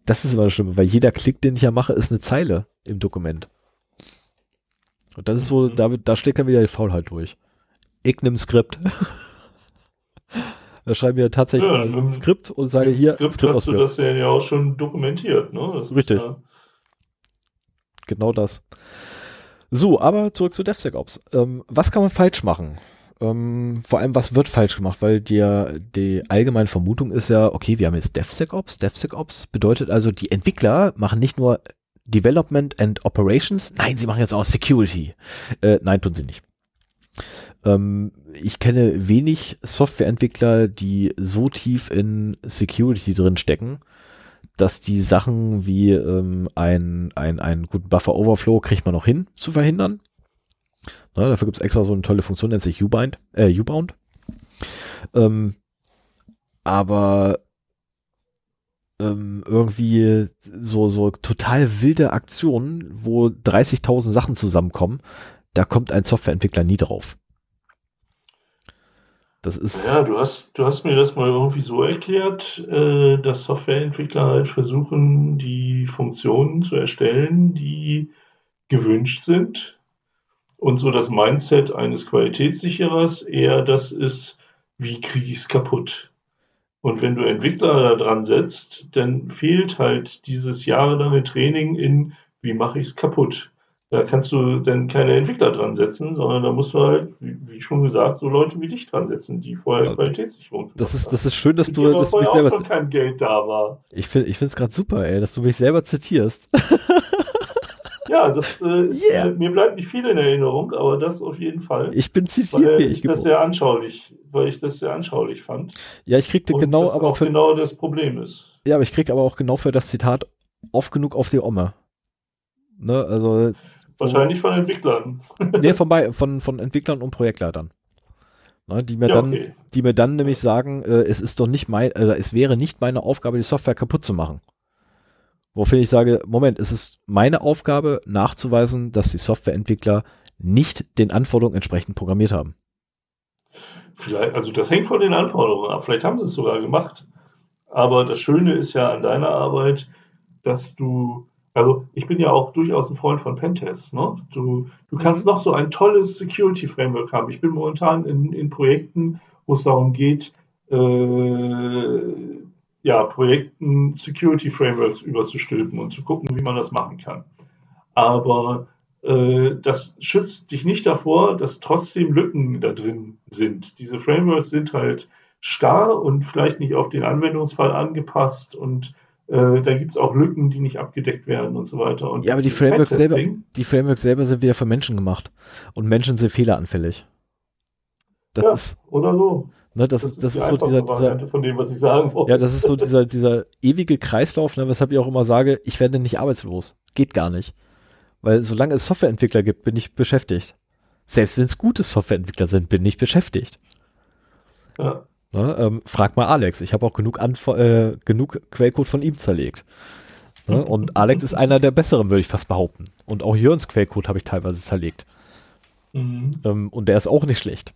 Das ist immer das Schlimme, weil jeder Klick, den ich ja mache, ist eine Zeile im Dokument. Und das ist so, mhm. da, da schlägt dann wieder die Faulheit durch. Ich nimm Skript. Da schreiben wir tatsächlich ja, ein Skript und sage hier, Skript, Skript hast ausführen. du das ja auch schon dokumentiert, ne? Das Richtig. Ja genau das. So, aber zurück zu DevSecOps. Ähm, was kann man falsch machen? Ähm, vor allem, was wird falsch gemacht? Weil die, die allgemeine Vermutung ist ja, okay, wir haben jetzt DevSecOps. DevSecOps bedeutet also, die Entwickler machen nicht nur Development and Operations, nein, sie machen jetzt auch Security. Äh, nein, tun sie nicht. Ähm, ich kenne wenig Softwareentwickler, die so tief in Security drin stecken, dass die Sachen wie ähm, ein, ein, einen guten Buffer Overflow kriegt man noch hin zu verhindern. Na, dafür gibt es extra so eine tolle Funktion, nennt sich U-Bind, äh, U-Bound. Ähm, aber ähm, irgendwie so, so total wilde Aktionen, wo 30.000 Sachen zusammenkommen, da kommt ein Softwareentwickler nie drauf. Das ist. Ja, du hast, du hast mir das mal irgendwie so erklärt, äh, dass Softwareentwickler halt versuchen, die Funktionen zu erstellen, die gewünscht sind. Und so das Mindset eines Qualitätssicherers eher das ist, wie kriege ich es kaputt? Und wenn du Entwickler da dran setzt, dann fehlt halt dieses jahrelange Training in, wie mache ich es kaputt? Da kannst du dann keine Entwickler dran setzen, sondern da musst du halt, wie, schon gesagt, so Leute wie dich dran setzen, die vorher Qualitätssicherung Das ist, das ist schön, dass du, dass du mich selber, kein Geld da war. ich finde, ich finde es gerade super, ey, dass du mich selber zitierst. Ja, das, äh, Yeah. äh, mir bleibt nicht viel in Erinnerung, aber das auf jeden Fall. Ich bin weil zitierfähig ich das sehr anschaulich, weil ich das sehr anschaulich fand. Ja, ich kriegte genau, das aber auch für, genau das Problem ist. ja, aber ich krieg aber auch genau für das Zitat oft genug auf die Omme. Ne, also, Wahrscheinlich von Entwicklern. nee, von, von, von Entwicklern und Projektleitern. Ne, die mir Ja, dann, okay. die mir dann nämlich sagen, äh, es ist doch nicht mein, äh, es wäre nicht meine Aufgabe, die Software kaputt zu machen. Woraufhin ich sage, Moment, es ist meine Aufgabe, nachzuweisen, dass die Softwareentwickler nicht den Anforderungen entsprechend programmiert haben. Vielleicht, also das hängt von den Anforderungen ab. Vielleicht haben sie es sogar gemacht. Aber das Schöne ist ja an deiner Arbeit, dass du, also ich bin ja auch durchaus ein Freund von Pentests. Ne? Du, du kannst noch so ein tolles Security Framework haben. Ich bin momentan in, in Projekten, wo es darum geht, äh, ja, Projekten Security Frameworks überzustülpen und zu gucken, wie man das machen kann. Aber äh, das schützt dich nicht davor, dass trotzdem Lücken da drin sind. Diese Frameworks sind halt starr und vielleicht nicht auf den Anwendungsfall angepasst und äh, da gibt es auch Lücken, die nicht abgedeckt werden und so weiter. Und Ja, aber die Frameworks selber, die Frameworks selber sind wieder für Menschen gemacht. Und Menschen sind fehleranfällig. Das Ja, ist, oder so. Ne, das, ist, das die ist so dieser, dieser, von dem, was ich sagen wollte. ja, das ist so dieser, dieser ewige Kreislauf, ne, weshalb ich auch immer sage, ich werde nicht arbeitslos. Geht gar nicht. Weil solange es Softwareentwickler gibt, bin ich beschäftigt. Selbst wenn es gute Softwareentwickler sind, bin ich beschäftigt. Ja. Ne, ähm, frag mal Alex. Ich habe auch genug, Anf äh, genug Quellcode von ihm zerlegt. Ne, und Alex ist einer der besseren, würde ich fast behaupten. Und auch Jörns Quellcode habe ich teilweise zerlegt. Mhm. Ähm, und der ist auch nicht schlecht.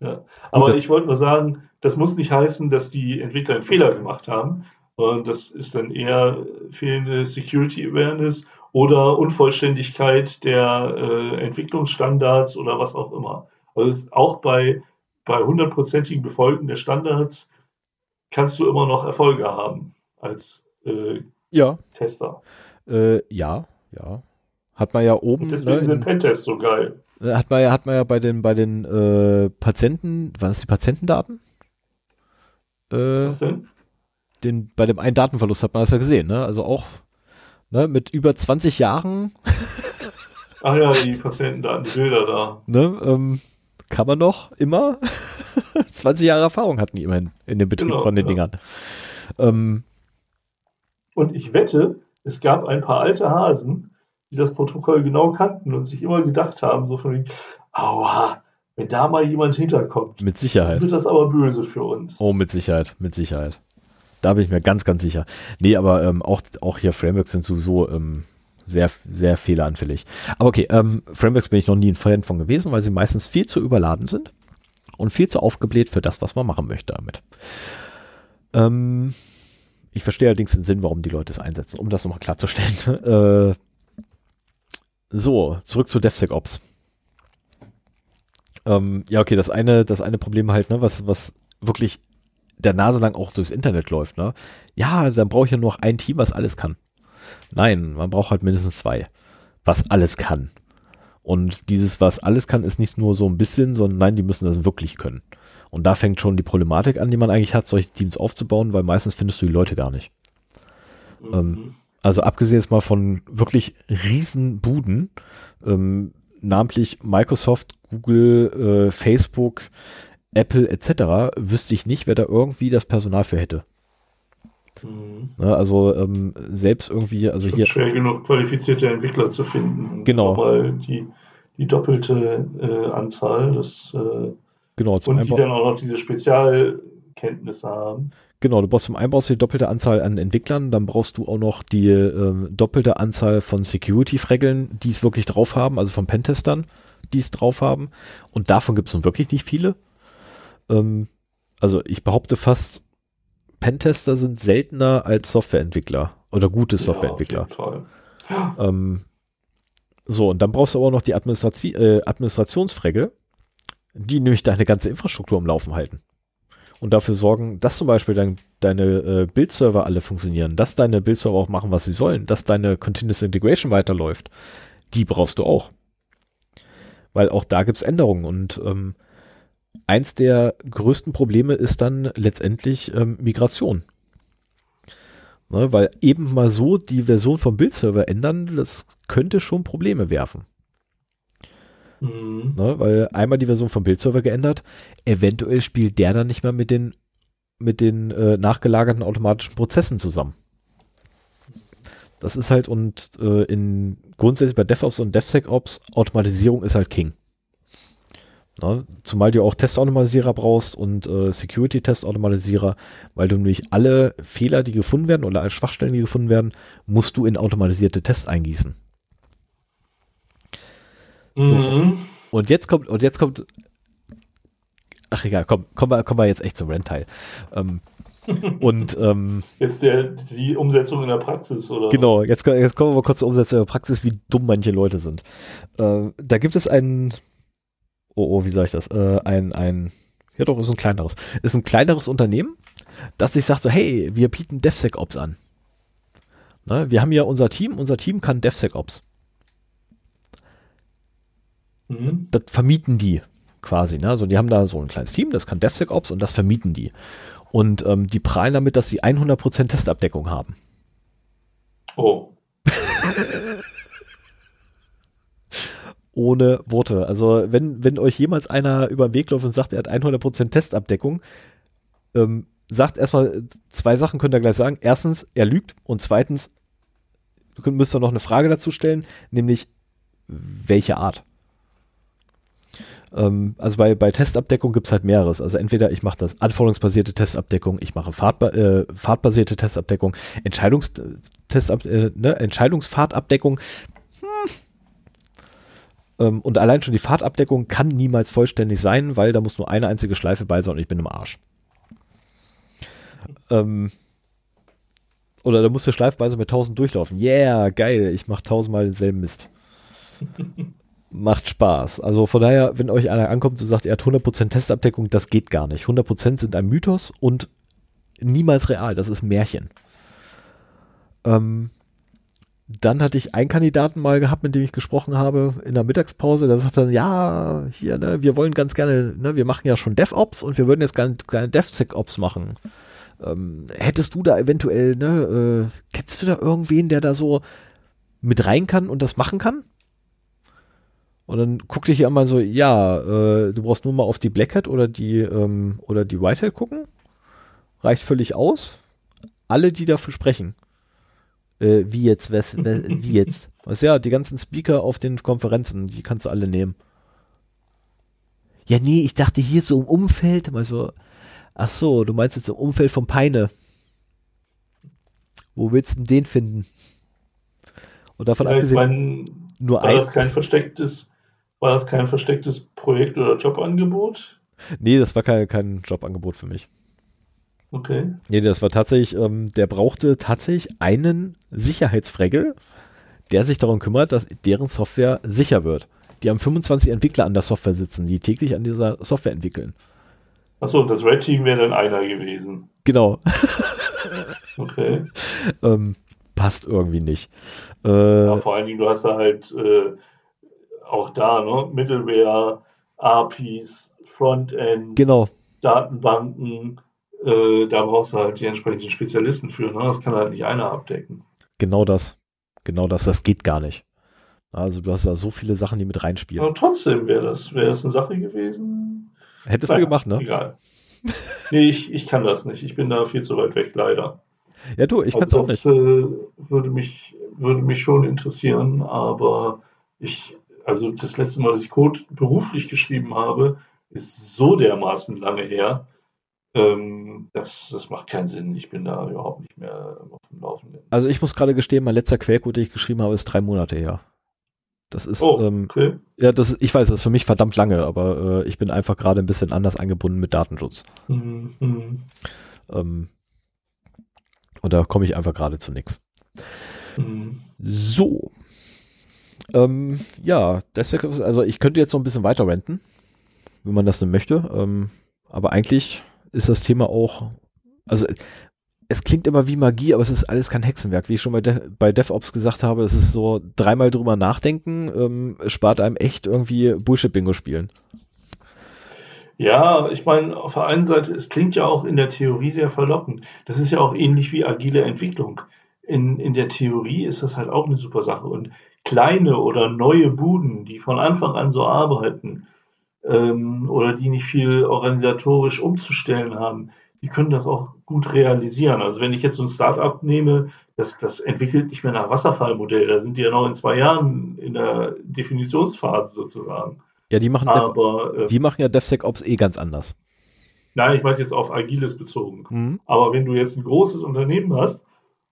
Ja. Aber das- ich wollte nur sagen, das muss nicht heißen, dass die Entwickler einen Fehler gemacht haben, sondern das ist dann eher fehlende Security Awareness oder Unvollständigkeit der äh, Entwicklungsstandards oder was auch immer. Also auch bei, bei hundertprozentigen Befolgen der Standards kannst du immer noch Erfolge haben als äh, Ja, Tester. äh, ja, ja. Hat man ja oben, Und ne, deswegen sind in, Pentests so geil. Äh, hat man ja, hat man ja bei den, bei den äh, Patienten, waren es die Patientendaten? Äh, Was denn? den, bei dem einen Datenverlust hat man das ja gesehen, ne? Also auch ne, mit über 20 Jahren, Ach ja, die Patientendaten, die Bilder da. ne, ähm, kann man noch immer 20 Jahre Erfahrung hatten die immerhin in dem Betrieb Genau, von den ja. Dingern. Ähm, Und ich wette, es gab ein paar alte Hasen, die das Protokoll genau kannten und sich immer gedacht haben, so von wegen, aua, wenn da mal jemand hinterkommt, mit Sicherheit. wird das aber böse für uns. Oh, mit Sicherheit, mit Sicherheit. Da bin ich mir ganz, ganz sicher. Nee, aber ähm, auch, auch hier Frameworks sind sowieso ähm, sehr, sehr fehleranfällig. Aber okay, ähm, Frameworks bin ich noch nie ein Fan von gewesen, weil sie meistens viel zu überladen sind und viel zu aufgebläht für das, was man machen möchte damit. Ähm, ich verstehe allerdings den Sinn, warum die Leute es einsetzen, um das nochmal klarzustellen. äh, so, zurück zu DevSecOps. Ähm, ja, okay, das eine, das eine Problem halt, ne, was, was wirklich der Nase lang auch durchs Internet läuft, ne? Ja, dann brauche ich ja nur noch ein Team, was alles kann. Nein, man braucht halt mindestens zwei, was alles kann. Und dieses, was alles kann, ist nicht nur so ein bisschen, sondern nein, die müssen das wirklich können. Und da fängt schon die Problematik an, die man eigentlich hat, solche Teams aufzubauen, weil meistens findest du die Leute gar nicht. ähm, Mhm. Also abgesehen jetzt mal von wirklich riesen Buden, ähm, namentlich Microsoft, Google, äh, Facebook, Apple etc., wüsste ich nicht, wer da irgendwie das Personal für hätte. Mhm. Ne, also ähm, selbst irgendwie, also Schon hier, schwer genug qualifizierte Entwickler zu finden. Genau. Weil die, die doppelte äh, Anzahl das, äh, genau, und die dann auch noch diese Spezialkenntnisse haben. Genau, du brauchst zum einen brauchst du die doppelte Anzahl an Entwicklern, dann brauchst du auch noch die ähm, doppelte Anzahl von Security-Freggeln, die es wirklich drauf haben, also von Pentestern, die es drauf haben. Und davon gibt es nun wirklich nicht viele. Ähm, also ich behaupte fast, Pentester sind seltener als Softwareentwickler oder gute Softwareentwickler. Ja. Ähm, so, und dann brauchst du aber noch die Administrati äh, Administrationsfregel, die nämlich deine ganze Infrastruktur am Laufen halten. Und dafür sorgen, dass zum Beispiel dein, deine äh, Bildserver alle funktionieren, dass deine Bildserver auch machen, was sie sollen, dass deine Continuous Integration weiterläuft. Die brauchst du auch. weil auch da gibt's Änderungen und ähm, eins der größten Probleme ist dann letztendlich ähm, Migration. Ne, weil eben mal so die Version vom Bildserver ändern, das könnte schon Probleme werfen. Mhm. Ne, weil einmal die Version vom Bildserver geändert, eventuell spielt der dann nicht mehr mit den, mit den äh, nachgelagerten automatischen Prozessen zusammen. Das ist halt und äh, in grundsätzlich bei DevOps und DevSecOps Automatisierung ist halt King. Ne? Zumal du auch Testautomatisierer brauchst und äh, Security-Testautomatisierer, weil du nämlich alle Fehler, die gefunden werden oder alle Schwachstellen, die gefunden werden, musst du in automatisierte Tests eingießen. Mhm. Und jetzt kommt, und jetzt kommt, ach egal, komm, kommen wir, kommen wir jetzt echt zum Rent-Teil. Ähm, und ähm, Jetzt der, die Umsetzung in der Praxis, oder? Genau, jetzt, jetzt kommen wir mal kurz zur Umsetzung der Praxis, wie dumm manche Leute sind. Äh, da gibt es einen, oh, oh, wie sage ich das? Äh, ein, ein, ja doch, ist ein kleineres. Ist ein kleineres Unternehmen, das sich sagt so, hey, wir bieten DevSecOps an. Ne, wir haben ja unser Team, unser Team kann DevSecOps. Mhm. Das vermieten die quasi. Ne? Also die haben da so ein kleines Team, das kann DevSecOps und das vermieten die. Und ähm, die prahlen damit, dass sie 100% Testabdeckung haben. Oh. ohne Worte. Also wenn, wenn euch jemals einer über den Weg läuft und sagt, er hat 100% Testabdeckung, ähm, sagt erstmal, zwei Sachen könnt ihr gleich sagen. Erstens, er lügt und zweitens, müsst ihr noch eine Frage dazu stellen, nämlich welche Art? Ähm, also bei, bei Testabdeckung gibt es halt mehreres. Also entweder ich mache das anforderungsbasierte Testabdeckung, ich mache Fahrtba äh, fahrtbasierte Testabdeckung, Entscheidungs Testab äh, ne? Entscheidungsfahrtabdeckung. Hm. Ähm, und allein schon die Fahrtabdeckung kann niemals vollständig sein, weil da muss nur eine einzige Schleife bei sein und ich bin im Arsch. Ähm, oder da muss der Schleifbeise mit 1000 durchlaufen. Yeah, geil, ich mache tausendmal denselben Mist. Macht Spaß. Also von daher, wenn euch einer ankommt und sagt, er hat 100% Testabdeckung, das geht gar nicht. 100% sind ein Mythos und niemals real. Das ist Märchen. Ähm, dann hatte ich einen Kandidaten mal gehabt, mit dem ich gesprochen habe in der Mittagspause. Der sagt dann, ja, hier, ne, wir wollen ganz gerne, ne, wir machen ja schon DevOps und wir würden jetzt gerne, gerne DevSecOps machen. Ähm, hättest du da eventuell, ne, äh, kennst du da irgendwen, der da so mit rein kann und das machen kann? Und dann guckte ich einmal so, ja, äh, du brauchst nur mal auf die Black Hat oder die, ähm, oder die White Hat gucken. Reicht völlig aus. Alle, die dafür sprechen. Äh, wie jetzt, was, was, wie jetzt? Was ja, die ganzen Speaker auf den Konferenzen, die kannst du alle nehmen. Ja, nee, ich dachte hier so im Umfeld, mal so, ach so, du meinst jetzt im Umfeld von Peine. Wo willst du denn den finden? Und davon ich abgesehen, nur war ein, das kein verstecktes, war das kein verstecktes Projekt oder Jobangebot? nee, das war kein, kein Jobangebot für mich. Okay. Nee, das war tatsächlich, ähm, der brauchte tatsächlich einen Sicherheitsfregel, der sich darum kümmert, dass deren Software sicher wird. Die haben 25 Entwickler an der Software sitzen, die täglich an dieser Software entwickeln. Achso, das Red Team wäre dann einer gewesen. Genau. Okay. ähm, passt irgendwie nicht. Äh, Ja, vor allen Dingen, du hast da halt äh, auch da, ne? Middleware, APIs, Frontend, genau. Datenbanken, äh, da brauchst du halt die entsprechenden Spezialisten für. Ne? Das kann halt nicht einer abdecken. Genau das. Genau das. Das geht gar nicht. Also du hast da so viele Sachen, die mit reinspielen. Aber trotzdem wäre das, wäre das eine Sache gewesen. Hättest Naja, du gemacht, ne? Egal. Nee, ich, ich kann das nicht. Ich bin da viel zu weit weg, leider. Ja, du, ich kann's Also auch nicht. das äh, würde, mich, würde mich schon interessieren, aber ich, also das letzte Mal, dass ich Code beruflich geschrieben habe, ist so dermaßen lange her. Ähm, das, das macht keinen Sinn. Ich bin da überhaupt nicht mehr auf dem Laufenden. Also ich muss gerade gestehen, mein letzter Quellcode, den ich geschrieben habe, ist drei Monate her. Das ist, Oh, ähm, okay. ja, das ich weiß, das ist für mich verdammt lange, aber äh, ich bin einfach gerade ein bisschen anders eingebunden mit Datenschutz. Mhm, mhm, Ähm, und da komme ich einfach gerade zu nichts. mhm. So. Ähm, ja, deswegen, also ich könnte jetzt noch ein bisschen weiter renten, wenn man das denn möchte. Ähm, aber eigentlich ist das Thema auch, also es klingt immer wie Magie, aber es ist alles kein Hexenwerk. Wie ich schon bei, De bei DevOps gesagt habe, es ist so dreimal drüber nachdenken, ähm, spart einem echt irgendwie Bullshit-Bingo spielen. Ja, ich meine, auf der einen Seite, es klingt ja auch in der Theorie sehr verlockend. Das ist ja auch ähnlich wie agile Entwicklung. In, in der Theorie ist das halt auch eine super Sache. Und kleine oder neue Buden, die von Anfang an so arbeiten ähm, oder die nicht viel organisatorisch umzustellen haben, die können das auch gut realisieren. Also wenn ich jetzt so ein Startup nehme, das, das entwickelt nicht mehr nach Wasserfallmodell, da sind die ja noch in zwei Jahren in der Definitionsphase sozusagen. Ja, die machen, Aber, Dev, äh, die machen ja DevSecOps eh ganz anders. Nein, ich meine jetzt auf Agiles bezogen. Mhm. Aber wenn du jetzt ein großes Unternehmen hast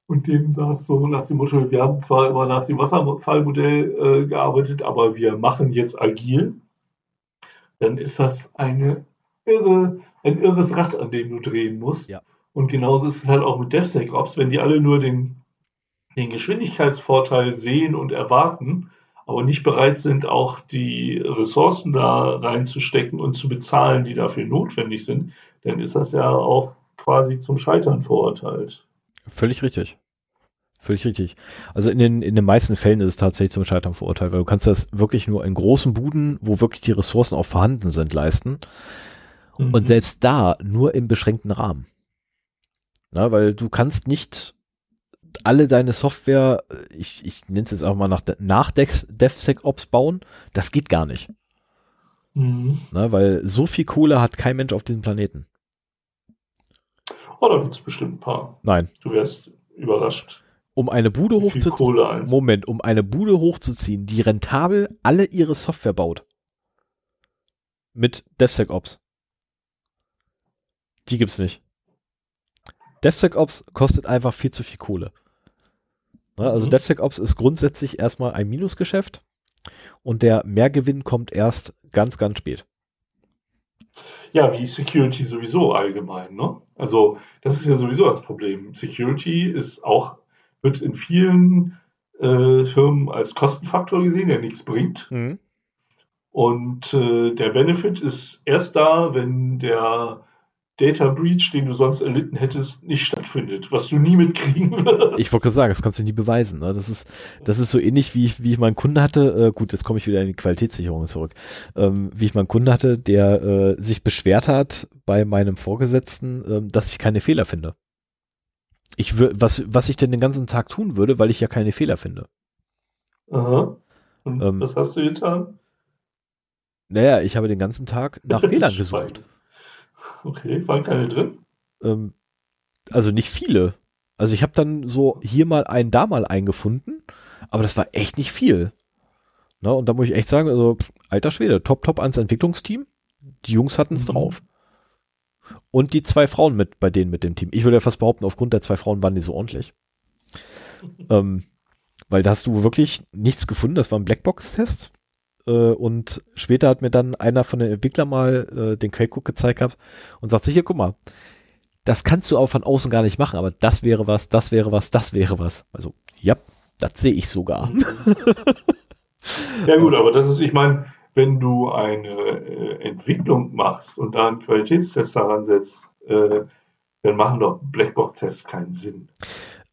und denen sagst so nach dem Motto, wir haben zwar immer nach dem Wasserfallmodell äh, gearbeitet, aber wir machen jetzt agil, dann ist das eine irre, ein irres Rad, an dem du drehen musst. Ja. Und genauso ist es halt auch mit DevSecOps, wenn die alle nur den, den Geschwindigkeitsvorteil sehen und erwarten, aber nicht bereit sind, auch die Ressourcen da reinzustecken und zu bezahlen, die dafür notwendig sind, dann ist das ja auch quasi zum Scheitern verurteilt. Völlig richtig. Völlig richtig. Also in den, in den meisten Fällen ist es tatsächlich zum Scheitern verurteilt, weil du kannst das wirklich nur in großen Buden, wo wirklich die Ressourcen auch vorhanden sind, leisten. Mhm. Und selbst da nur im beschränkten Rahmen. Na, weil du kannst nicht alle deine Software, ich, ich nenne es jetzt auch mal nach, nach DevSecOps bauen, das geht gar nicht. Mhm. Na, weil so viel Kohle hat kein Mensch auf diesem Planeten. Oh, da gibt es bestimmt ein paar. Nein. Du wärst überrascht. Um eine Bude hochzuziehen. Moment, um eine Bude hochzuziehen, die rentabel alle ihre Software baut. Mit DevSecOps. Die gibt's nicht. DevSecOps kostet einfach viel zu viel Kohle. Ne, also mhm. DevSecOps ist grundsätzlich erstmal ein Minusgeschäft und der Mehrgewinn kommt erst ganz, ganz spät. Ja, wie Security sowieso allgemein. Ne? Also das ist ja sowieso das Problem. Security ist auch, wird in vielen äh, Firmen als Kostenfaktor gesehen, der nichts bringt. Mhm. Und äh, der Benefit ist erst da, wenn der Data Breach, den du sonst erlitten hättest, nicht stattfindet, was du nie mitkriegen wirst. Ich wollte gerade sagen, das kannst du nie beweisen. Ne? Das, ist, das ist so ähnlich, wie ich, wie ich meinen Kunden hatte, äh, gut, jetzt komme ich wieder in die Qualitätssicherung zurück, ähm, wie ich meinen Kunden hatte, der äh, sich beschwert hat bei meinem Vorgesetzten, ähm, dass ich keine Fehler finde. Ich was, was ich denn den ganzen Tag tun würde, weil ich ja keine Fehler finde. Aha. Und ähm, was hast du getan? Naja, ich habe den ganzen Tag nach Fehlern gesucht. Okay, waren keine drin? Ähm, also nicht viele. Also ich habe dann so hier mal einen, da mal eingefunden, aber das war echt nicht viel. Na, und da muss ich echt sagen, also alter Schwede, top, top ans Entwicklungsteam. Die Jungs hatten es mhm. drauf. Und die zwei Frauen mit bei denen mit dem Team. Ich würde ja fast behaupten, aufgrund der zwei Frauen waren die so ordentlich. ähm, weil da hast du wirklich nichts gefunden. Das war ein Blackbox-Test. Äh, und später hat mir dann einer von den Entwicklern mal äh, den Quellcode gezeigt gehabt und sagt sich, hier, guck mal, das kannst du auch von außen gar nicht machen, aber das wäre was, das wäre was, das wäre was. Also, ja, das sehe ich sogar. ja gut, aber das ist, ich meine, wenn du eine äh, Entwicklung machst und da einen Qualitätstest daran setzt, äh, dann machen doch Blackbox-Tests keinen Sinn.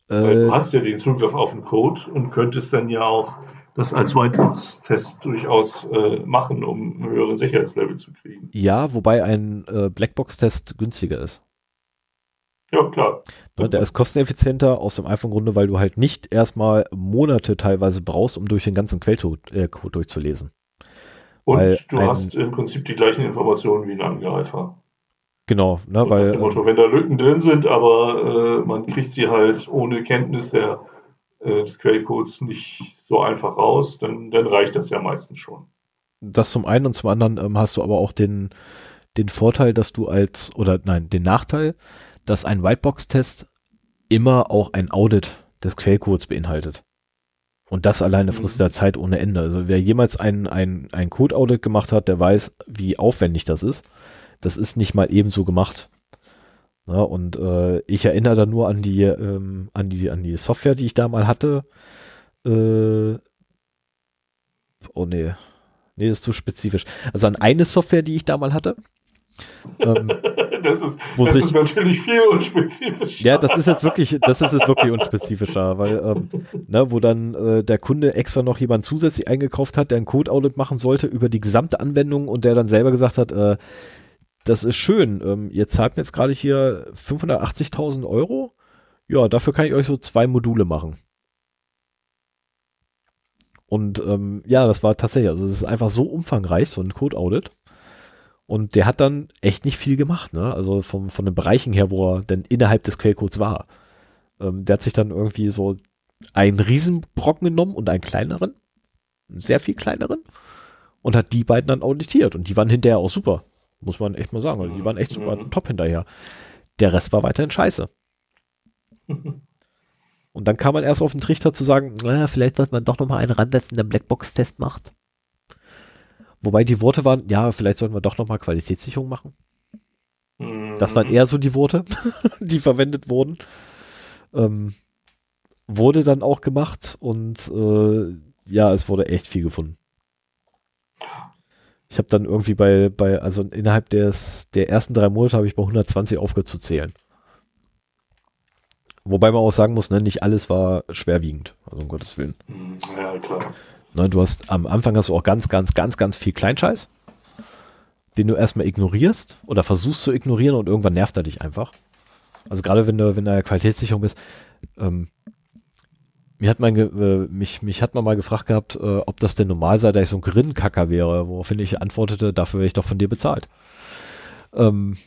Weil du äh, hast ja den Zugriff auf den Code und könntest dann ja auch das als Whitebox-Test durchaus äh, machen, um einen höheren Sicherheitslevel zu kriegen. Ja, wobei ein äh, Blackbox-Test günstiger ist. Ja, klar. Ne, der ist kosteneffizienter aus dem einfachen Grunde, weil du halt nicht erstmal Monate teilweise brauchst, um durch den ganzen Quellcode äh, durchzulesen. Und weil du ein, hast im Prinzip die gleichen Informationen wie ein Angreifer. Genau, ne, weil. Motto, wenn da Lücken drin sind, aber äh, man kriegt sie halt ohne Kenntnis der äh, des Quellcodes nicht so einfach raus, dann, dann reicht das ja meistens schon. Das zum einen und zum anderen ähm, hast du aber auch den, den Vorteil, dass du als, oder nein, den Nachteil, dass ein Whitebox-Test immer auch ein Audit des Quellcodes beinhaltet. Und das alleine mhm. frisst mhm. der Zeit ohne Ende. Also wer jemals ein, ein, ein Code-Audit gemacht hat, der weiß, wie aufwendig das ist. Das ist nicht mal ebenso gemacht. Ja, und äh, ich erinnere da nur an die, ähm, an die, an die Software, die ich da mal hatte. Äh, oh nee. Nee, das ist zu spezifisch. Also an eine Software, die ich da mal hatte. Ähm, das ist, das sich- ist natürlich viel unspezifischer. Ja, das ist jetzt wirklich, das ist jetzt wirklich unspezifischer, weil, ähm, ne, wo dann äh, der Kunde extra noch jemand zusätzlich eingekauft hat, der ein Code-Audit machen sollte über die gesamte Anwendung und der dann selber gesagt hat, äh, das ist schön, ähm, ihr zahlt mir jetzt gerade hier 580.000 Euro, ja, dafür kann ich euch so zwei Module machen. Und ähm, ja, das war tatsächlich, also es ist einfach so umfangreich, so ein Code-Audit. Und der hat dann echt nicht viel gemacht, ne? Also vom, von den Bereichen her, wo er denn innerhalb des Quellcodes war. Ähm, der hat sich dann irgendwie so einen Riesenbrocken genommen und einen kleineren, einen sehr viel kleineren, und hat die beiden dann auditiert. Und die waren hinterher auch super. Muss man echt mal sagen. Also die waren echt super Mhm. top hinterher. Der Rest war weiterhin scheiße. Und dann kam man erst auf den Trichter zu sagen, naja, vielleicht sollte man doch nochmal einen ransetzen, der Blackbox-Test macht. Wobei die Worte waren, ja, vielleicht sollten wir doch nochmal Qualitätssicherung machen. Das waren eher so die Worte, die verwendet wurden. Ähm, wurde dann auch gemacht und äh, ja, es wurde echt viel gefunden. Ich habe dann irgendwie bei, bei, also innerhalb des, der ersten drei Monate habe ich bei 120 aufgehört zu zählen. Wobei man auch sagen muss, ne, nicht alles war schwerwiegend, also um Gottes Willen. Mhm. Ja, klar. Ne, du hast am Anfang hast du auch ganz, ganz, ganz, ganz viel Kleinscheiß, den du erstmal ignorierst oder versuchst zu ignorieren und irgendwann nervt er dich einfach. Also gerade wenn du, wenn du in der Qualitätssicherung bist, ähm, mir hat ge- äh, mich, mich hat man mal gefragt gehabt, äh, ob das denn normal sei, dass ich so ein Gerinnenkacker wäre, woraufhin ich antwortete, dafür werde ich doch von dir bezahlt. Ähm,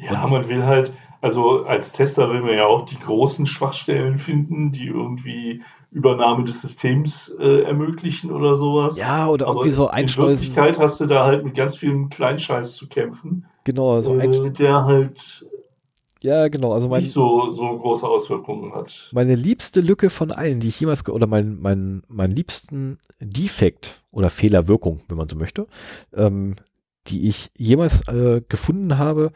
Ja, man will halt, also als Tester will man ja auch die großen Schwachstellen finden, die irgendwie Übernahme des Systems äh, ermöglichen oder sowas. ja, oder Aber irgendwie so in einschleusen. Wirklichkeit hast du da halt mit ganz vielen Kleinscheiß zu kämpfen, Genau, so äh, der halt ja, genau, also mein, nicht so, so große Auswirkungen hat. Meine liebste Lücke von allen, die ich jemals, oder mein, mein, mein liebsten Defekt oder Fehlerwirkung, wenn man so möchte, ähm, die ich jemals äh, gefunden habe,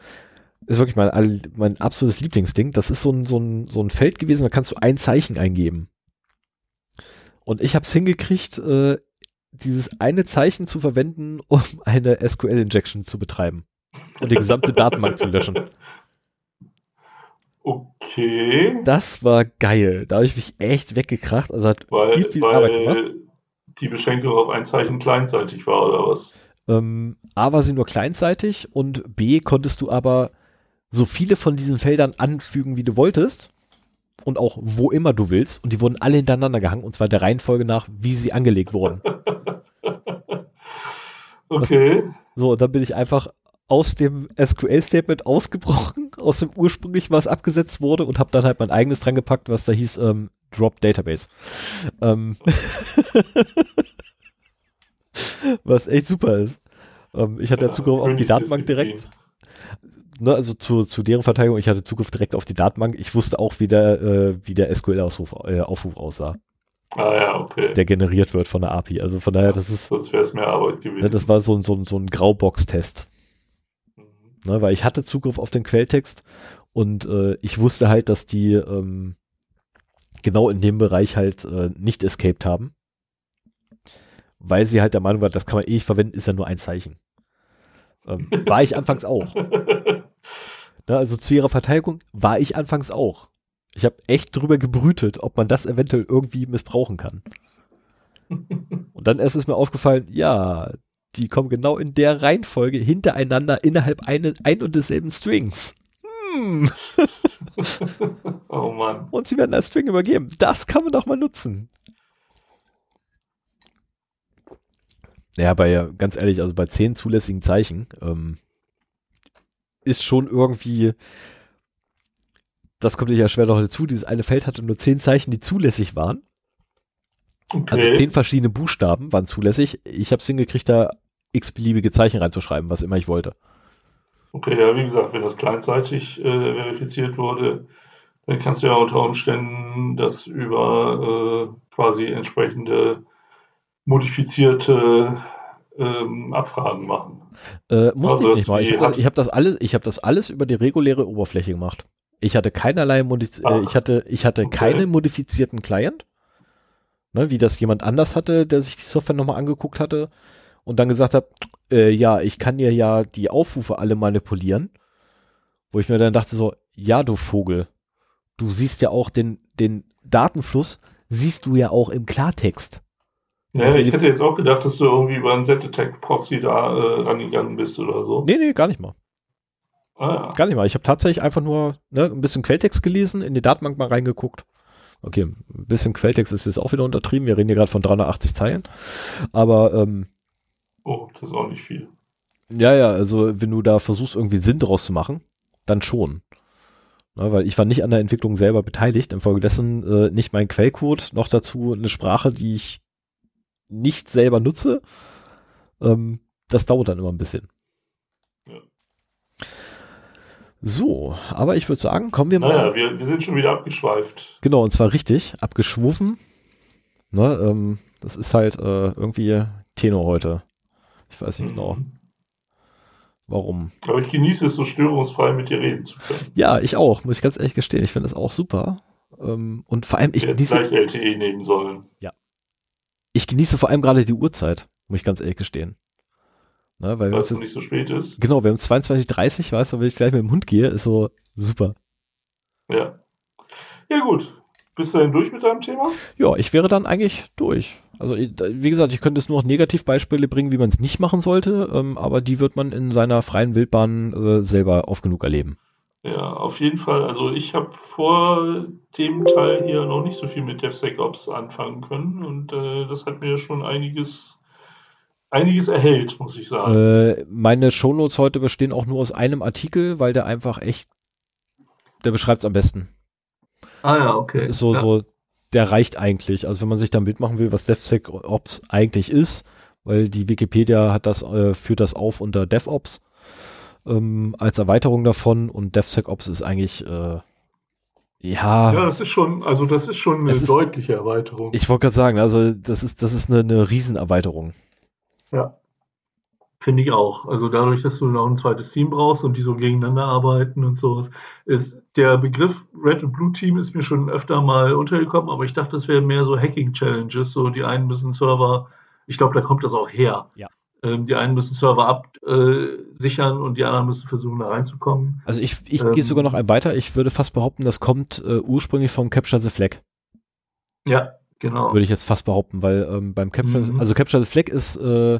ist wirklich mein, mein absolutes Lieblingsding. Das ist so ein, so, ein, so ein Feld gewesen, da kannst du ein Zeichen eingeben. Und ich habe es hingekriegt, äh, dieses eine Zeichen zu verwenden, um eine SQL-Injection zu betreiben und die gesamte Datenbank zu löschen. Okay, Das war geil. Da habe ich mich echt weggekracht. Also hat weil, viel, viel Arbeit gemacht. weil die Beschränkung auf ein Zeichen kleinseitig war oder was? Ähm, A war sie nur kleinseitig und B konntest du aber so viele von diesen Feldern anfügen, wie du wolltest. Und auch wo immer du willst. Und die wurden alle hintereinander gehangen. Und zwar der Reihenfolge nach, wie sie angelegt wurden. Okay. So, und dann bin ich einfach aus dem SQL-Statement ausgebrochen, aus dem ursprünglich, was abgesetzt wurde, und habe dann halt mein eigenes dran gepackt, was da hieß ähm, Drop Database. Ähm, was echt super ist. Ähm, ich hatte ja Zugriff auf die Datenbank direkt. Ne, also zu, zu deren Verteidigung, ich hatte Zugriff direkt auf die Datenbank. Ich wusste auch, wie der, äh, wie der SQL-Aufruf äh, Aufruf aussah, Ah ja, okay. der generiert wird von der API. Also von daher, das ist, Sonst wäre es mehr Arbeit gewesen. ne, das war so, ein- so, so ein Graubox-Test. Ne, weil ich hatte Zugriff auf den Quelltext und äh, ich wusste halt, dass die ähm, genau in dem Bereich halt äh, nicht escaped haben, weil sie halt der Meinung war, das kann man eh nicht verwenden, ist ja nur ein Zeichen. Ähm, war ich anfangs auch. Ne, also zu ihrer Verteidigung war ich anfangs auch. Ich habe echt drüber gebrütet, ob man das eventuell irgendwie missbrauchen kann. Und dann erst ist mir aufgefallen, ja, die kommen genau in der Reihenfolge hintereinander innerhalb eine, ein und desselben Strings. Hm. oh Mann. Und sie werden als String übergeben. Das kann man doch mal nutzen. Ja, bei, ganz ehrlich, also bei zehn zulässigen Zeichen ähm, ist schon irgendwie, das kommt ja schwer noch dazu, dieses eine Feld hatte nur zehn Zeichen, die zulässig waren. Also Okay. zehn verschiedene Buchstaben waren zulässig. Ich habe es hingekriegt, da x-beliebige Zeichen reinzuschreiben, was immer ich wollte. Okay, ja, wie gesagt, wenn das kleinzeitig äh, verifiziert wurde, dann kannst du ja unter Umständen das über äh, quasi entsprechende modifizierte ähm, Abfragen machen. Äh, musste Also ich nicht mal. Ich habe das, hab das alles, ich habe das alles über die reguläre Oberfläche gemacht. Ich hatte keinerlei Modiz äh, Ach, ich hatte, ich hatte okay. keinen modifizierten Client, ne, wie das jemand anders hatte, der sich die Software nochmal angeguckt hatte und dann gesagt hat, äh, ja, ich kann dir ja die Aufrufe alle manipulieren Wo ich mir dann dachte so, ja, du Vogel, du siehst ja auch den, den Datenfluss, siehst du ja auch im Klartext. Ja, also ich hätte jetzt auch gedacht, dass du irgendwie über einen Z-Attack-Proxy da äh, rangegangen bist oder so. Nee, nee, gar nicht mal. Ah, ja. Gar nicht mal. Ich habe tatsächlich einfach nur ne, ein bisschen Quelltext gelesen, in die Datenbank mal reingeguckt. Okay, ein bisschen Quelltext ist jetzt auch wieder untertrieben. Wir reden hier gerade von 380 Zeilen. Aber ähm, Oh, das ist auch nicht viel. Ja, ja, also wenn du da versuchst, irgendwie Sinn draus zu machen, dann schon. Na, weil ich war nicht an der Entwicklung selber beteiligt, infolgedessen äh, nicht mein Quellcode, noch dazu eine Sprache, die ich nicht selber nutze. Ähm, das dauert dann immer ein bisschen. Ja. So, aber ich würde sagen, kommen wir mal. Naja, wir, wir sind schon wieder abgeschweift. Genau, und zwar richtig, abgeschwuffen. Ne, ähm, das ist halt äh, irgendwie Tenor heute. Ich weiß nicht genau. Mhm. Warum? Aber ich genieße es so störungsfrei mit dir reden zu können. Ja, ich auch, muss ich ganz ehrlich gestehen. Ich finde das auch super. Ähm, und vor allem, ich genieße. gleich LTE nehmen sollen. Ja. Ich genieße vor allem gerade die Uhrzeit, muss ich ganz ehrlich gestehen. Ne, weil es nicht so spät ist. Genau, wir haben 22.30 weißt du, wenn ich gleich mit dem Hund gehe, ist so super. Ja. Ja, gut. Bist du denn durch mit deinem Thema? Ja, ich wäre dann eigentlich durch. Also wie gesagt, ich könnte es nur noch Negativbeispiele bringen, wie man es nicht machen sollte, ähm, aber die wird man in seiner freien Wildbahn äh, selber oft genug erleben. Ja, auf jeden Fall. Also ich habe vor dem Teil hier noch nicht so viel mit DevSecOps anfangen können und äh, das hat mir schon einiges, einiges erhellt, muss ich sagen. Äh, meine Shownotes heute bestehen auch nur aus einem Artikel, weil der einfach echt, der beschreibt es am besten. Ah ja, okay. So, ja. so der reicht eigentlich. Also wenn man sich da mitmachen will, was DevSecOps eigentlich ist, weil die Wikipedia hat das, äh, führt das auf unter DevOps ähm, als Erweiterung davon und DevSecOps ist eigentlich äh, ja. Ja, das ist schon, also das ist schon eine ist, deutliche Erweiterung. Ich wollte gerade sagen, also das ist, das ist eine, eine Riesenerweiterung. Ja. Finde ich auch. Also dadurch, dass du noch ein zweites Team brauchst und die so gegeneinander arbeiten und sowas, ist der Begriff Red und Blue Team ist mir schon öfter mal untergekommen, aber ich dachte, das wären mehr so Hacking-Challenges. So die einen müssen Server, ich glaube, da kommt das auch her. Ja. Ähm, die einen müssen Server absichern äh, und die anderen müssen versuchen, da reinzukommen. Also ich, ich ähm, gehe sogar noch ein weiter. Ich würde fast behaupten, das kommt äh, ursprünglich vom Capture the Flag. Ja, genau. Würde ich jetzt fast behaupten, weil ähm, beim Capture, mhm. also Capture the Flag ist äh,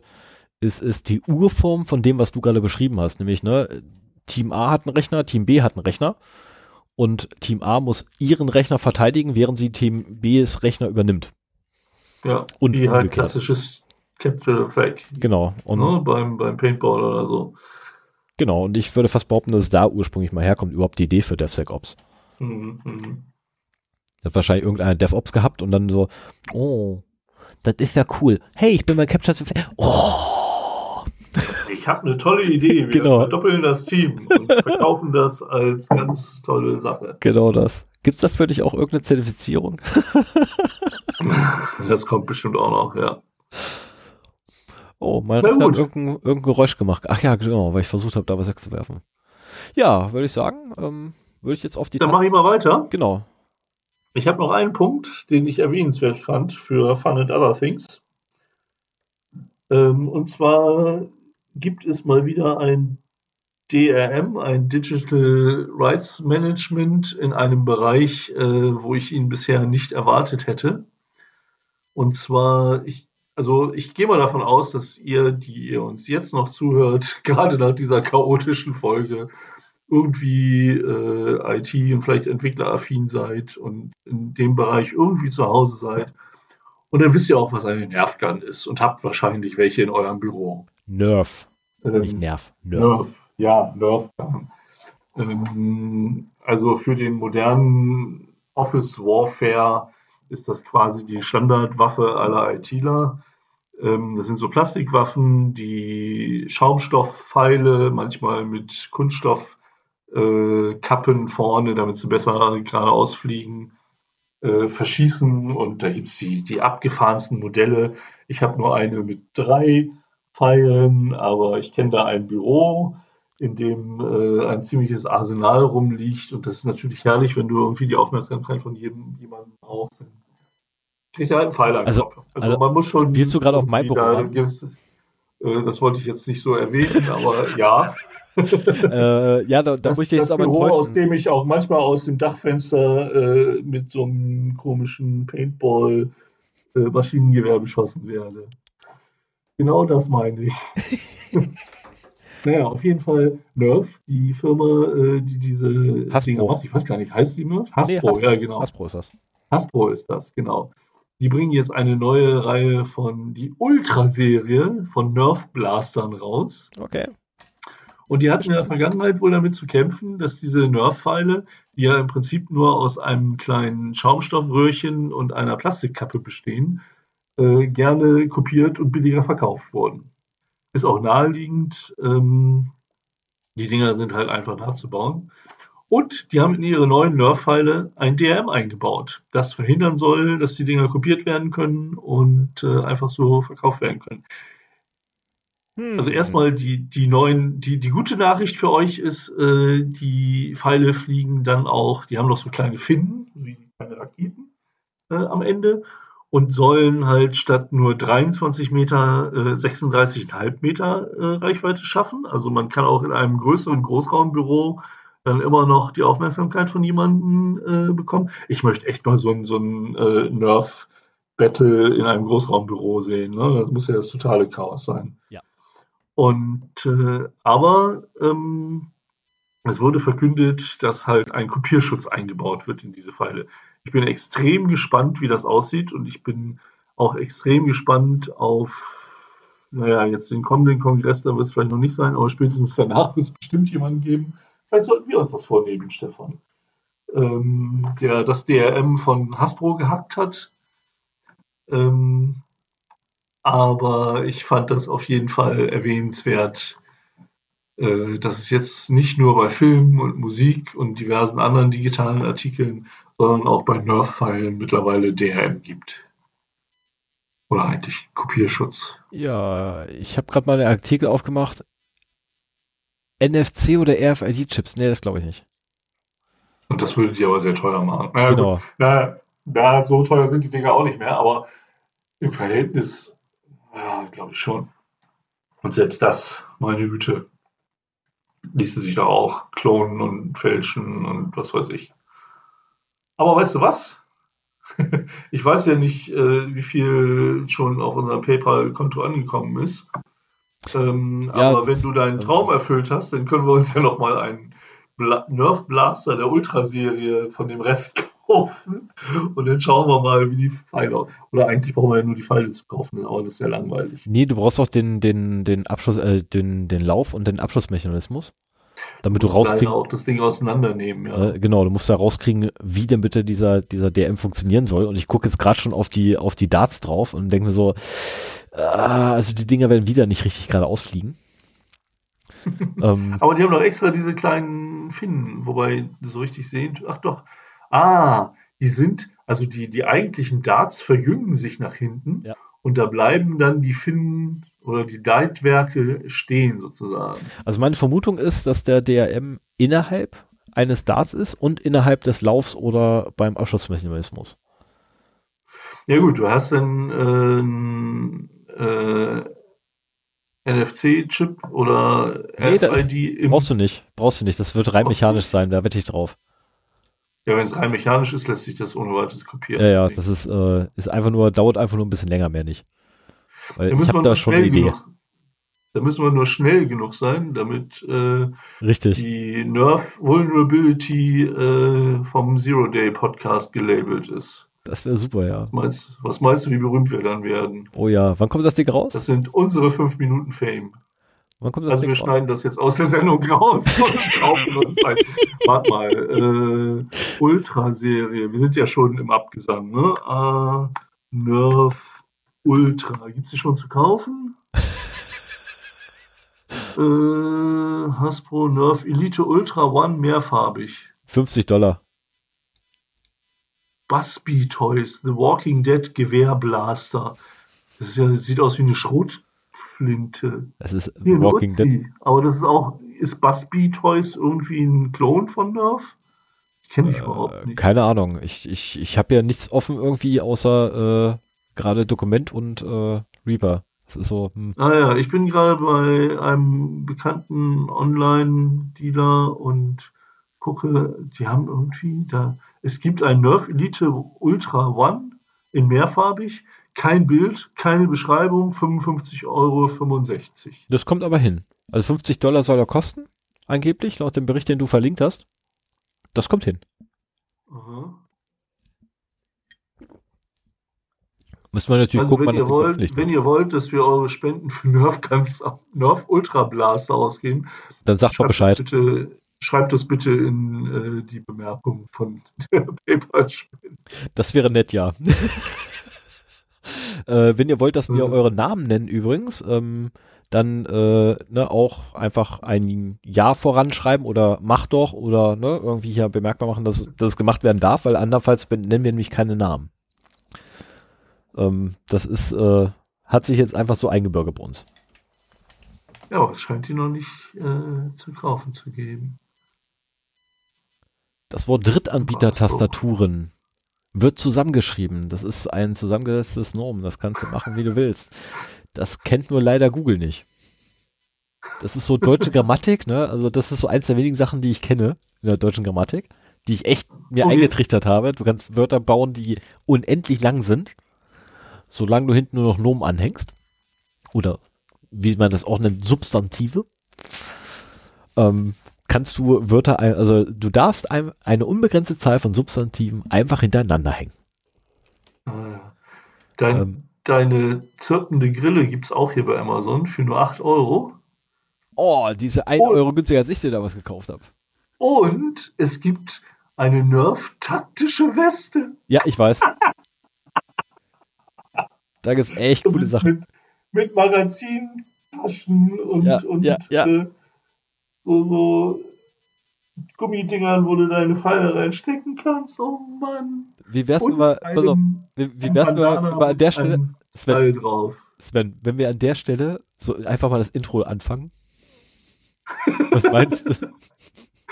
ist, ist die Urform von dem, was du gerade beschrieben hast. Nämlich, ne, Team A hat einen Rechner, Team B hat einen Rechner und Team A muss ihren Rechner verteidigen, während sie Team B's Rechner übernimmt. Ja, und wie halt klassisches Capture Flag. Genau. Und ne, beim, beim Paintball oder so. Genau, und ich würde fast behaupten, dass es da ursprünglich mal herkommt, überhaupt die Idee für DevSecOps. Mhm, mh. Hat wahrscheinlich irgendeiner DevOps gehabt und dann so, oh, das ist ja cool. Hey, ich bin bei Capture Flag. Oh, ich habe eine tolle Idee. Wir genau. verdoppeln das Team und verkaufen das als ganz tolle Sache. Genau das. Gibt es da für dich auch irgendeine Zertifizierung? das kommt bestimmt auch noch, ja. Oh, mein hat irgendein, irgendein Geräusch gemacht. Ach ja, genau, weil ich versucht habe, da was wegzuwerfen. Ja, würde ich sagen, ähm, würde ich jetzt auf die. Dann mache ich mal weiter. Genau. Ich habe noch einen Punkt, den ich erwähnenswert fand für Fun and Other Things. Ähm, und zwar gibt es mal wieder ein DRM, ein Digital Rights Management in einem Bereich, äh, wo ich ihn bisher nicht erwartet hätte. Und zwar, ich, also ich gehe mal davon aus, dass ihr, die ihr uns jetzt noch zuhört, gerade nach dieser chaotischen Folge, irgendwie äh, IT und vielleicht entwickleraffin seid und in dem Bereich irgendwie zu Hause seid. Und dann wisst ihr auch, was eine Nerfgun ist und habt wahrscheinlich welche in eurem Büro. Nerf. Ähm, Nicht Nerv. Nerf. Nerf. Ja, Nerf. Ähm, also für den modernen Office Warfare ist das quasi die Standardwaffe aller ITler. Ähm, das sind so Plastikwaffen, die Schaumstoffpfeile, manchmal mit Kunststoffkappen äh, vorne, damit sie besser geradeaus fliegen, äh, verschießen. Und da gibt es die, die abgefahrensten Modelle. Ich habe nur eine mit drei Pfeilen, aber ich kenne da ein Büro, in dem äh, ein ziemliches Arsenal rumliegt. Und das ist natürlich herrlich, wenn du irgendwie die Aufmerksamkeit von jedem jemandem brauchst. Kriegt er halt einen Pfeil an also, also, also, man muss schon. Spielst du gerade auf mein Büro? Da äh, das wollte ich jetzt nicht so erwähnen, aber ja. äh, ja, da, da das, muss ich jetzt das aber Büro, enttäuschen. aus dem ich auch manchmal aus dem Dachfenster äh, mit so einem komischen Paintball äh, Maschinengewehr beschossen werde. Genau das meine ich. naja, auf jeden Fall Nerf, die Firma, äh, die diese Hasbro. Dinger macht. Ich weiß gar nicht, heißt die Nerf? Hasbro, Nee, Hasbro. ja genau. Hasbro ist das. Hasbro ist das, genau. Die bringen jetzt eine neue Reihe von die Ultra-Serie von Nerf Blastern raus. Okay. Und die hatten in der Vergangenheit wohl damit zu kämpfen, dass diese Nerf-Pfeile, die ja im Prinzip nur aus einem kleinen Schaumstoffröhrchen und einer Plastikkappe bestehen, äh, gerne kopiert und billiger verkauft wurden. Ist auch naheliegend. Ähm, die Dinger sind halt einfach nachzubauen. Und die haben in ihre neuen Nerf-Pfeile ein DRM eingebaut, das verhindern soll, dass die Dinger kopiert werden können und äh, einfach so verkauft werden können. Hm. Also erstmal die, die neuen, die, die gute Nachricht für euch ist, äh, die Pfeile fliegen dann auch, die haben noch so kleine Finnen, wie kleine Raketen äh, am Ende und sollen halt statt nur 23 Meter äh, 36,5 Meter äh, Reichweite schaffen. Also man kann auch in einem größeren Großraumbüro dann immer noch die Aufmerksamkeit von jemandem äh, bekommen. Ich möchte echt mal so ein, so ein äh, Nerf-Battle in einem Großraumbüro sehen. Ne? Das muss ja das totale Chaos sein. Ja. Und äh, aber ähm, es wurde verkündet, dass halt ein Kopierschutz eingebaut wird in diese Pfeile. Ich bin extrem gespannt, wie das aussieht und ich bin auch extrem gespannt auf, naja, jetzt den kommenden Kongress, da wird es vielleicht noch nicht sein, aber spätestens danach wird es bestimmt jemanden geben. Vielleicht sollten wir uns das vornehmen, Stefan. Ähm, der das DRM von Hasbro gehackt hat. Ähm, aber ich fand das auf jeden Fall erwähnenswert, äh, dass es jetzt nicht nur bei Filmen und Musik und diversen anderen digitalen Artikeln, sondern auch bei Nerf-Pfeilen mittlerweile DRM gibt. Oder eigentlich Kopierschutz. Ja, ich habe gerade mal einen Artikel aufgemacht. NFC oder RFID-Chips? Nee, das glaube ich nicht. Und das würde die aber sehr teuer machen. Naja. Genau. Na, na, so teuer sind die Dinger auch nicht mehr, aber im Verhältnis, ja, glaube ich schon. Und selbst das, meine Güte, ließe sich da auch klonen und fälschen und was weiß ich. Aber weißt du was? ich weiß ja nicht, äh, wie viel schon auf unserem PayPal-Konto angekommen ist. Ähm, Ja, aber wenn du deinen Traum erfüllt hast, dann können wir uns ja nochmal einen Bla Nerf Blaster der Ultraserie von dem Rest kaufen. Und dann schauen wir mal, wie die Pfeile. Oder eigentlich brauchen wir ja nur die Pfeile zu kaufen, aber das ist ja langweilig. Nee, du brauchst auch den, den, den Abschluss, äh, den, den Lauf und den Abschlussmechanismus. Damit du rauskriegst. auch das Ding auseinandernehmen, ja. Äh, genau, du musst da rauskriegen, wie denn bitte dieser, dieser DM funktionieren soll. Und ich gucke jetzt gerade schon auf die, auf die Darts drauf und denke mir so, ah, also die Dinger werden wieder nicht richtig gerade ausfliegen. ähm, Aber die haben doch extra diese kleinen Finnen, wobei so richtig sehen. Ach doch. Ah, die sind, also die, die eigentlichen Darts verjüngen sich nach hinten Ja. und da bleiben dann die Finnen oder die Leitwerke stehen sozusagen. also meine Vermutung ist, dass der DRM innerhalb eines Darts ist und innerhalb des Laufs oder beim Abschlussmechanismus. Ja gut, du hast dann äh, äh, NFC-Chip oder Nee, RFID. Brauchst du nicht, brauchst du nicht. Das wird rein mechanisch sein, da wette ich drauf. Ja, wenn es rein mechanisch ist, lässt sich das ohne weiteres kopieren. Ja, ja, das ist, äh, ist einfach nur, dauert einfach nur ein bisschen länger, mehr nicht. Weil Da ich müssen wir habe da nur schon eine schnell Idee. genug. Da müssen wir nur schnell genug sein, damit äh, Richtig. die Nerf Vulnerability äh, vom Zero Day Podcast gelabelt ist. Das wäre super, ja. Was meinst, was meinst du, wie berühmt wir dann werden? Oh ja, wann kommt das Ding raus? Das sind unsere fünf Minuten Fame. wann kommt das Also Ding wir raus? schneiden das jetzt aus der Sendung raus. Warte mal, äh, Ultra-Serie. Wir sind ja schon im Abgesang, ne? Ah, Nerf Ultra. Gibt es die schon zu kaufen? äh, Hasbro Nerf Elite Ultra One mehrfarbig. 50 Dollar. Busby Toys, The Walking Dead Gewehrblaster. Das, ist ja, das sieht aus wie eine Schrotflinte. Es ist Hier, Walking Uzi. Dead. Aber das ist auch, ist Busby Toys irgendwie ein Klon von Nerf? Kenne ich überhaupt Äh, nicht. keine Ahnung. Ich, ich, ich habe ja nichts offen irgendwie außer äh, gerade Dokument und äh, Reaper. Das ist so, hm. Ah ja, ich bin gerade bei einem bekannten Online-Dealer und gucke, die haben irgendwie da, es gibt ein Nerf Elite Ultra One in mehrfarbig, kein Bild, keine Beschreibung, 55,65 Euro. Das kommt aber hin. Also 50 Dollar soll er kosten, angeblich, laut dem Bericht, den du verlinkt hast. Das kommt hin. Aha. Müssen wir natürlich Also gucken, wenn ihr, das wollt, wenn ihr wollt, dass wir eure Spenden für Nerf, ganz, Nerf Ultra Blaster ausgeben, Dann sag mal Bescheid. Das bitte, schreibt das bitte in äh, die Bemerkung von der PayPal-Spende. Das wäre nett, ja. äh, wenn ihr wollt, dass wir Mhm. eure Namen nennen übrigens, ähm, dann äh, ne, auch einfach ein Ja voranschreiben oder mach doch oder ne, irgendwie hier bemerkbar machen, dass, es gemacht werden darf, weil andernfalls nennen wir nämlich keine Namen. Ähm, das ist, äh, hat sich jetzt einfach so eingebürgert bei uns. Ja, aber es scheint die noch nicht äh, zu kaufen zu geben. Das Wort Drittanbieter-Tastaturen wird zusammengeschrieben. Das ist ein zusammengesetztes Nomen. Das kannst du machen, wie du willst. Das kennt nur leider Google nicht. Das ist so deutsche Grammatik, ne? Also das ist so eins der wenigen Sachen, die ich kenne in der deutschen Grammatik, die ich echt mir Okay. eingetrichtert habe. Du kannst Wörter bauen, die unendlich lang sind, solange du hinten nur noch Nomen anhängst. Oder wie man das auch nennt, Substantive. Ähm, kannst du Wörter, ein- also du darfst ein, eine unbegrenzte Zahl von Substantiven einfach hintereinander hängen. Ah. Dein, Ähm. Deine zirpende Grille gibt es auch hier bei Amazon für nur 8 Euro. Oh, diese 1 Oh. Euro günstiger, als ich dir da was gekauft habe. Und es gibt eine Nerf-taktische Weste. Ja, ich weiß. da gibt's echt coole Sachen. Mit, mit Magazin, Taschen und, Ja, und ja, ja. Äh, so, so Gummidingern, wo du deine Pfeile reinstecken kannst. Oh Mann. Wie wär's, wenn wir, pass auf, wie, wie wär's, wenn wir, an der Stelle, Sven. Sven, wenn wir an der Stelle so einfach mal das Intro anfangen? Was meinst du?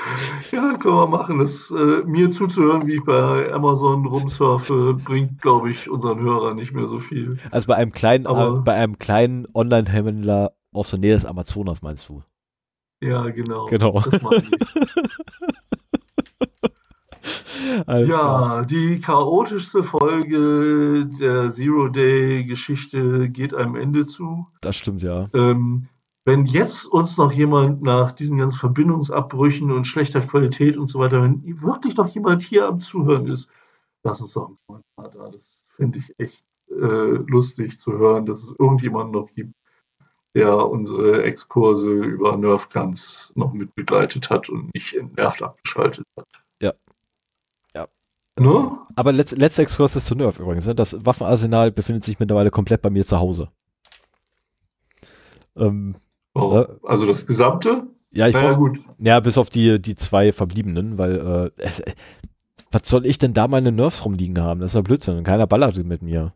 Ja, können wir machen. Das, äh, mir zuzuhören, wie ich bei Amazon rumsurfe, bringt, glaube ich, unseren Hörern nicht mehr so viel. Also bei einem kleinen, Aber- äh, bei einem kleinen Online-Händler aus der Nähe des Amazonas meinst du? Ja, genau. Genau. Das klar. Ja, die chaotischste Folge der Zero-Day-Geschichte geht einem Ende zu. Das stimmt, ja. Ähm, wenn jetzt uns noch jemand nach diesen ganzen Verbindungsabbrüchen und schlechter Qualität und so weiter, wenn wirklich noch jemand hier am Zuhören ist, lass uns doch einen Kommentar da. Das finde ich echt äh, lustig zu hören, dass es irgendjemanden noch gibt, der unsere Exkurse über Nerf Guns noch mit begleitet hat und nicht entnervt abgeschaltet hat. Ja. Ja. Ne? Aber letz, letzter Exkurs ist zu Nerf übrigens. Ne? Das Waffenarsenal befindet sich mittlerweile komplett bei mir zu Hause. Ähm, Oh, Ja. Also das Gesamte? ja, ich naja, brauch, gut. ja, bis auf die, die zwei verbliebenen, weil äh, es, was soll ich denn da meine Nerfs rumliegen haben? Das ist ja Blödsinn. Keiner ballert mit mir.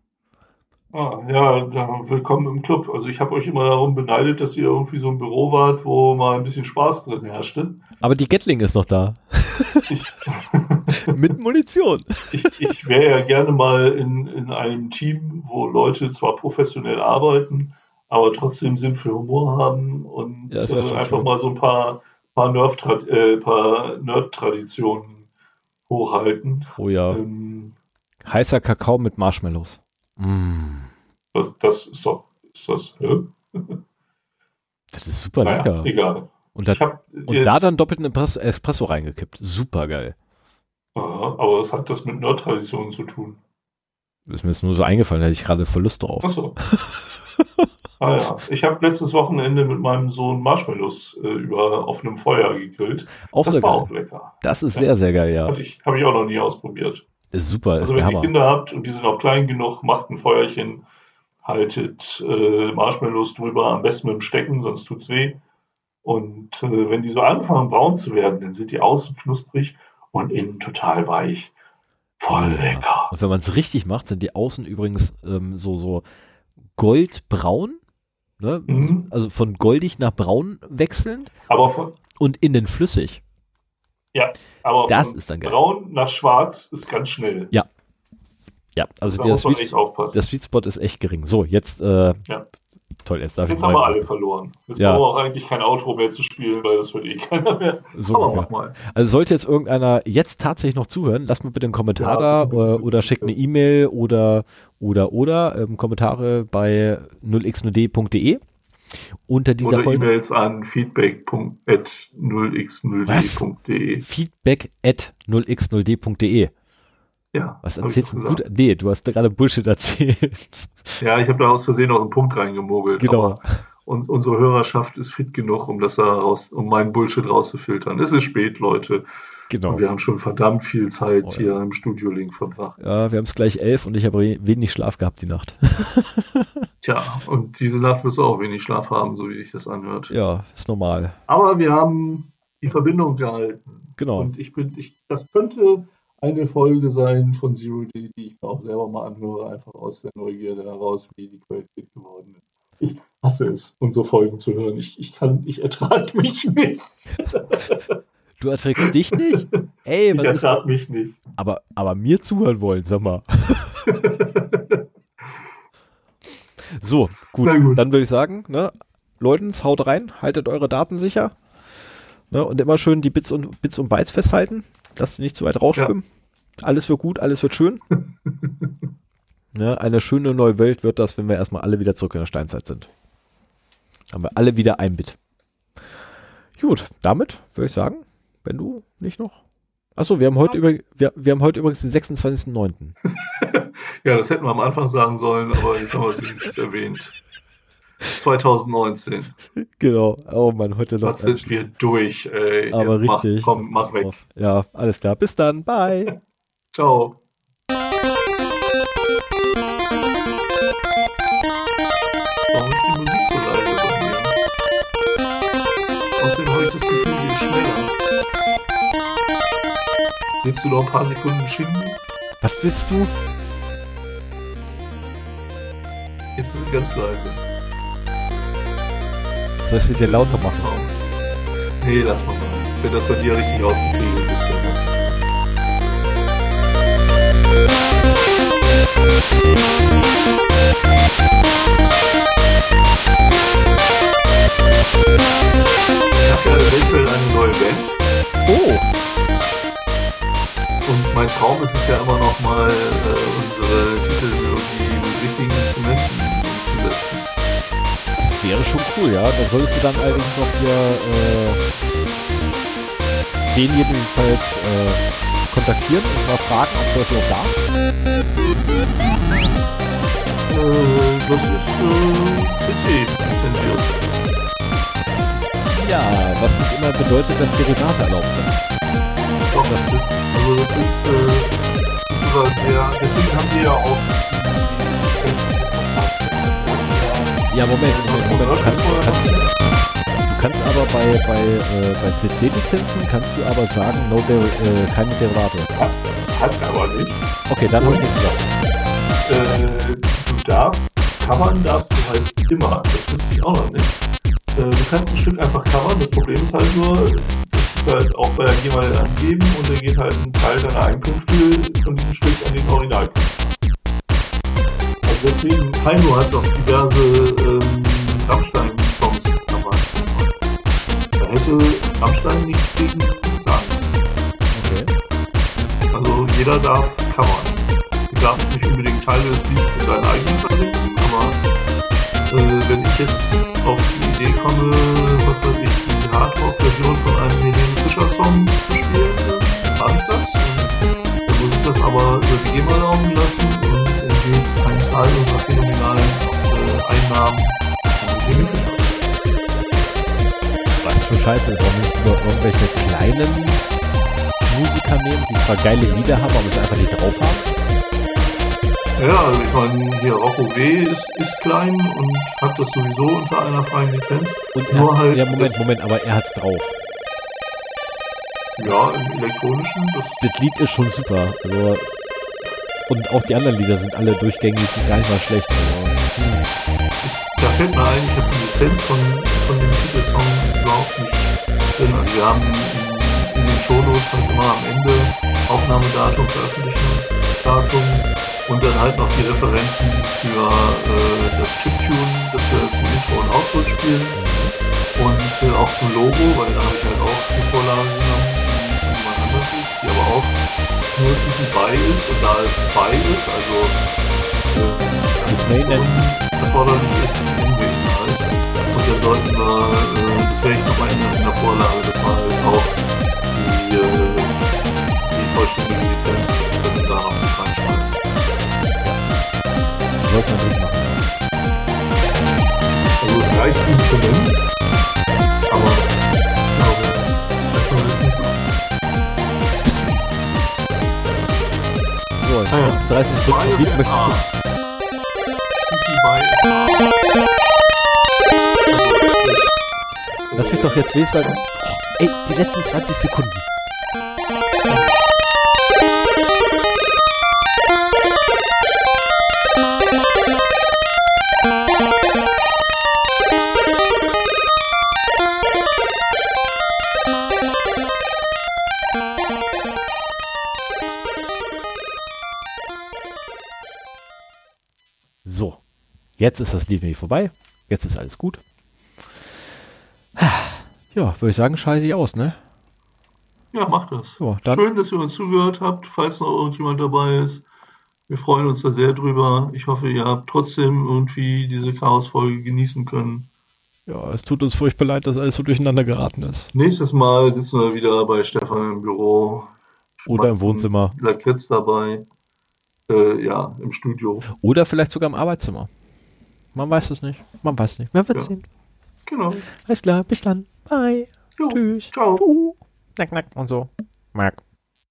Ah, ja, dann willkommen im Club. Also ich habe euch immer darum beneidet, dass ihr irgendwie so ein Büro wart, wo mal ein bisschen Spaß drin herrschte. Aber die Gatling ist noch da. Ich, mit Munition. ich, ich wäre ja gerne mal in, in einem Team, wo Leute zwar professionell arbeiten, aber trotzdem Sinn für Humor haben und Ja, das äh, einfach schön. mal so ein paar, paar, Nerf äh, paar Nerd-Traditionen hochhalten. Oh ja. Ähm, Heißer Kakao mit Marshmallows. Mm, das, das ist doch, ist das, hä? das ist super Naja, lecker. egal. Und, das, Ich hab und da dann doppelten Espresso, Espresso reingekippt. Super geil. Aha, aber was hat das mit Nerd-Traditionen zu tun? Ist mir jetzt nur so eingefallen, da hätte ich gerade voll Lust drauf. Achso. ah ja, ich habe letztes Wochenende mit meinem Sohn Marshmallows äh, über offenem Feuer gegrillt. Auch das war geil. auch lecker. Das ist sehr, sehr geil, ja. Hatte ich, habe ich auch noch nie ausprobiert. Ist super, ist Also der wenn ihr Hammer. Kinder habt und die sind auch klein genug, macht ein Feuerchen, haltet äh, Marshmallows drüber, am besten mit dem Stecken, sonst tut's weh. Und äh, wenn die so anfangen braun zu werden, dann sind die außen knusprig und innen total weich. Voll Ja. lecker. Und wenn man es richtig macht, sind die außen übrigens ähm, so, so goldbraun. Ne? Mhm. Also von goldig nach braun wechselnd Aber von, und innen flüssig. aber Das ist dann geil. braun nach schwarz ist ganz schnell. Ja, also da der muss man Sweet, echt aufpassen. der Sweet Spot ist echt gering. So, jetzt äh, Ja. Toll, jetzt darf Jetzt ich haben wir alle verloren. Jetzt Ja. brauchen wir auch eigentlich kein Outro mehr zu spielen, weil das hört eh keiner mehr. So Aber mach mal. Also sollte jetzt irgendeiner jetzt tatsächlich noch zuhören, lasst mir bitte einen Kommentar Ja, da äh, oder bitte. schickt eine E-Mail oder oder oder ähm, Kommentare bei 0x0d.de unter dieser Oder Folge. E-Mails an feedback.0x0d.de. Feedback at 0x0d.de. Ja, Was erzählst du? Gut, nee, du hast gerade Bullshit erzählt. Ja, ich habe da aus Versehen noch einen Punkt reingemogelt. Genau. Und unsere Hörerschaft ist fit genug, um das da raus, um meinen Bullshit rauszufiltern. Es ist spät, Leute. Genau. Und wir haben schon verdammt viel Zeit Oh, ja. hier im Studio-Link verbracht. Ja, wir haben es gleich elf und ich habe wenig Schlaf gehabt die Nacht. Tja, und diese Nacht wirst du auch wenig Schlaf haben, so wie sich das anhört. ja, ist normal. Aber wir haben die Verbindung gehalten. Genau. Und ich bin, ich, das könnte eine Folge sein von Zero D, die ich mir auch selber mal anhöre, einfach aus der Neugierde heraus, wie die Qualität geworden ist. Ich hasse es, unsere Folgen zu hören. Ich, ich kann, ich ertrage mich nicht. Du erträgst dich nicht? Ey, Ich ertrage mich nicht. aber, aber mir zuhören wollen, sag mal. So, gut. Gut. Dann würde ich sagen, ne, Leutens, haut rein, haltet eure Daten sicher. Ne, und immer schön die Bits und, Bits und Bytes festhalten. Lasst sie nicht zu weit rausschwimmen. Alles wird gut, alles wird schön. ne, eine schöne neue Welt wird das, wenn wir erstmal alle wieder zurück in der Steinzeit sind. Haben wir alle wieder ein Bit. Gut, damit würde ich sagen, wenn du nicht noch. Achso, wir haben heute über, wir, wir haben heute übrigens den 26.09. Ja, das hätten wir am Anfang sagen sollen, aber jetzt haben wir es wenigstens erwähnt. 2019. Genau. Oh Mann, heute noch. Was sind wir durch, ey. Aber Jetzt richtig. Mach, komm, mach weg. Ja, alles klar. Bis dann. Bye. Ciao. Willst du noch ein paar Sekunden schinden? Was willst du? Jetzt ist sie ganz leise. Soll ich sie dir lauter machen? Oh. Nee, lass mal mal. Wenn das bei dir richtig dann. Ich habe ja eventuell eine neue Band Oh. Und mein Traum ist es ja immer noch mal äh, unsere Titelmelodie mit richtigen Instrumenten umzusetzen. Das wäre schon cool, ja. Da solltest du dann allerdings noch hier äh, den jedenfalls äh, kontaktieren und mal fragen, ob du das überhaupt darfst. Äh, das ist äh. Ja, was nicht immer bedeutet, dass Derivate erlaubt sind. Doch, das ist, also das ist, äh, über der, deswegen haben wir ja auch Ja, Moment, Moment, Moment. Du kannst, kannst, du kannst aber bei, bei, äh, bei CC-Lizenzen kannst du aber sagen, no der, äh, keine Derivate. hat aber nicht. Okay, dann habe ich nichts gesagt. Äh, du darfst, covern darfst du halt immer. Das wusste ich auch noch nicht. Äh, du kannst ein Stück einfach covern. Das Problem ist halt nur, das ist halt auch bei jemandem angeben und dann geht halt ein Teil deiner Einkünfte von diesem Stück an den Originalkünstler. Also deswegen, Heino hat doch diverse ähm, Rammstein-Songs gecovert. Da hätte Rammstein nichts gegen sagen. Okay. Also jeder darf covern. Du darfst nicht unbedingt Teile des Liedes in deinen eigenen verwenden, aber äh, wenn ich jetzt auf die Idee komme, was weiß ich, Hardrock-Version von einem Helene Fischer-Song spielen, dann mache ich das. Und dann muss ich das aber über die GEMA laufen lassen und dann geht ein Teil unserer phänomenalen äh, Einnahmen an Helene. Was für Scheiße warum nicht nur irgendwelche kleinen Musiker nehmen, die zwar geile Lieder haben, aber es einfach nicht drauf haben? Ja, also ich meine, hier Rocco W. ist, ist klein und hat das sowieso unter einer freien Lizenz. Und Nur halt ja, Moment, Moment, aber er hat's drauf. Ja, im elektronischen, das Das Lied ist schon super. Also, und auch die anderen Lieder sind alle durchgängig gar nicht mal schlecht. Also, hm. Da fällt mir ein, ich habe die Lizenz von, von dem Titelsong überhaupt nicht drin. Also wir haben in, in den Shownotes halt immer am Ende Aufnahmedatum, Veröffentlichungsdatum Und dann halt noch die Referenzen für äh, das Chiptune, das wir zum Intro und Outro spielen. Und äh, auch zum Logo, weil da habe ich halt auch die Vorlage genommen, die jemand anders ist, die aber auch nur zwischen bei ist und da es bei ist, also und erforderlich ist, umgehen halt. Und dann sollten wir, äh, das ich nochmal ändern in der Vorlage, wir halt auch die, äh, die vollständige sollte man nicht machen. Also ein Instrument, aber ich glaube, das soll es nicht machen. So, jetzt Ah ja. 30 Sekunden Musik möchte ich. Lass mich doch jetzt. Oh, ey, die letzten 20 Sekunden. Jetzt ist das Lied nämlich vorbei. Jetzt ist alles gut. Ja, würde ich sagen, scheiße ich aus, ne? Ja, macht das. Ja, Schön, dass ihr uns zugehört habt, falls noch irgendjemand dabei ist. Wir freuen uns da sehr drüber. Ich hoffe, ihr habt trotzdem irgendwie diese Chaos-Folge genießen können. Ja, es tut uns furchtbar leid, dass alles so durcheinander geraten ist. Nächstes Mal sitzen wir wieder bei Stefan im Büro. Oder im Wohnzimmer. Lakritz dabei. Äh, ja, im Studio. Oder vielleicht sogar im Arbeitszimmer. Man weiß es nicht. Man weiß nicht. Man wird Ja. sehen. Genau. Alles klar, bis dann. Bye. Jo, Tschüss. Ciao. Uh. Nack, nack und so. Mark.